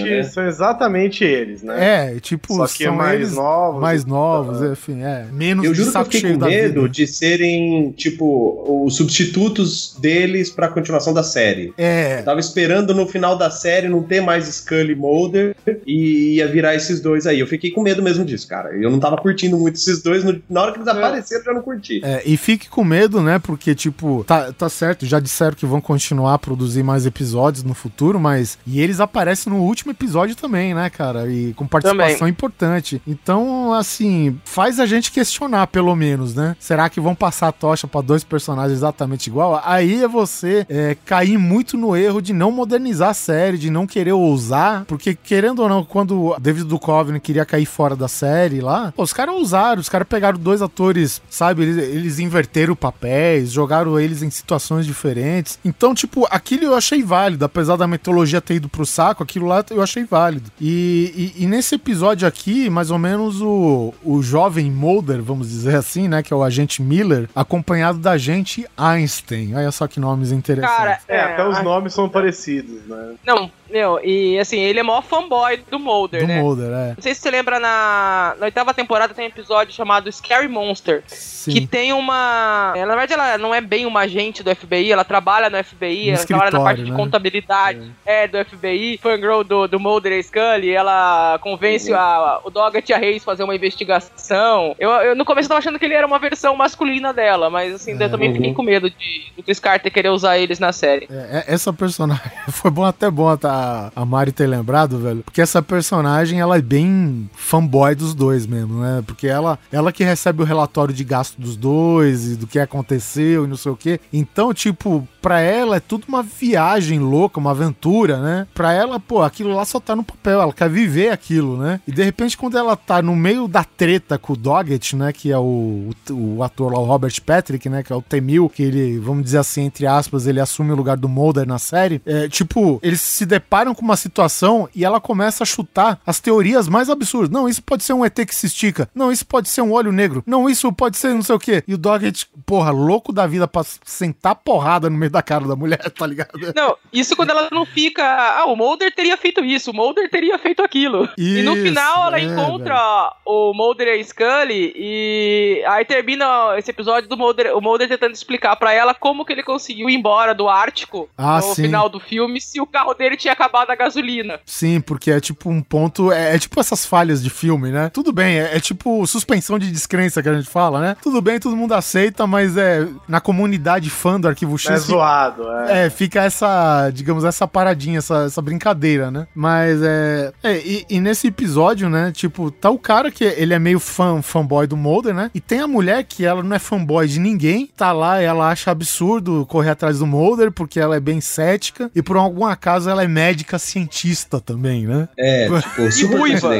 casalzinho, né? são exatamente eles, né? É, tipo, Só que são mais eles novos. mais novos, Ah. enfim, é. Menos Eu de juro que eu fiquei cheio com da medo vida. de serem, tipo, os substitutos deles pra continuação da série. É. Eu tava esperando no final da série não ter mais Scully e Mulder e ia virar esses dois aí. Eu fiquei com medo mesmo disso, cara. Eu não tava curtindo muito esses dois. no- Na hora que eles apareceram, eu já não curti. É, e fique com medo, né? Porque, tipo, tá, tá certo, já disseram que vão continuar a produzir mais episódios no futuro, mas. E eles aparecem no último episódio também, né, cara? E com participação importante. Então, assim, faz a gente questionar, pelo menos, né? Será que vão passar a tocha pra dois personagens exatamente igual? Aí é você é, cair muito no erro de não modernizar a série, de não querer ousar, porque, querendo ou não, quando o David Duchovny queria cair fora da série lá, pô, os caras ousaram, os caras pegaram dois atores, sabe? Eles, eles inverteram papéis, jogaram eles em situações diferentes. Então, tipo, aquilo eu achei válido, apesar da metodologia ter ido pro saco, aquilo lá eu achei válido. E, e- e nesse episódio aqui, mais ou menos o, o jovem Mulder, vamos dizer assim, né? Que é o agente Miller, acompanhado da agente Einstein. Olha só que nomes interessantes. Cara, É, até os a- nomes são parecidos, né? Não, meu, e assim, ele é maior fanboy do Mulder, do né? Mulder, é. Não sei se você lembra, na, na oitava temporada tem um episódio chamado Scary Monster. Sim. Que tem uma. Ela, na verdade, ela não é bem uma agente do FBI, ela trabalha no FBI, No ela trabalha na parte escritório, de né? contabilidade é. do FBI, fangirl do, do Mulder e Scully, ela convence Uhum. a, o Doggett e a Reis a fazer uma investigação. Eu, eu no começo tava achando que ele era uma versão masculina dela, mas assim, eu também uhum. fiquei com medo de do Chris Carter querer usar eles na série. É, é- essa personagem (laughs) foi bom até bom tá, a Mari ter lembrado, velho, porque essa personagem ela é bem fanboy dos dois mesmo, né? Porque ela ela que recebe o relatório de gasto dos dois e do que aconteceu e não sei o quê. Então, tipo, pra ela é tudo uma viagem louca, uma aventura, né? Pra ela, pô, aquilo lá só tá no papel, ela quer viver aquilo, né? E de repente quando ela tá no meio da treta com o Doggett, né, que é o, o, o ator lá, o Robert Patrick, né, que é o T-1000, que ele, vamos dizer assim, entre aspas, ele assume o lugar do Mulder na série, é, tipo, eles se deparam com uma situação e ela começa a chutar as teorias mais absurdas. Não, isso pode ser um ET que se estica. Não, isso pode ser um olho negro. Não, isso pode ser não sei o quê. E o Doggett, porra, louco da vida pra sentar porrada no meio da cara da mulher, tá ligado? Não, isso quando ela não fica. Ah, o Mulder teria feito isso, o Mulder teria feito aquilo. e no Isso, final ela é, encontra o Mulder e a Scully e aí termina esse episódio do Mulder, o Mulder tentando explicar pra ela como que ele conseguiu ir embora do Ártico Ah, no sim. final do filme se o carro dele tinha acabado a gasolina. Sim, porque é tipo um ponto. É, é tipo essas falhas de filme, né? Tudo bem, é, é tipo suspensão de descrença que a gente fala, né? Tudo bem, todo mundo aceita, mas é na comunidade fã do Arquivo X. É fica- zoado, é. É, fica essa, digamos, essa paradinha, essa, essa brincadeira, né? Mas é. é e, e nesse episódio, né? Tipo, tá o cara que ele é meio fã, fanboy do Mulder, né? E tem a mulher que ela não é fanboy de ninguém, tá lá, ela acha absurdo correr atrás do Mulder, porque ela é bem cética, e por algum acaso ela é médica cientista também, né? É, tipo, super (laughs) ruiva.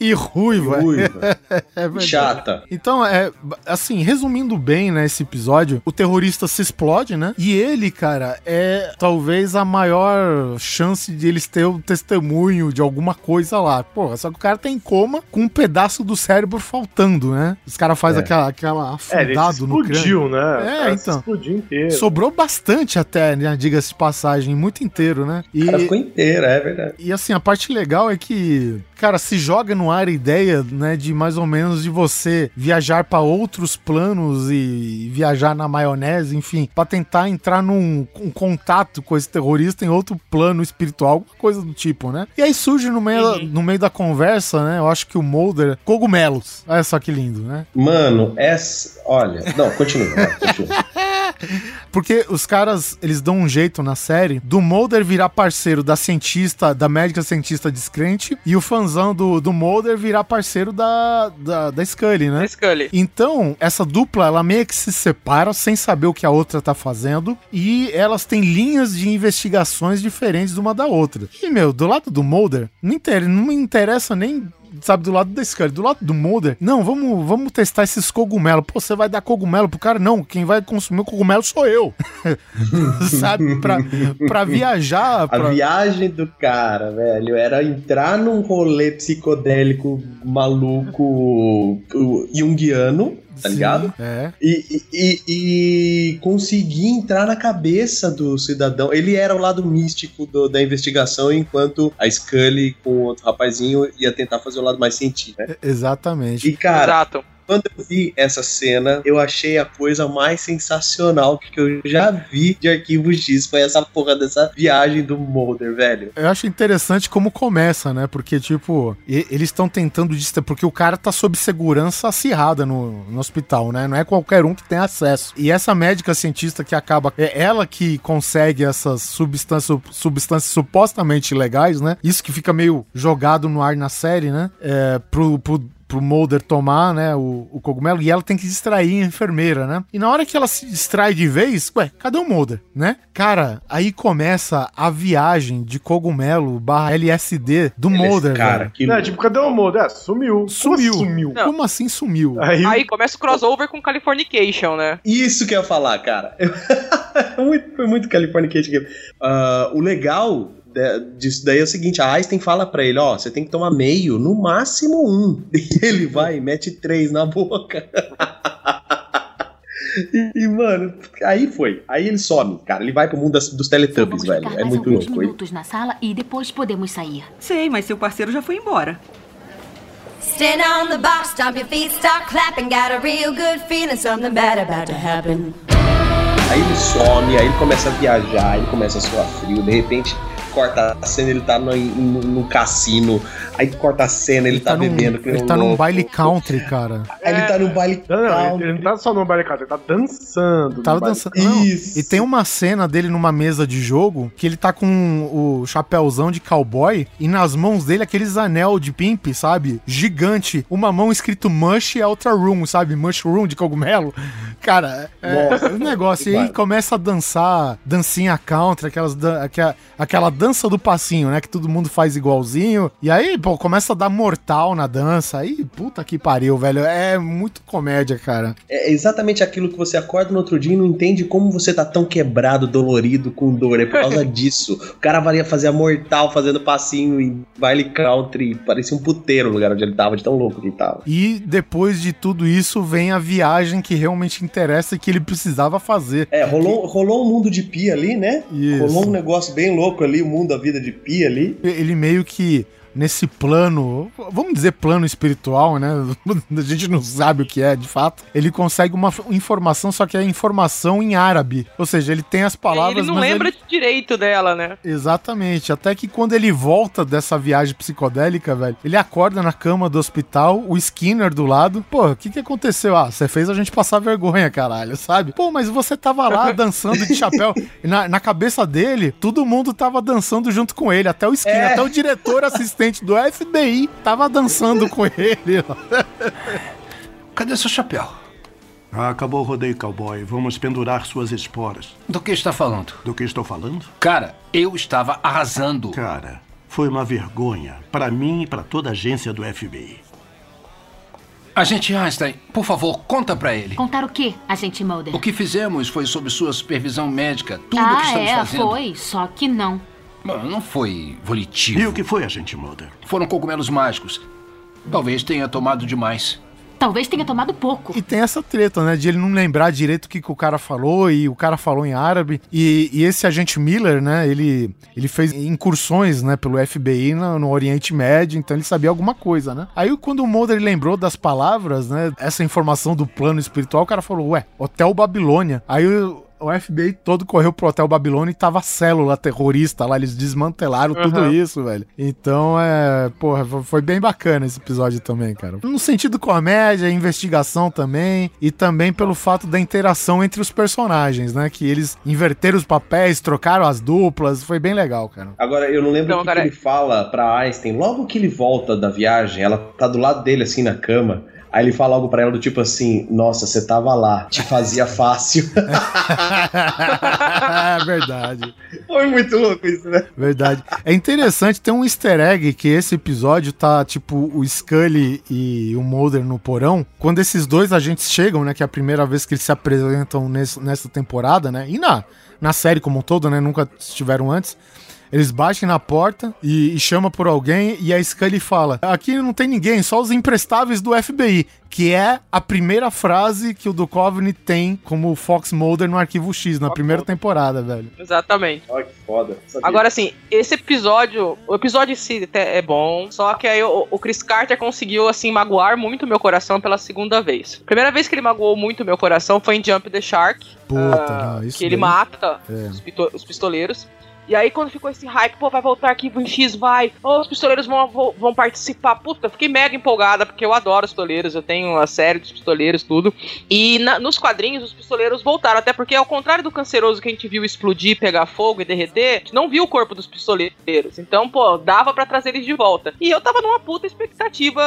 E ruiva. Ruiva. (laughs) É. Chata. Então, é, assim, resumindo bem, né, esse episódio, o terrorista se explode, né? E ele, cara, é talvez a maior chance de eles ter o testemunho de alguma coisa lá. Porra, só que o cara tá em coma com um pedaço do cérebro faltando, né? Os caras fazem É. aquela, aquela É, afundado no crânio. explodiu, né? É, então. Explodiu inteiro. Sobrou bastante até, né? Diga-se de passagem, muito inteiro, né? E, cara ficou inteiro, é verdade. e assim, a parte legal é que, cara, se joga no ar a ideia, né, de mais ou menos de você viajar pra outros planos e viajar na maionese, enfim, pra tentar entrar num um contato com esse terrorista em outro plano espiritual, alguma coisa do tipo, né? E aí surge no meio, no meio da conversa, né? Eu acho que o Mulder, cogumelos. Olha só que lindo, né? Mano, essa. Olha. Não, continua. continua. (laughs) Porque os caras, eles dão um jeito na série do Mulder virar parceiro da cientista, da médica cientista descrente, e o fanzão do, do Mulder virar parceiro da, da, da Scully, né? Scully. Então, essa dupla, ela meio que se separa sem saber o que a outra tá fazendo, e elas têm linhas de investigações diferentes uma da outra. E, meu, do lado do Mulder, não, inter, não me interessa nem sabe, do lado da Scully, do lado do Mulder, não, vamos, vamos testar esses cogumelos. Pô, você vai dar cogumelo pro cara? Não, quem vai consumir o cogumelo sou eu. (laughs) sabe, pra, pra viajar. A Pra... viagem do cara, velho, era entrar num rolê psicodélico maluco junguiano, tá Sim, ligado? É. E, e, e- e conseguir entrar na cabeça do cidadão. Ele era o lado místico do- da investigação, enquanto a Scully com o outro rapazinho ia tentar fazer o lado mais científico. né? Exatamente. E, cara, Exato. Quando eu vi essa cena, eu achei a coisa mais sensacional que eu já vi de Arquivo X. Foi essa porra dessa viagem do Mulder, velho. Eu acho interessante como começa, né? Porque, tipo, eles estão tentando distrair. Porque o cara tá sob segurança acirrada no, no hospital, né? Não é qualquer um que tem acesso. E essa médica cientista que acaba. É ela que consegue essas substâncias, substâncias supostamente legais, né? Isso que fica meio jogado no ar na série, né? É, pro. pro pro Mulder tomar, né, o, o cogumelo, e ela tem que distrair a enfermeira, né? E na hora que ela se distrai de vez, ué, cadê o Mulder, né? Cara, aí começa a viagem de cogumelo barra LSD do Mulder, cara, que É, tipo, cadê o Mulder? É, sumiu. Sumiu. Como sumiu? Não. Como assim sumiu? Aí, Aí começa o crossover com Californication, né? Isso que eu ia falar, cara. (laughs) Muito- Foi muito Californication. Ah, o legal disso daí é o seguinte: a Einstein fala pra ele: ó, você tem que tomar meio, no máximo um. (laughs) E ele vai e mete três na boca. (laughs) E, e, mano, aí foi. Aí ele some, cara. Ele vai pro mundo das- dos Teletubbies, Vamos velho. É muito alguns louco. minutos na sala e depois podemos sair. Sei, mas seu parceiro já foi embora. Stand on the box, stomp your feet, start clapping. Got a real good feeling, something bad about to happen. Aí ele some, aí ele começa a viajar, ele começa a suar frio, de repente corta a cena, ele tá no, no, no cassino, aí corta a cena, ele, tá, num, bebendo. ele um tá num louco. baile country, cara. Aí ele tá no baile Não, não, country. ele, ele não tá só no baile country, ele tá dançando. Tava dançando. Não, Isso. E tem uma cena dele numa mesa de jogo que ele tá com o chapéuzão de cowboy e nas mãos dele aqueles anel de pimp, sabe? Gigante. Uma mão escrito mush e a outra room, sabe? Mushroom de cogumelo. Cara, é, Nossa. é um negócio. E aí começa a dançar, dancinha country, aquelas, aquela, aquela dança do passinho, né? Que todo mundo faz igualzinho. E aí, pô, começa a dar mortal na dança. Aí, puta que pariu, velho. É muito comédia, cara. É exatamente aquilo que você acorda no outro dia e não entende como você tá tão quebrado, dolorido, com dor. É por causa (laughs) disso. O cara valia fazer a mortal fazendo passinho em baile country. Parecia um puteiro o lugar onde ele tava, de tão louco que ele tava. E depois de tudo isso vem a viagem que realmente interessa e que ele precisava fazer. É, rolou, rolou um mundo de pia ali, né? Isso. Rolou um negócio bem louco ali, mundo da vida de pia ali. Ele meio que nesse plano, vamos dizer plano espiritual, né? (laughs) A gente não sabe o que é de fato. Ele consegue uma informação, só que é informação em árabe. Ou seja, ele tem as palavras. ele não lembra ele- direito dela, né? Exatamente. Até que quando ele volta dessa viagem psicodélica, velho, ele acorda na cama do hospital, o Skinner do lado. Pô, o que que aconteceu? Ah, você fez a gente passar vergonha, caralho, sabe? Pô, mas você tava lá (laughs) dançando de chapéu. Na, na cabeça dele, todo mundo tava dançando junto com ele. Até o Skinner, É. até o diretor assistente do FBI tava dançando com ele. (laughs) Cadê seu chapéu? Ah, acabou o rodeio, cowboy. Vamos pendurar suas esporas. Do que está falando? Do que estou falando? Cara, eu estava arrasando. Cara, foi uma vergonha. Para mim e para toda a agência do FBI. Agente Einstein, por favor, conta pra ele. Contar o quê, agente Mulder? O que fizemos foi sob sua supervisão médica. Tudo ah, que estamos é, fazendo. foi. Só que não. Não, não foi volitivo. E o que foi, agente Mulder? Foram cogumelos mágicos. Talvez tenha tomado demais. Talvez tenha tomado pouco. E tem essa treta, né? De ele não lembrar direito o que, que o cara falou e o cara falou em árabe. E, e esse agente Miller, né? Ele, ele fez incursões, né? Pelo FBI no, no, Oriente Médio, então ele sabia alguma coisa, né? Aí quando o Mulder lembrou das palavras, né? Essa informação do plano espiritual, o cara falou, ué, Hotel Babilônia. Aí o o FBI todo correu pro Hotel Babilônia e tava célula terrorista lá, eles desmantelaram uhum. tudo isso, velho. Então, é, porra, foi bem bacana esse episódio também, cara. No sentido comédia, investigação também, e também pelo fato da interação entre os personagens, né? Que eles inverteram os papéis, trocaram as duplas, foi bem legal, cara. Agora, eu não lembro o que, que ele fala pra Einstein, logo que ele volta da viagem, ela tá do lado dele, assim, na cama, Aí ele fala algo pra ela do tipo assim: Nossa, você tava lá, te fazia fácil. (laughs) é verdade. Foi muito louco isso, né? Verdade. É interessante, tem um easter egg que esse episódio tá tipo o Scully e o Mulder no porão. Quando esses dois agentes chegam, né? Que é a primeira vez que eles se apresentam nesse, nessa temporada, né? E na, na série como um todo, né? Nunca estiveram antes. Eles batem na porta e, e chama por alguém e a Scully fala: Aqui não tem ninguém, só os imprestáveis do FBI. Que é a primeira frase que o Duchovny tem como Fox Mulder no Arquivo X, na Fox primeira Mulder. temporada, velho. Exatamente. Olha que foda. Sabia. Agora, assim, esse episódio, o episódio em si é bom, só que aí o, o Chris Carter conseguiu, assim, magoar muito meu coração pela segunda vez. Primeira vez que ele magoou muito meu coração foi em Jump the Shark. Puta, uh, não, isso Que ele daí... mata É. os, pito- os pistoleiros. E aí, quando ficou esse hype, pô, vai voltar arquivo em X, vai. Oh, os pistoleiros vão, vão, participar. Puta, fiquei mega empolgada, porque eu adoro os pistoleiros, eu tenho a série dos pistoleiros, tudo. E na- nos quadrinhos, os pistoleiros voltaram, até porque, ao contrário do canceroso que a gente viu explodir, pegar fogo e derreter, a gente não viu o corpo dos pistoleiros. Então, pô, dava pra trazer eles de volta. E eu tava numa puta expectativa,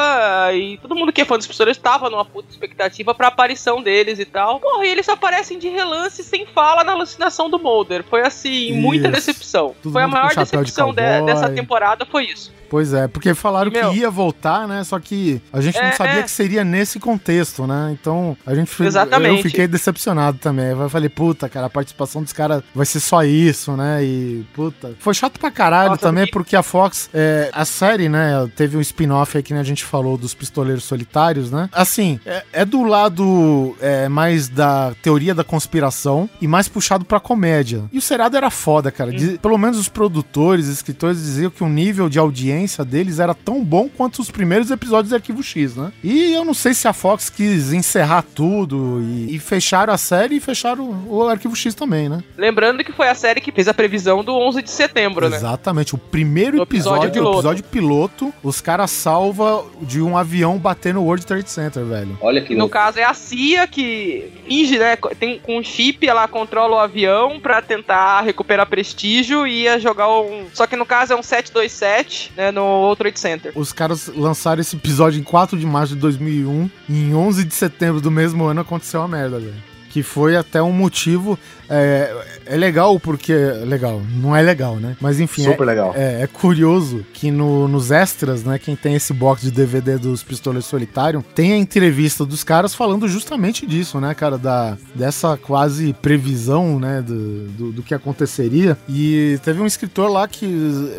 e todo mundo que é fã dos pistoleiros tava numa puta expectativa pra aparição deles e tal. Porra, e eles aparecem de relance sem fala na alucinação do Mulder. Foi assim, muita Isso. decepção. Todo foi a maior decepção de- dessa temporada, foi isso. Pois é, porque falaram Meu. que ia voltar, né? Só que a gente não É, sabia é. que seria nesse contexto, né? Então a gente Exatamente. Eu fiquei decepcionado também. Eu falei, puta, cara, a participação dos caras vai ser só isso, né? E, puta. Foi chato pra caralho Nossa, também, que- porque a Fox, é, a série, né? Teve um spin-off aí que né, a gente falou dos pistoleiros solitários, né? Assim, é, é do lado é, mais da teoria da conspiração e mais puxado pra comédia. E o seriado era foda, cara. Diz- pelo menos os produtores, escritores diziam que o nível de audiência deles era tão bom quanto os primeiros episódios de Arquivo X, né? E eu não sei se a Fox quis encerrar tudo e, e fecharam a série e fecharam o, o Arquivo X também, né? Lembrando que foi a série que fez a previsão do 11 de setembro, né? Exatamente. O primeiro No episódio episódio, o episódio piloto, os caras salva de um avião bater no World Trade Center, velho. Olha que No louco. caso, é a CIA que finge, né? Tem com um chip, ela controla o avião pra tentar recuperar prestígio e ia jogar um. Só que no caso é um 727, né? No World Trade Center. Os caras lançaram esse episódio em 4 de março de 2001 e em 11 de setembro do mesmo ano aconteceu a merda, velho. Que foi até um motivo. É, é legal porque. Legal, não é legal, né? Mas enfim. Super é, legal. É, é curioso que no- nos extras, né? Quem tem esse box de DVD dos Pistoleiros Solitário, tem a entrevista dos caras falando justamente disso, né, cara? Da, dessa quase previsão, né? Do, do, do que aconteceria. E teve um escritor lá que.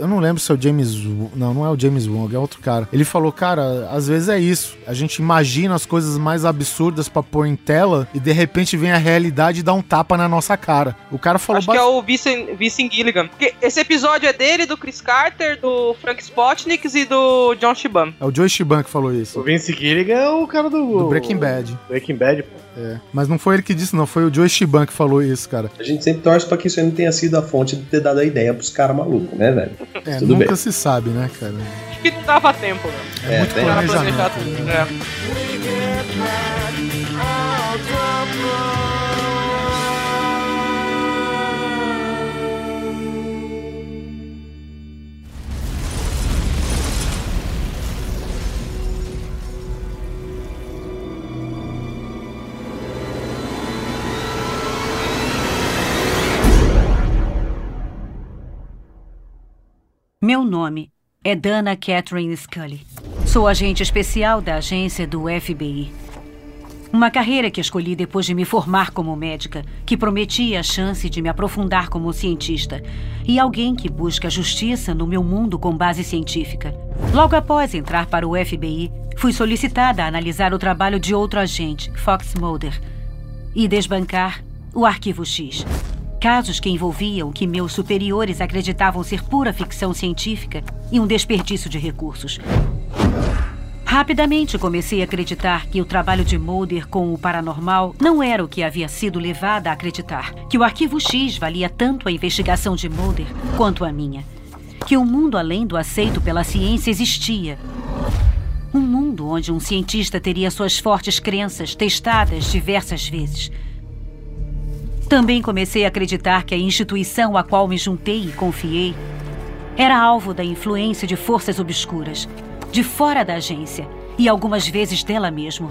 Eu não lembro se é o James. Não, não é o James Wong, é outro cara. Ele falou, cara, às vezes é isso. A gente imagina as coisas mais absurdas pra pôr em tela e de repente vem a realidade e dá um tapa na nossa cara. O cara falou Acho que é o Vincent, Vincent Gilligan. Porque esse episódio é dele, do Chris Carter, do Frank Spotniks e do John Shiban. É o Joe Shiban que falou isso. O Vince Gilligan é o cara do... Do Breaking Bad. Breaking Bad, pô. É. Mas não foi ele que disse, não. Foi o Joe Shiban que falou isso, cara. A gente sempre torce pra que isso aí não tenha sido a fonte de ter dado a ideia pros caras malucos, né, velho? É, Tudo nunca bem. se sabe, né, cara? Acho que não dava tempo, né? É, muito tem- Pra planejamento. tudo. É. Meu nome é Dana Catherine Scully. Sou agente especial da agência do FBI. Uma carreira que escolhi depois de me formar como médica, que prometia a chance de me aprofundar como cientista e alguém que busca justiça no meu mundo com base científica. Logo após entrar para o FBI, fui solicitada a analisar o trabalho de outro agente, Fox Mulder, e desbancar o Arquivo X. Casos que envolviam o que meus superiores acreditavam ser pura ficção científica e um desperdício de recursos. Rapidamente comecei a acreditar que o trabalho de Mulder com o paranormal não era o que havia sido levada a acreditar. Que o arquivo X valia tanto a investigação de Mulder quanto a minha. Que um mundo além do aceito pela ciência existia. Um mundo onde um cientista teria suas fortes crenças testadas diversas vezes. Também comecei a acreditar que a instituição a qual me juntei e confiei era alvo da influência de forças obscuras de fora da agência e algumas vezes dela mesmo.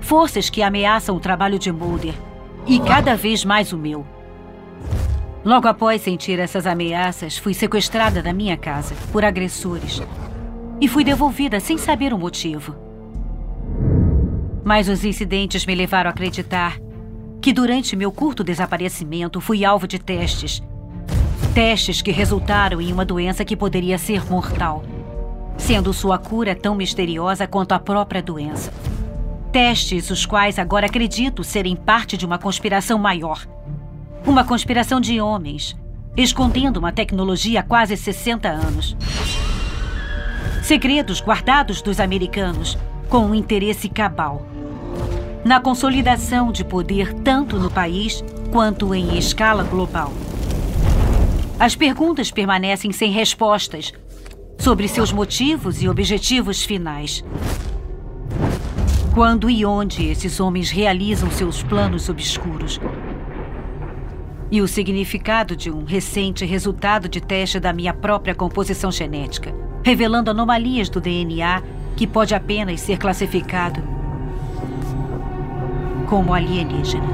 Forças que ameaçam o trabalho de Mulder e cada vez mais o meu. Logo após sentir essas ameaças, fui sequestrada da minha casa por agressores e fui devolvida sem saber o motivo. Mas os incidentes me levaram a acreditar que durante meu curto desaparecimento fui alvo de testes. Testes que resultaram em uma doença que poderia ser mortal sendo sua cura tão misteriosa quanto a própria doença. Testes os quais agora acredito serem parte de uma conspiração maior. Uma conspiração de homens, escondendo uma tecnologia há quase 60 anos. Segredos guardados dos americanos com um interesse cabal. Na consolidação de poder tanto no país quanto em escala global. As perguntas permanecem sem respostas sobre seus motivos e objetivos finais. Quando e onde esses homens realizam seus planos obscuros. E o significado de um recente resultado de teste da minha própria composição genética, revelando anomalias do DNA que pode apenas ser classificado como alienígena.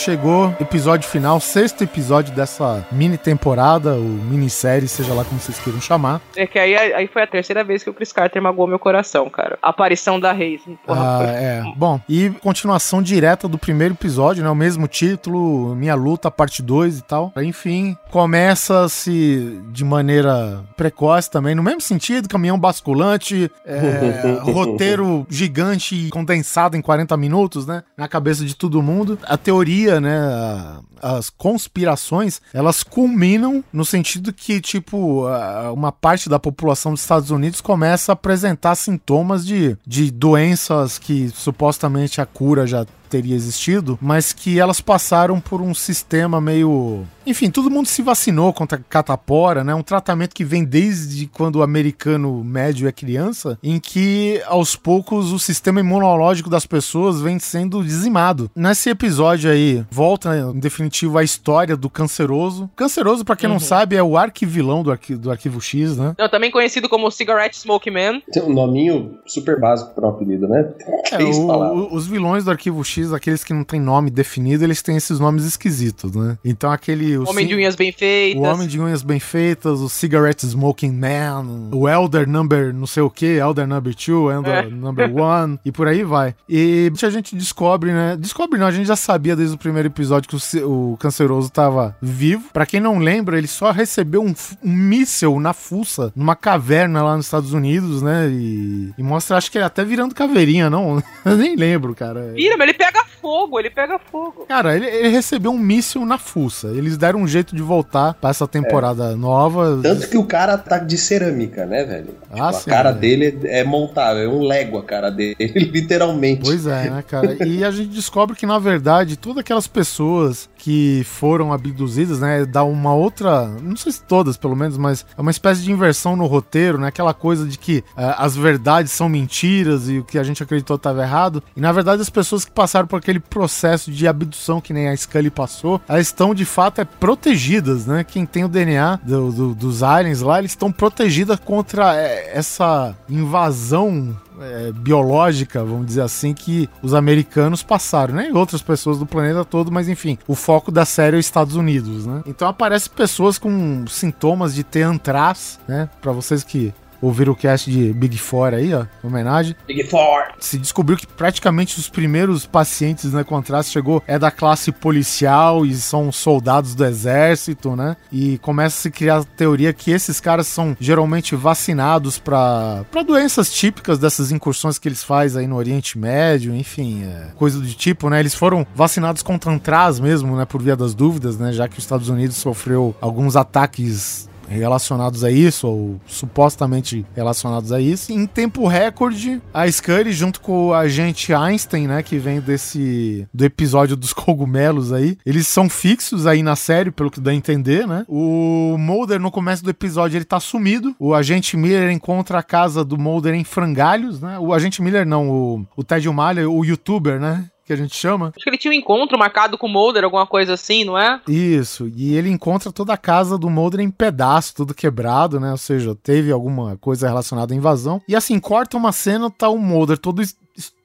Chegou episódio final, sexto episódio dessa mini temporada, ou minissérie, seja lá como vocês queiram chamar. É que aí, aí foi a terceira vez que o Chris Carter magoou meu coração, cara. A aparição da Reis. Porra, ah, foi... é. Bom, e continuação direta do primeiro episódio, né? O mesmo título, Minha Luta, parte 2 e tal. Enfim, começa-se de maneira precoce também, no mesmo sentido, caminhão basculante, é, (laughs) roteiro gigante e condensado em 40 minutos, né? Na cabeça de todo mundo. A teoria né, as conspirações, elas culminam no sentido que, tipo, uma parte da população dos Estados Unidos começa a apresentar sintomas de, de doenças que supostamente a cura já teria existido, mas que elas passaram por um sistema meio. Enfim, todo mundo se vacinou contra catapora, né? Um tratamento que vem desde quando o americano médio é criança, em que aos poucos o sistema imunológico das pessoas vem sendo dizimado. Nesse episódio aí, volta em definitivo a história do canceroso. Canceroso, para quem uhum. não sabe, é o arquivilão do, arqui do Arquivo X, né? Não, também conhecido como Cigarette Smoke Man. Tem um nominho super básico para o apelido, né? É, o, os vilões do Arquivo X X, aqueles que não tem nome definido, eles têm esses nomes esquisitos, né? Então aquele. O Homem de unhas bem feitas. O Homem de unhas bem feitas, o Cigarette Smoking Man, o Elder Number não sei o que, Elder Number 2, Elder é. Number (laughs) 1, e por aí vai. E a gente descobre, né? Descobre não, a gente já sabia desde o primeiro episódio que o, o canceroso tava vivo. Para quem não lembra, ele só recebeu um, um míssel na fuça, numa caverna lá nos Estados Unidos, né? E, e mostra, acho que ele até virando caveirinha, não? (laughs) Eu nem lembro, cara. Vira, mas ele pega pega fogo, ele pega fogo. Cara, ele, ele recebeu um míssil na fuça. Eles deram um jeito de voltar pra essa temporada é. nova. Tanto que o cara tá de cerâmica, né, velho? Ah, tipo, sim, a cara é. dele é montável, é um lego a cara dele, (laughs) literalmente. Pois é, né, cara? E a gente descobre que, na verdade, todas aquelas pessoas que foram abduzidas, né, dá uma outra, não sei se todas, pelo menos, mas é uma espécie de inversão no roteiro, né? Aquela coisa de que uh, as verdades são mentiras e o que a gente acreditou estava errado. E na verdade as pessoas que passaram por aquele processo de abdução que nem a Scully passou, elas estão de fato é, protegidas, né? Quem tem o DNA do- do- dos aliens lá, eles estão protegidas contra é, essa invasão é, biológica, vamos dizer assim, que os americanos passaram, né? E outras pessoas do planeta todo, mas enfim, o foco da série é os Estados Unidos, né? Então aparecem pessoas com sintomas de ter antraz, né? Pra vocês que ouviram o cast de Big Four aí, ó, em homenagem. Big Four. Se descobriu que praticamente os primeiros pacientes, né, antraz chegou é da classe policial e são soldados do exército, né? E começa a se criar a teoria que esses caras são geralmente vacinados pra doenças típicas dessas incursões que eles fazem aí no Oriente Médio, enfim, é, coisa do tipo, né? Eles foram vacinados contra antraz mesmo, né, por via das dúvidas, né, já que os Estados Unidos sofreu alguns ataques relacionados a isso, ou supostamente relacionados a isso. Em tempo recorde, a Scully, junto com o agente Einstein, né, que vem desse do episódio dos (laughs) cogumelos aí, eles são fixos aí na série, pelo que dá a entender, né? O Mulder, no começo do episódio, ele tá sumido. O agente Miller encontra a casa do Mulder em frangalhos, né? O agente Miller não, o, o Ted Malha, o youtuber, né? Que a gente chama. Acho que ele tinha um encontro marcado com o Mulder, alguma coisa assim, não é? Isso, e ele encontra toda a casa do Mulder em pedaço, tudo quebrado, né? Ou seja, teve alguma coisa relacionada à invasão. E assim, corta uma cena, tá o Mulder todo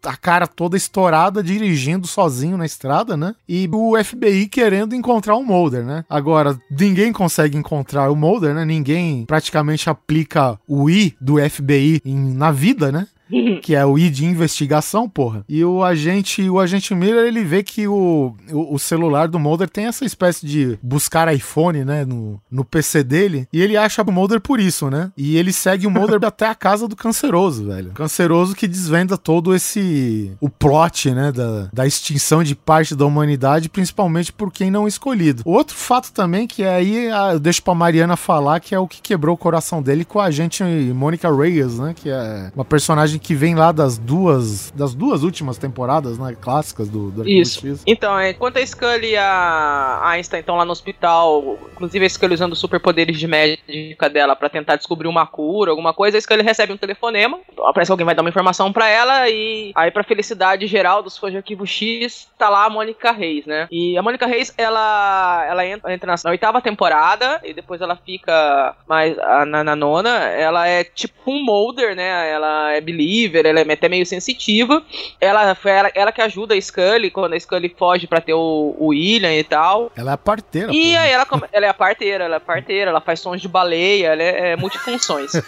a cara toda estourada, dirigindo sozinho na estrada, né? E o FBI querendo encontrar o Mulder, né? Agora, ninguém consegue encontrar o Mulder, né? Ninguém praticamente aplica o I do FBI em- na vida, né? (laughs) que é o I de investigação, porra. E o agente, o agente Miller, ele vê que o, o, o celular do Mulder tem essa espécie de buscar iPhone, né, no, no PC dele, e ele acha o Mulder por isso, né? E ele segue o Mulder (laughs) até a casa do canceroso, velho. Canceroso que desvenda todo esse o plot, né, da, da extinção de parte da humanidade, principalmente por quem não escolhido. Outro fato também que aí ah, eu deixo pra Mariana falar que é o que quebrou o coração dele com a agente Mônica Reyes, né, que é uma personagem que vem lá das duas das duas últimas temporadas, né, clássicas do, do Arquivo Isso. X. Então, é, enquanto a Scully e a Einstein estão lá no hospital, inclusive a Scully usando superpoderes de médica dela pra tentar descobrir uma cura, alguma coisa, a Scully recebe um telefonema, parece que alguém vai dar uma informação pra ela e aí pra felicidade geral dos fãs de Arquivo X, tá lá a Mônica Reis, né? E a Mônica Reis, ela ela entra, entra na, na oitava temporada e depois ela fica mais na, na nona, ela é tipo um Mulder, né? Ela é believer, ela é até meio sensitiva. Ela foi ela, ela que ajuda a Scully quando a Scully foge pra ter o, o William e tal. Ela é a parteira. E aí ela, ela é a parteira, ela é a parteira, ela faz sons de baleia, ela é, é multifunções. (laughs) (laughs)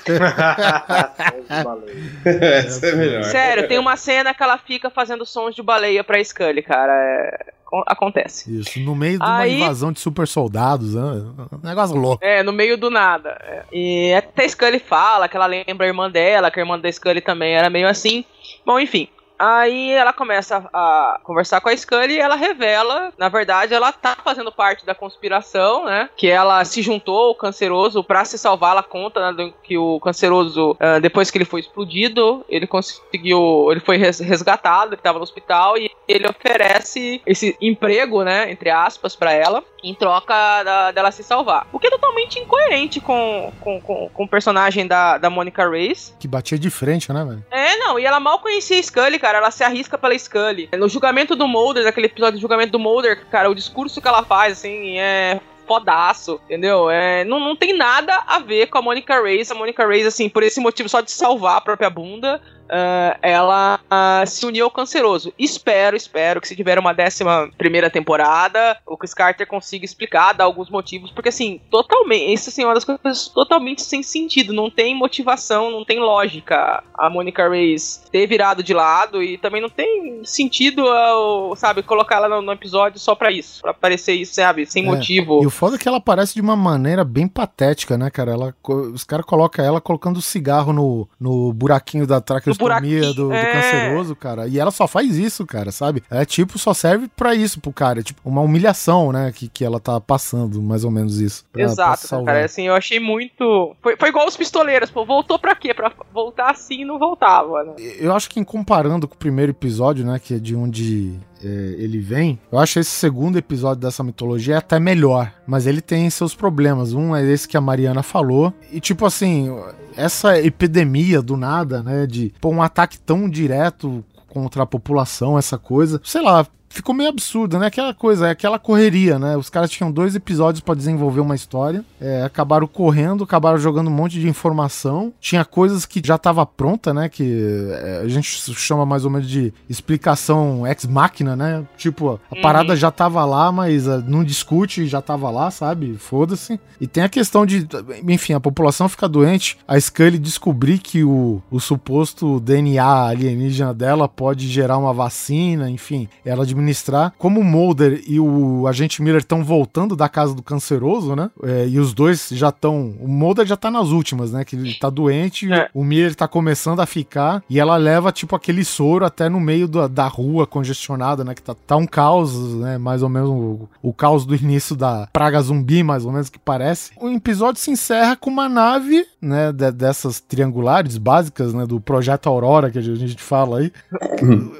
Essa é melhor. Sério, tem uma cena que ela fica fazendo sons de baleia pra Scully, cara. É, con- acontece. Isso, no meio de uma Aí- invasão de super soldados, né? Um negócio louco. É, no meio do nada. é. E até a Scully fala que ela lembra a irmã dela, que a irmã da Scully também era meio assim. Bom, enfim. Aí ela começa a conversar com a Scully e ela revela, na verdade, ela tá fazendo parte da conspiração, né? Que ela se juntou ao canceroso pra se salvar. Ela conta né, que o canceroso, ah, depois que ele foi explodido, ele conseguiu. Ele foi res- resgatado, ele tava no hospital e ele oferece esse emprego, né? Entre aspas, pra ela, em troca da- dela se salvar. O que é totalmente incoerente com, com, com, com o personagem da, da Monica Reyes. Que batia de frente, né, velho? É, não, e ela mal conhecia a Scully, cara. Ela se arrisca pela Scully. No julgamento do Mulder, naquele episódio do julgamento do Mulder, cara, o discurso que ela faz, assim, é fodaço, entendeu? É, não, não tem nada a ver com a Monica Reyes. A Monica Reyes, assim, por esse motivo só de salvar a própria bunda, ah, ela ah, se uniu ao canceroso. Espero, espero que se tiver uma décima primeira temporada, o Chris Carter consiga explicar, dar alguns motivos, porque assim, totalmente, isso assim, é uma das coisas totalmente sem sentido, não tem motivação, não tem lógica a Monica Reyes ter virado de lado e também não tem sentido, ao, sabe, colocar ela no, no episódio só pra isso, pra aparecer isso, sabe, sem É, motivo. E o foda é que ela aparece de uma maneira bem patética, né, cara? Ela, os caras colocam ela colocando cigarro no, no buraquinho da traqueostomia buraquinho, do, do é. canceroso, cara. E ela só faz isso, cara, sabe? Ela, tipo, só serve pra isso pro cara. É, tipo, uma humilhação, né, que, que ela tá passando, mais ou menos isso. pra- pra Exato, salvar. cara. Assim, eu achei muito. Foi, foi igual os pistoleiros, pô. Voltou pra quê? Pra voltar assim e não voltava, né? Eu acho que em comparando com o primeiro episódio, né, que é de onde é, ele vem, eu acho esse segundo episódio dessa mitologia até melhor, mas ele tem seus problemas. Um é esse que a Mariana falou, e tipo assim, essa epidemia do nada, né, de pô, um ataque tão direto contra a população, essa coisa, sei lá, ficou meio absurdo, né? Aquela coisa, é aquela correria, né? Os caras tinham dois episódios pra desenvolver uma história, é, acabaram correndo, acabaram jogando um monte de informação. Tinha coisas que já tava pronta, né? Que é, a gente chama mais ou menos de explicação ex-máquina, né? Tipo, a Uhum. parada já tava lá, mas ah, não discute, já tava lá, sabe? Foda-se. E tem a questão de, enfim, a população fica doente, a Scully descobrir que o, o suposto DNA alienígena dela pode gerar uma vacina, enfim, ela administrar. Como o Mulder e o agente Miller estão voltando da casa do canceroso, né? É, e os dois já estão. O Mulder já tá nas últimas, né? Que ele tá doente, o Miller tá começando a ficar, e ela leva, tipo, aquele soro até no meio da, da rua congestionada, né? Que tá, tá um caos, né? Mais ou menos o, o caos do início da praga zumbi, mais ou menos que parece. O episódio se encerra com uma nave, né? de- dessas triangulares básicas, né? Do projeto Aurora que a gente fala aí,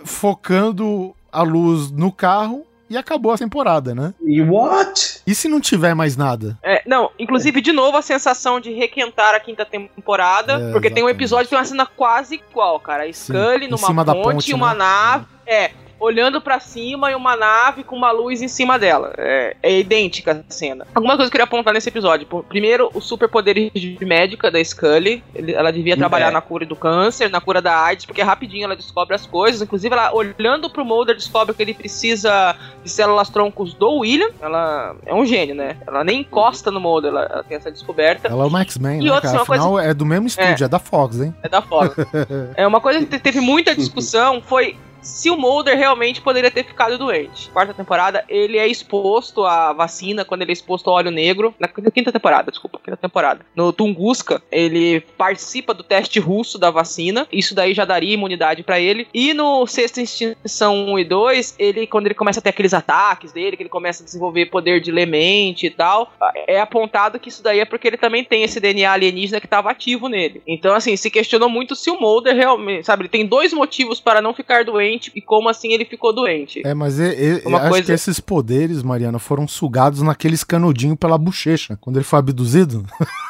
focando a luz no carro. E acabou a temporada, né? E what? E se não tiver mais nada? É, não, inclusive, de novo, a sensação de requentar a quinta temporada. É, porque tem um episódio que tem uma cena quase igual, cara. A Scully em numa cima da ponte, ponte, uma né? nave. É. Olhando pra cima e uma nave com uma luz em cima dela. É, é idêntica a cena. Alguma coisa que eu queria apontar nesse episódio. Primeiro, os superpoderes de médica da Scully. Ela devia trabalhar É. na cura do câncer, na cura da AIDS, porque rapidinho ela descobre as coisas. Inclusive, ela olhando pro Mulder, descobre que ele precisa de células troncos do William. Ela é um gênio, né? Ela nem encosta no Mulder, ela, ela tem essa descoberta. Ela é uma X-Men, E né, outra, cara? uma coisa- Afinal, é do mesmo estúdio, é, da Fox, hein? É da Fox. (laughs) É uma coisa que te- teve muita discussão foi se o Mulder realmente poderia ter ficado doente. Quarta temporada, ele é exposto à vacina quando ele é exposto ao óleo negro. Na quinta temporada, desculpa, quinta temporada. No Tunguska, ele participa do teste russo da vacina. Isso daí já daria imunidade pra ele. E no Sexta Extinção 1 e 2, ele, quando ele começa a ter aqueles ataques dele, que ele começa a desenvolver poder de lemente e tal, é apontado que isso daí é porque ele também tem esse DNA alienígena que tava ativo nele. Então, assim, se questionou muito se o Mulder realmente, sabe, ele tem dois motivos para não ficar doente e como assim ele ficou doente. É, mas e- e- Uma acho coisa- que esses poderes, Mariana, foram sugados naqueles canudinhos pela bochecha, quando ele foi abduzido. (laughs)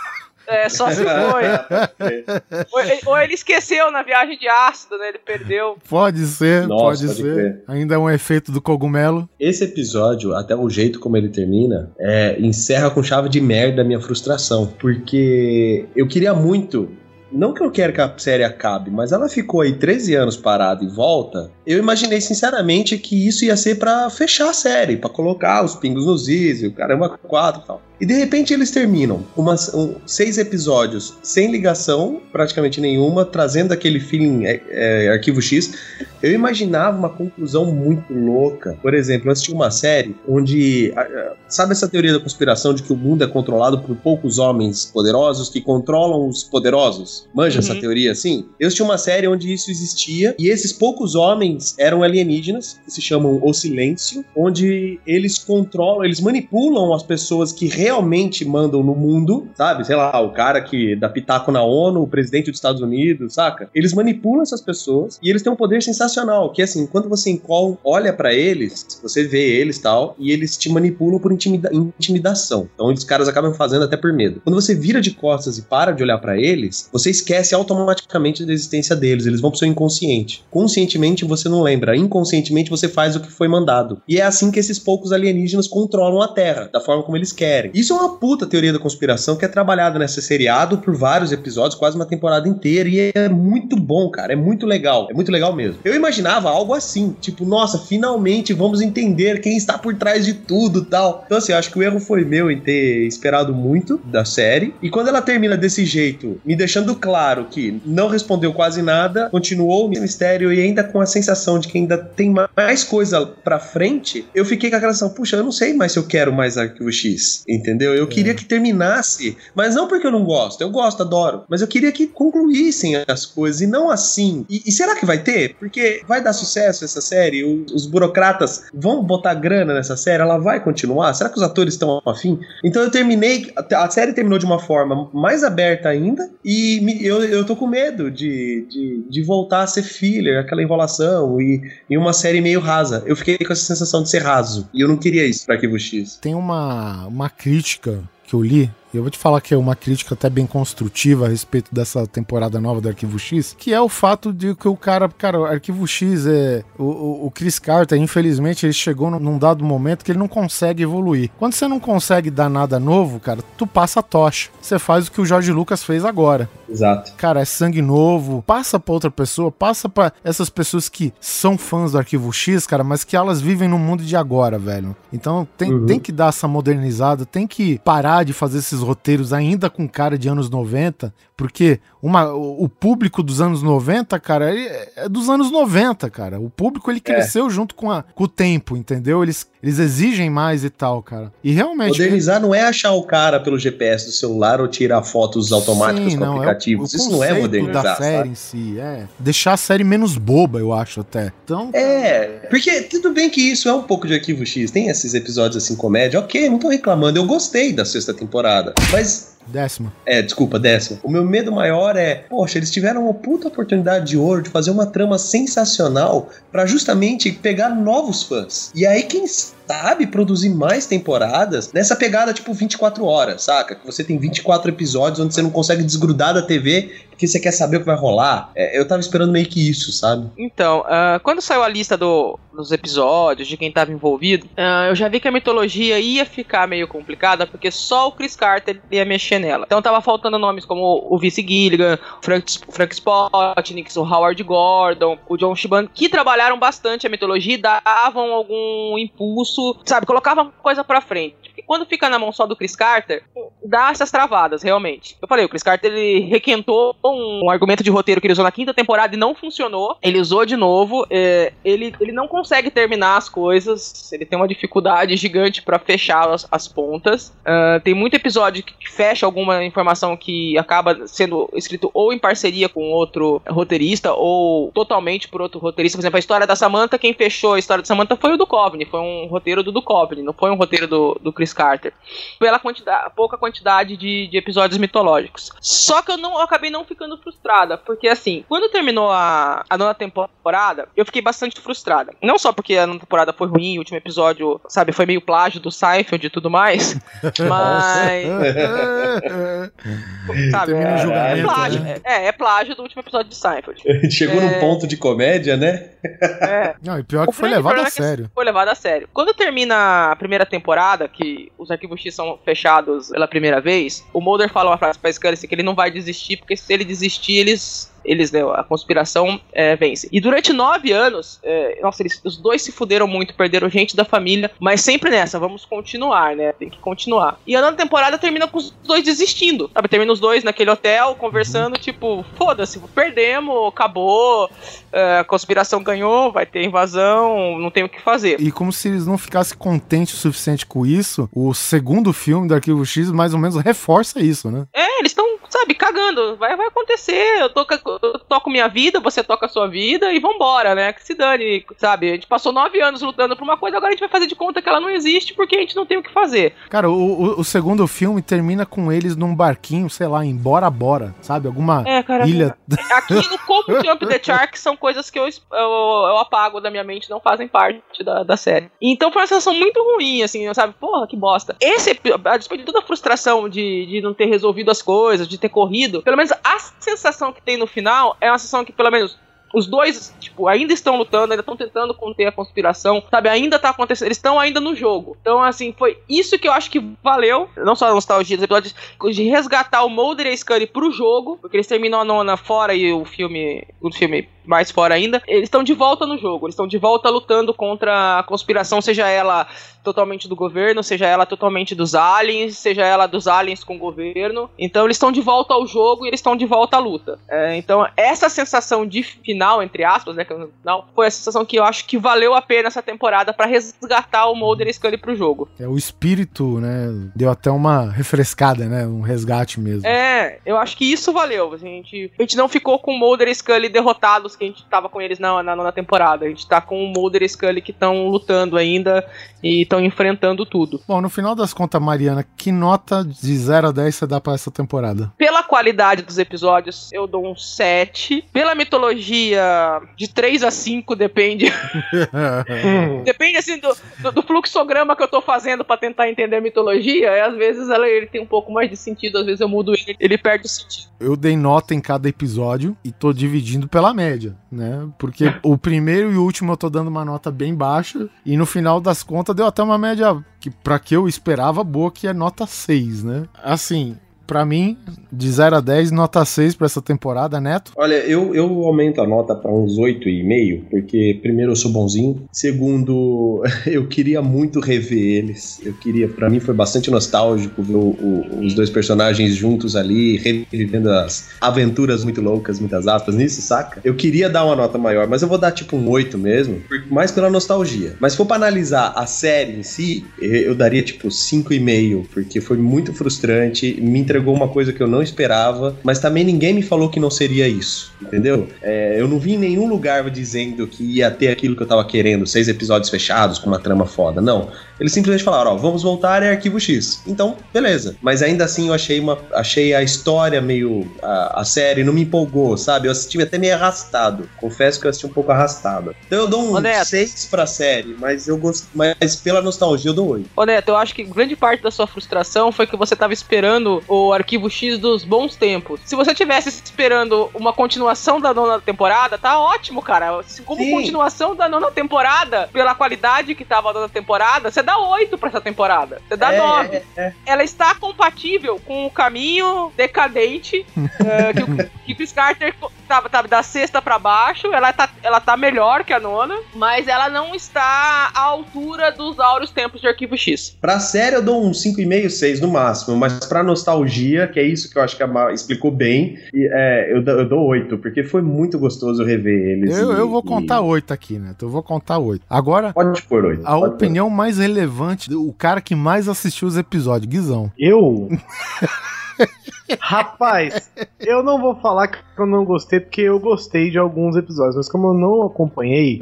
É, só se foi. (laughs) ou, ou ele esqueceu na viagem de ácido, né? Ele perdeu. Pode ser, Nossa, pode, pode ser. crer. Ainda é um efeito do cogumelo. Esse episódio, até o jeito como ele termina, é, encerra com chave de merda a minha frustração. Porque eu queria muito. Não que eu quero que a série acabe, mas ela ficou aí 13 anos parada e volta. Eu imaginei sinceramente que isso ia ser pra fechar a série, pra colocar os pingos nos is, o caramba, quatro e tal. E de repente eles terminam umas, um- seis episódios sem ligação, praticamente nenhuma, trazendo aquele feeling é, é, arquivo X. Eu imaginava uma conclusão muito louca. Por exemplo, eu assisti uma série onde. Sabe essa teoria da conspiração de que o mundo é controlado por poucos homens poderosos que controlam os poderosos? Manja essa Uhum. teoria assim? Eu assisti uma série onde isso existia e esses poucos homens eram alienígenas, que se chamam O Silêncio, onde eles controlam, eles manipulam as pessoas que realmente mandam no mundo, sabe? Sei lá, o cara que dá pitaco na ONU, o presidente dos Estados Unidos, saca? Eles manipulam essas pessoas e eles têm um poder sensacional, que é assim, quando você olha pra eles, você vê eles tal, e eles te manipulam por intimida- intimidação. Então os caras acabam fazendo até por medo. Quando você vira de costas e para de olhar pra eles, você esquece automaticamente da existência deles, eles vão pro seu inconsciente. Conscientemente você não lembra, inconscientemente você faz o que foi mandado. E é assim que esses poucos alienígenas controlam a Terra, da forma como eles querem. Isso é uma puta teoria da conspiração que é trabalhada nessa seriado por vários episódios, quase uma temporada inteira, e é muito bom, cara, é muito legal, é muito legal mesmo. Eu imaginava algo assim, tipo, nossa, finalmente vamos entender quem está por trás de tudo tal. Então, assim, acho que o erro foi meu em ter esperado muito da série, e quando ela termina desse jeito, me deixando claro que não respondeu quase nada, continuou o mistério e ainda com a sensação de que ainda tem mais coisa pra frente, eu fiquei com aquela sensação, puxa, eu não sei mais se eu quero mais Arquivo X, entendeu? Eu queria que terminasse, mas não porque eu não gosto, eu gosto, adoro, mas eu queria que concluíssem as coisas e não assim. E, e será que vai ter? Porque vai dar sucesso essa série? O- os burocratas vão botar grana nessa série? Ela vai continuar? Será que os atores estão afim? Então eu terminei, a, série terminou de uma forma mais aberta ainda e me- eu, eu tô com medo de, de, de voltar a ser filler, aquela enrolação e, e uma série meio rasa. Eu fiquei com essa sensação de ser raso e eu não queria isso pra Arquivo X. Tem uma, uma crítica que eu li eu vou te falar que é uma crítica até bem construtiva a respeito dessa temporada nova do Arquivo X, que é o fato de que o cara, cara, o Arquivo X é. O, o, Chris Carter, infelizmente, ele chegou num- dado momento que ele não consegue evoluir. Quando você não consegue dar nada novo, cara, tu passa a tocha. Você faz o que o Jorge Lucas fez agora. Exato. Cara, é sangue novo, passa pra outra pessoa, passa pra essas pessoas que são fãs do Arquivo X, cara, mas que elas vivem no mundo de agora, velho. Então tem, Uhum. tem que dar essa modernizada, tem que parar de fazer esses roteiros ainda com cara de anos 90, porque uma, o, público dos anos 90, cara, ele é dos anos 90, cara. O público ele cresceu junto com, a, com o tempo, entendeu? Eles, eles exigem mais e tal, cara. E realmente. Modernizar não é achar o cara pelo GPS do celular ou tirar fotos automáticas Sim, com não, é o- aplicativos. o Isso não é modernizar, da série sabe? em si, é. Deixar a série menos boba, eu acho até. Então, É, porque tudo bem que isso é um pouco de arquivo X, tem esses episódios assim, comédia, ok, não tô reclamando, eu gostei da sexta temporada, mas. Décima. É, desculpa, décima. O meu medo maior é, poxa, eles tiveram uma puta oportunidade de ouro de fazer uma trama sensacional pra justamente pegar novos fãs. E aí, quem sabe produzir mais temporadas nessa pegada tipo 24 horas, saca? Que você tem 24 episódios onde você não consegue desgrudar da TV porque você quer saber o que vai rolar. É, eu tava esperando meio que isso, sabe? Então, ah, quando saiu a lista do- dos episódios, de quem estava envolvido, ah, eu já vi que a mitologia ia ficar meio complicada, porque só o Chris Carter ia mexer nela. Então tava faltando nomes como o Vice Gilligan, Frank, Frank Spotnik, o Howard Gordon, o John Shiban, que trabalharam bastante a mitologia e davam algum impulso, sabe, colocavam coisa pra frente. Porque quando fica na mão só do Chris Carter, dá essas travadas, realmente. Eu falei, o Chris Carter ele requentou um, um argumento de roteiro que ele usou na quinta temporada e não funcionou. Ele usou de novo. é, ele, ele não consegue terminar as coisas. Ele tem uma dificuldade gigante pra fechar as, as pontas. Ah, tem muito episódio que fecha alguma informação que acaba sendo escrito ou em parceria com outro roteirista ou totalmente por outro roteirista. Por exemplo, a história da Samantha, quem fechou a história da Samantha foi o Duchovny. Foi um roteiro do Duchovny, não foi um roteiro do, do Chris Carter. Pela quantidade, pouca quantidade de, de episódios mitológicos. Só que eu não eu acabei não ficando frustrada, porque assim, quando terminou a, a nona temporada, eu fiquei bastante frustrada. Não só porque a nona temporada foi ruim, o último episódio, sabe, foi meio plágio do Seinfeld e tudo mais, (laughs) mas (laughs) sabe, é, julgamento, é plágio, né? é, é plágio do último episódio de Seinfeld. (laughs) Chegou É. num ponto de comédia, né? É. Não, e pior que O foi levado a é que sério. Foi levado a sério. Quando termina a primeira temporada, que os arquivos X são fechados pela primeira vez, o Mulder fala uma frase pra Scully assim, que ele não vai desistir, porque se ele desistir, eles. Eles, né, a conspiração é, vence. E durante nove anos, é, nossa, eles, os dois se fuderam muito, perderam gente da família, mas sempre nessa, vamos continuar, né? Tem que continuar. E a nova temporada termina com os dois desistindo, sabe? Termina os dois naquele hotel, conversando, tipo, foda-se, perdemos, acabou, é, a conspiração ganhou, vai ter invasão, não tem o que fazer. E como se eles não ficassem contentes o suficiente com isso, o segundo filme do Arquivo X mais ou menos reforça isso, né? É, eles estão, sabe, cagando. Vai, vai acontecer. Eu, toco, eu toco minha vida, você toca a sua vida e vambora, né? Que se dane, sabe? A gente passou nove anos lutando por uma coisa, agora a gente vai fazer de conta que ela não existe porque a gente não tem o que fazer. Cara, o, o, o segundo filme termina com eles num barquinho, sei lá, em Bora Bora, sabe? Alguma É, cara, ilha. (laughs) Aquilo, como Jump the Shark, são coisas que eu, eu, eu apago da minha mente, não fazem parte da, da série. Então foi uma sensação muito ruim, assim, sabe? Porra, que bosta. Esse, a despeito de toda a frustração de, de não ter resolvido as coisas, de ter corrido, pelo menos a sensação que tem no final é uma sensação que, pelo menos, os dois, tipo, ainda estão lutando, ainda estão tentando conter a conspiração, sabe? Ainda tá acontecendo, eles estão ainda no jogo. Então, assim, foi isso que eu acho que valeu, não só a nostalgia dos episódios, de resgatar o Mulder e a Scully pro jogo, porque eles terminam a nona fora e o filme, o filme mais fora ainda. Eles estão de volta no jogo, eles estão de volta lutando contra a conspiração, seja ela totalmente do governo, seja ela totalmente dos aliens, seja ela dos aliens com o governo. Então eles estão de volta ao jogo e eles estão de volta à luta. É, então essa sensação de final, entre aspas, né, que é final, foi a sensação que eu acho que valeu a pena essa temporada pra resgatar o Mulder e Scully pro jogo. É, o espírito, né? Deu até uma refrescada, né? Um resgate mesmo. É, eu acho que isso valeu. A gente, a gente não ficou com o Mulder e Scully derrotados que a gente tava com eles na, na nona temporada. A gente tá com o Mulder e Scully que estão lutando ainda e estão enfrentando tudo. Bom, no final das contas, Mariana, que nota de 0 a 10 você dá pra essa temporada? Pela qualidade dos episódios, eu dou um 7. Pela mitologia, de 3 a 5, depende. (laughs) depende, assim, do, do, do fluxograma que eu tô fazendo pra tentar entender a mitologia. E às vezes ela, ele tem um pouco mais de sentido, às vezes eu mudo ele, ele perde o sentido. Eu dei nota em cada episódio e tô dividindo pela média, né? Porque o primeiro e o último eu tô dando uma nota bem baixa e no final das contas deu até uma média que para que eu esperava boa, que é nota 6, né? Assim, Pra mim, de 0 a 10, nota 6 pra essa temporada, Neto. Olha, eu, eu aumento a nota pra uns 8,5, porque primeiro eu sou bonzinho, segundo, (laughs) eu queria muito rever eles. Eu queria, pra mim foi bastante nostálgico ver o- o- os dois personagens juntos ali, revivendo as aventuras muito loucas, muitas aspas nisso, saca? Eu queria dar uma nota maior, mas eu vou dar tipo um 8 mesmo, mais pela nostalgia. Mas se for pra analisar a série em si, eu eu daria tipo 5,5, porque foi muito frustrante, me entregou uma coisa que eu não esperava, mas também ninguém me falou que não seria isso, entendeu? É, eu não vi em nenhum lugar dizendo que ia ter aquilo que eu tava querendo, seis episódios fechados com uma trama foda, não. Eles simplesmente falaram, ó, vamos voltar é arquivo X. Então, beleza. Mas ainda assim eu achei uma achei a história meio a, a série não me empolgou, sabe? Eu assisti até meio arrastado. Confesso que eu assisti um pouco arrastado. Então eu dou um Honesto. 6 pra série, mas eu gosto, mas pela nostalgia eu dou 8. Ô Neto, eu acho que grande parte da sua frustração foi que você tava esperando o arquivo X dos bons tempos. Se você tivesse esperando uma continuação da nona temporada, tá ótimo, cara. Como Sim. continuação da nona temporada, pela qualidade que tava a nona temporada, você dá 8 pra essa temporada. Você dá É, 9. é, é. Ela está compatível com o caminho decadente que, (laughs) o, que o Chris Carter tava, tava da sexta pra baixo. Ela tá, ela tá melhor que a nona, mas ela não está à altura dos áureos tempos de arquivo X. Pra série eu dou um 5,5, 6 no máximo, mas pra nostalgia, que é isso que eu acho que a Ma explicou bem, e, é, eu, dou- eu dou 8, porque foi muito gostoso rever eles. Eu, e- eu vou e- contar 8 aqui, Neto. Eu vou contar 8. Agora, Pode pôr 8. a opinião mais relevante, o cara que mais assistiu os episódios, Guizão. Eu? (laughs) Rapaz, eu não vou falar que eu não gostei, porque eu gostei de alguns episódios, mas como eu não acompanhei,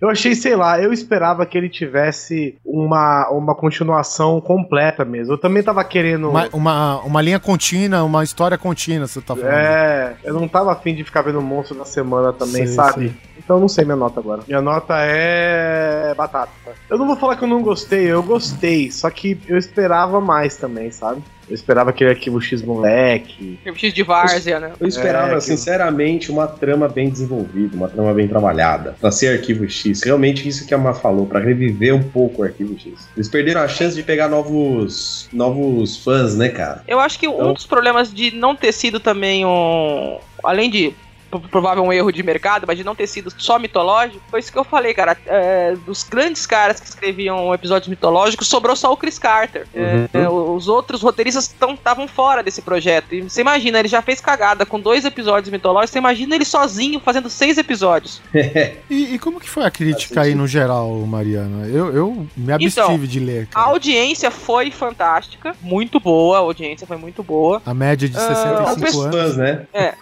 eu achei, sei lá, eu esperava que ele tivesse uma, uma continuação completa mesmo. Eu também tava querendo. Uma, uma, uma linha contínua, uma história contínua, você tá falando. É, eu não tava afim de ficar vendo o monstro da semana também, Sei, sabe? sei. Então eu não sei minha nota agora. Minha nota é. batata. Eu não vou falar que eu não gostei, eu gostei, só que eu esperava mais também, sabe? Eu esperava aquele arquivo X moleque. Arquivo X de Várzea, né? Eu esperava, É, sinceramente, uma trama bem desenvolvida, uma trama bem trabalhada, pra ser arquivo X. Realmente isso que a Ma falou, pra reviver um pouco o arquivo X. Eles perderam a chance de pegar novos, novos fãs, né, cara? Eu acho que um Então- dos problemas de não ter sido também um. Além de provável um erro de mercado, mas de não ter sido só mitológico, foi isso que eu falei, cara. É, dos grandes caras que escreviam episódios mitológicos, sobrou só o Chris Carter. É, é, os outros roteiristas estavam fora desse projeto. E você imagina, ele já fez cagada com dois episódios mitológicos, você imagina ele sozinho fazendo seis episódios. (laughs) E, e como que foi a crítica aí no geral, Mariana? Eu, eu me abstive Então, de ler. A audiência foi fantástica, muito boa, a audiência foi muito boa. A média de Ah, 65 o pessoal- anos. né? É.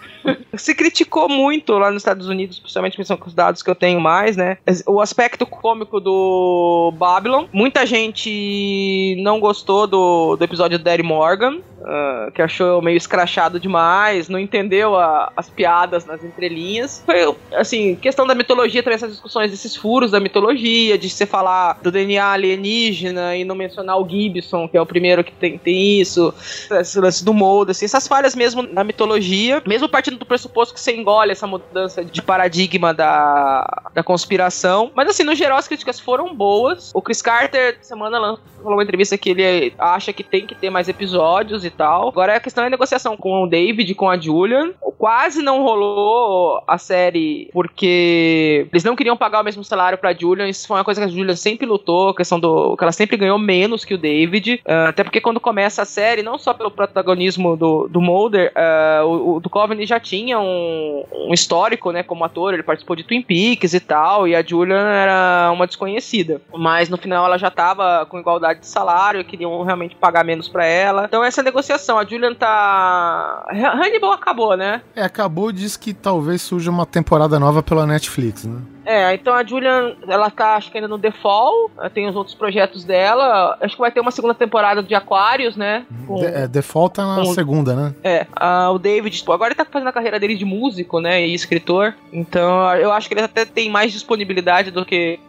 Se criticou muito lá nos Estados Unidos, principalmente pensando com os dados que eu tenho mais, né? O aspecto cômico do Babylon. Muita gente não gostou do, do episódio do Daddy Morgan, ah, que achou meio escrachado demais, não entendeu a- as piadas nas entrelinhas. Foi, assim, questão da mitologia, também essas discussões desses furos da mitologia, de você falar do DNA alienígena e não mencionar o Gibson, que é o primeiro que tem, tem isso, esse lance do molde, assim, essas falhas mesmo na mitologia, mesmo partindo do pressuposto que você engole essa mudança de paradigma da, da conspiração. Mas assim, no geral as críticas foram boas. O Chris Carter, semana falou uma entrevista que ele acha que tem que ter mais episódios e tal. Agora a questão é a negociação com o David, com a Julian. Quase não rolou a série porque eles não queriam pagar o mesmo salário pra Julian. Isso foi uma coisa que a Julian sempre lutou, a questão do que ela sempre ganhou menos que o David. Ah, até porque quando começa a série, não só pelo protagonismo do, do Mulder, ah, o, o Duchovny já tinha um, um histórico, né, como ator. Ele participou de Twin Peaks e tal, e a Julian era uma desconhecida. Mas no final ela já tava com igualdade de salário, queriam realmente pagar menos pra ela. Então essa negociação. A Julian tá. Hannibal acabou, né? É, acabou e diz que talvez surja uma temporada nova pela Netflix, né? É, então a Julian, ela tá, acho que ainda no default, tem os outros projetos dela. Acho que vai ter uma segunda temporada de Aquários, né? Com, de, é, default é na com, segunda, né? É, a, o David, agora ele tá fazendo a carreira dele de músico, né? E escritor. Então eu acho que ele até tem mais disponibilidade do que,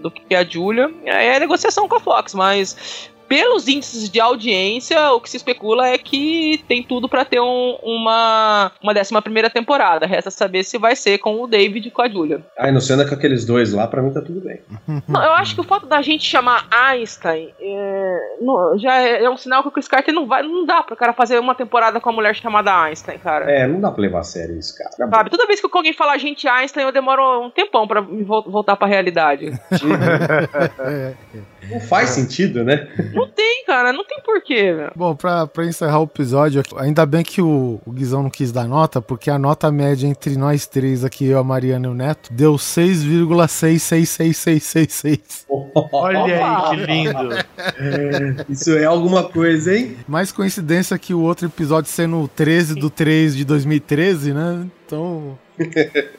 do que a Julia. É, é negociação com a Fox, mas pelos índices de audiência, o que se especula é que tem tudo para ter um, uma, uma décima primeira temporada. Resta saber se vai ser com o David e com a Julia. Ai, não sendo com aqueles dois lá, pra mim tá tudo bem. (laughs) não, eu acho que o fato da gente chamar Einstein é, não, já é, é, um sinal que o Chris Carter não vai. Não dá pro cara fazer uma temporada com a mulher chamada Einstein, cara. É, não dá pra levar a sério isso, cara. Sabe, toda vez que alguém fala gente Einstein, eu demoro um tempão pra voltar pra realidade. (laughs) não faz sentido, né? (laughs) Não tem, cara, não tem porquê, velho. Bom, pra, pra encerrar o episódio, ainda bem que o, o Guizão não quis dar nota, porque a nota média entre nós três aqui, eu, a Mariana e o Neto, deu 6,66666. Olha aí, que lindo. É, isso é alguma coisa, hein? Mais coincidência que o outro episódio sendo o 13 do 3 de 2013, né? Então. (laughs)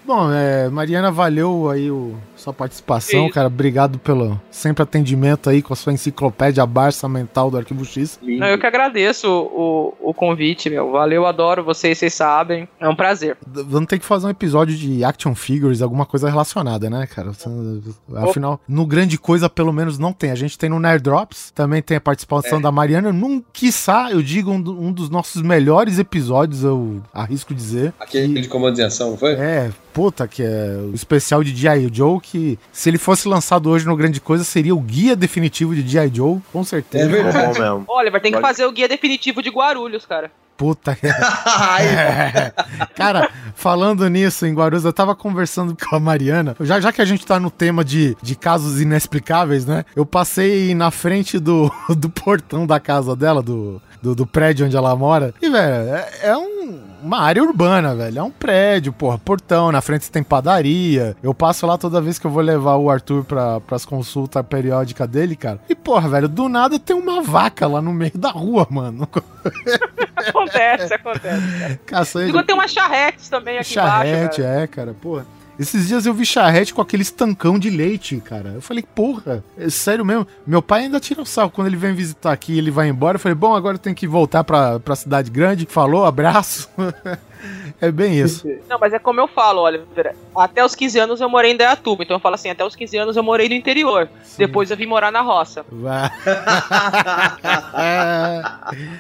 Bom, é, Mariana, valeu aí o, sua participação, cara. Obrigado pelo sempre atendimento aí com a sua enciclopédia Barça Mental do Arquivo X. Não, eu que agradeço o, o, convite, meu. Valeu, adoro vocês, vocês sabem. É um prazer. Vamos ter que fazer um episódio de action figures, alguma coisa relacionada, né, cara? Afinal, no grande coisa, pelo menos, não tem. A gente tem no Nerd Drops, também tem a participação é. da Mariana. Num, quiçá, eu digo, um, um dos nossos melhores episódios, eu arrisco dizer. Aquele de comando de ação, foi? É, puta, que é o especial de G.I. Joe, que se ele fosse lançado hoje no Grande Coisa, seria o guia definitivo de G.I. Joe, com certeza. É verdade. mesmo. Olha, vai ter que fazer o guia definitivo de Guarulhos, cara. Puta que. (laughs) (laughs) é. Cara, falando nisso, em Guarulhos, eu tava conversando com a Mariana. Já, já que a gente tá no tema de, de casos inexplicáveis, né? Eu passei na frente do, (laughs) do portão da casa dela, do, do, do prédio onde ela mora. E, velho, é, é um, uma área urbana, velho. É um prédio, porra, portão. Na frente tem padaria. Eu passo lá toda vez que eu vou levar o Arthur pra, pras consultas periódicas dele, cara. E, porra, velho, do nada tem uma vaca lá no meio da rua, mano. acontece, acontece. Caçanha. Tem umas charretes também aqui charrete, embaixo. Charrete, é, cara, porra. Esses dias eu vi charrete com aquele estancão de leite, cara. Eu falei, porra, é sério mesmo? Meu pai ainda tira o sal quando ele vem visitar aqui ele vai embora. Eu falei, bom, agora eu tenho que voltar pra, pra cidade grande. Falou, abraço. (laughs) É bem isso. Não, mas é como eu falo, olha, até os 15 anos eu morei em Deatuba, então eu falo assim, até os 15 anos eu morei no interior. Sim. Depois eu vim morar na roça. (laughs)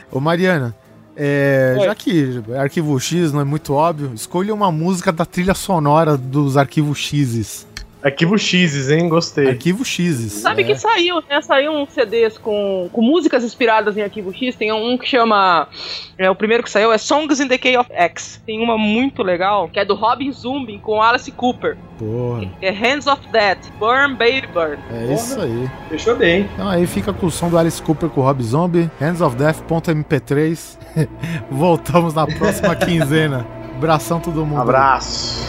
Ô Mariana, é, já que Arquivo X não é muito óbvio, escolha uma música da trilha sonora dos Arquivos X's. Arquivo X, hein? Gostei. Arquivo X. Sabe é. que saiu, né? Saiu uns CDs com, com músicas inspiradas em Arquivo X. Tem um que chama. É, o primeiro que saiu é Songs in the Decay of X. Tem uma muito legal, que é do Robin Zumbi com Alice Cooper. Porra. É Hands of Death, Burn Baby Burn. É Porra. isso aí. Fechou bem. Então aí fica com o som do Alice Cooper com o Rob Zombie, Hands of Death.mp3. (laughs) Voltamos na próxima quinzena. Abração todo mundo. Abraço.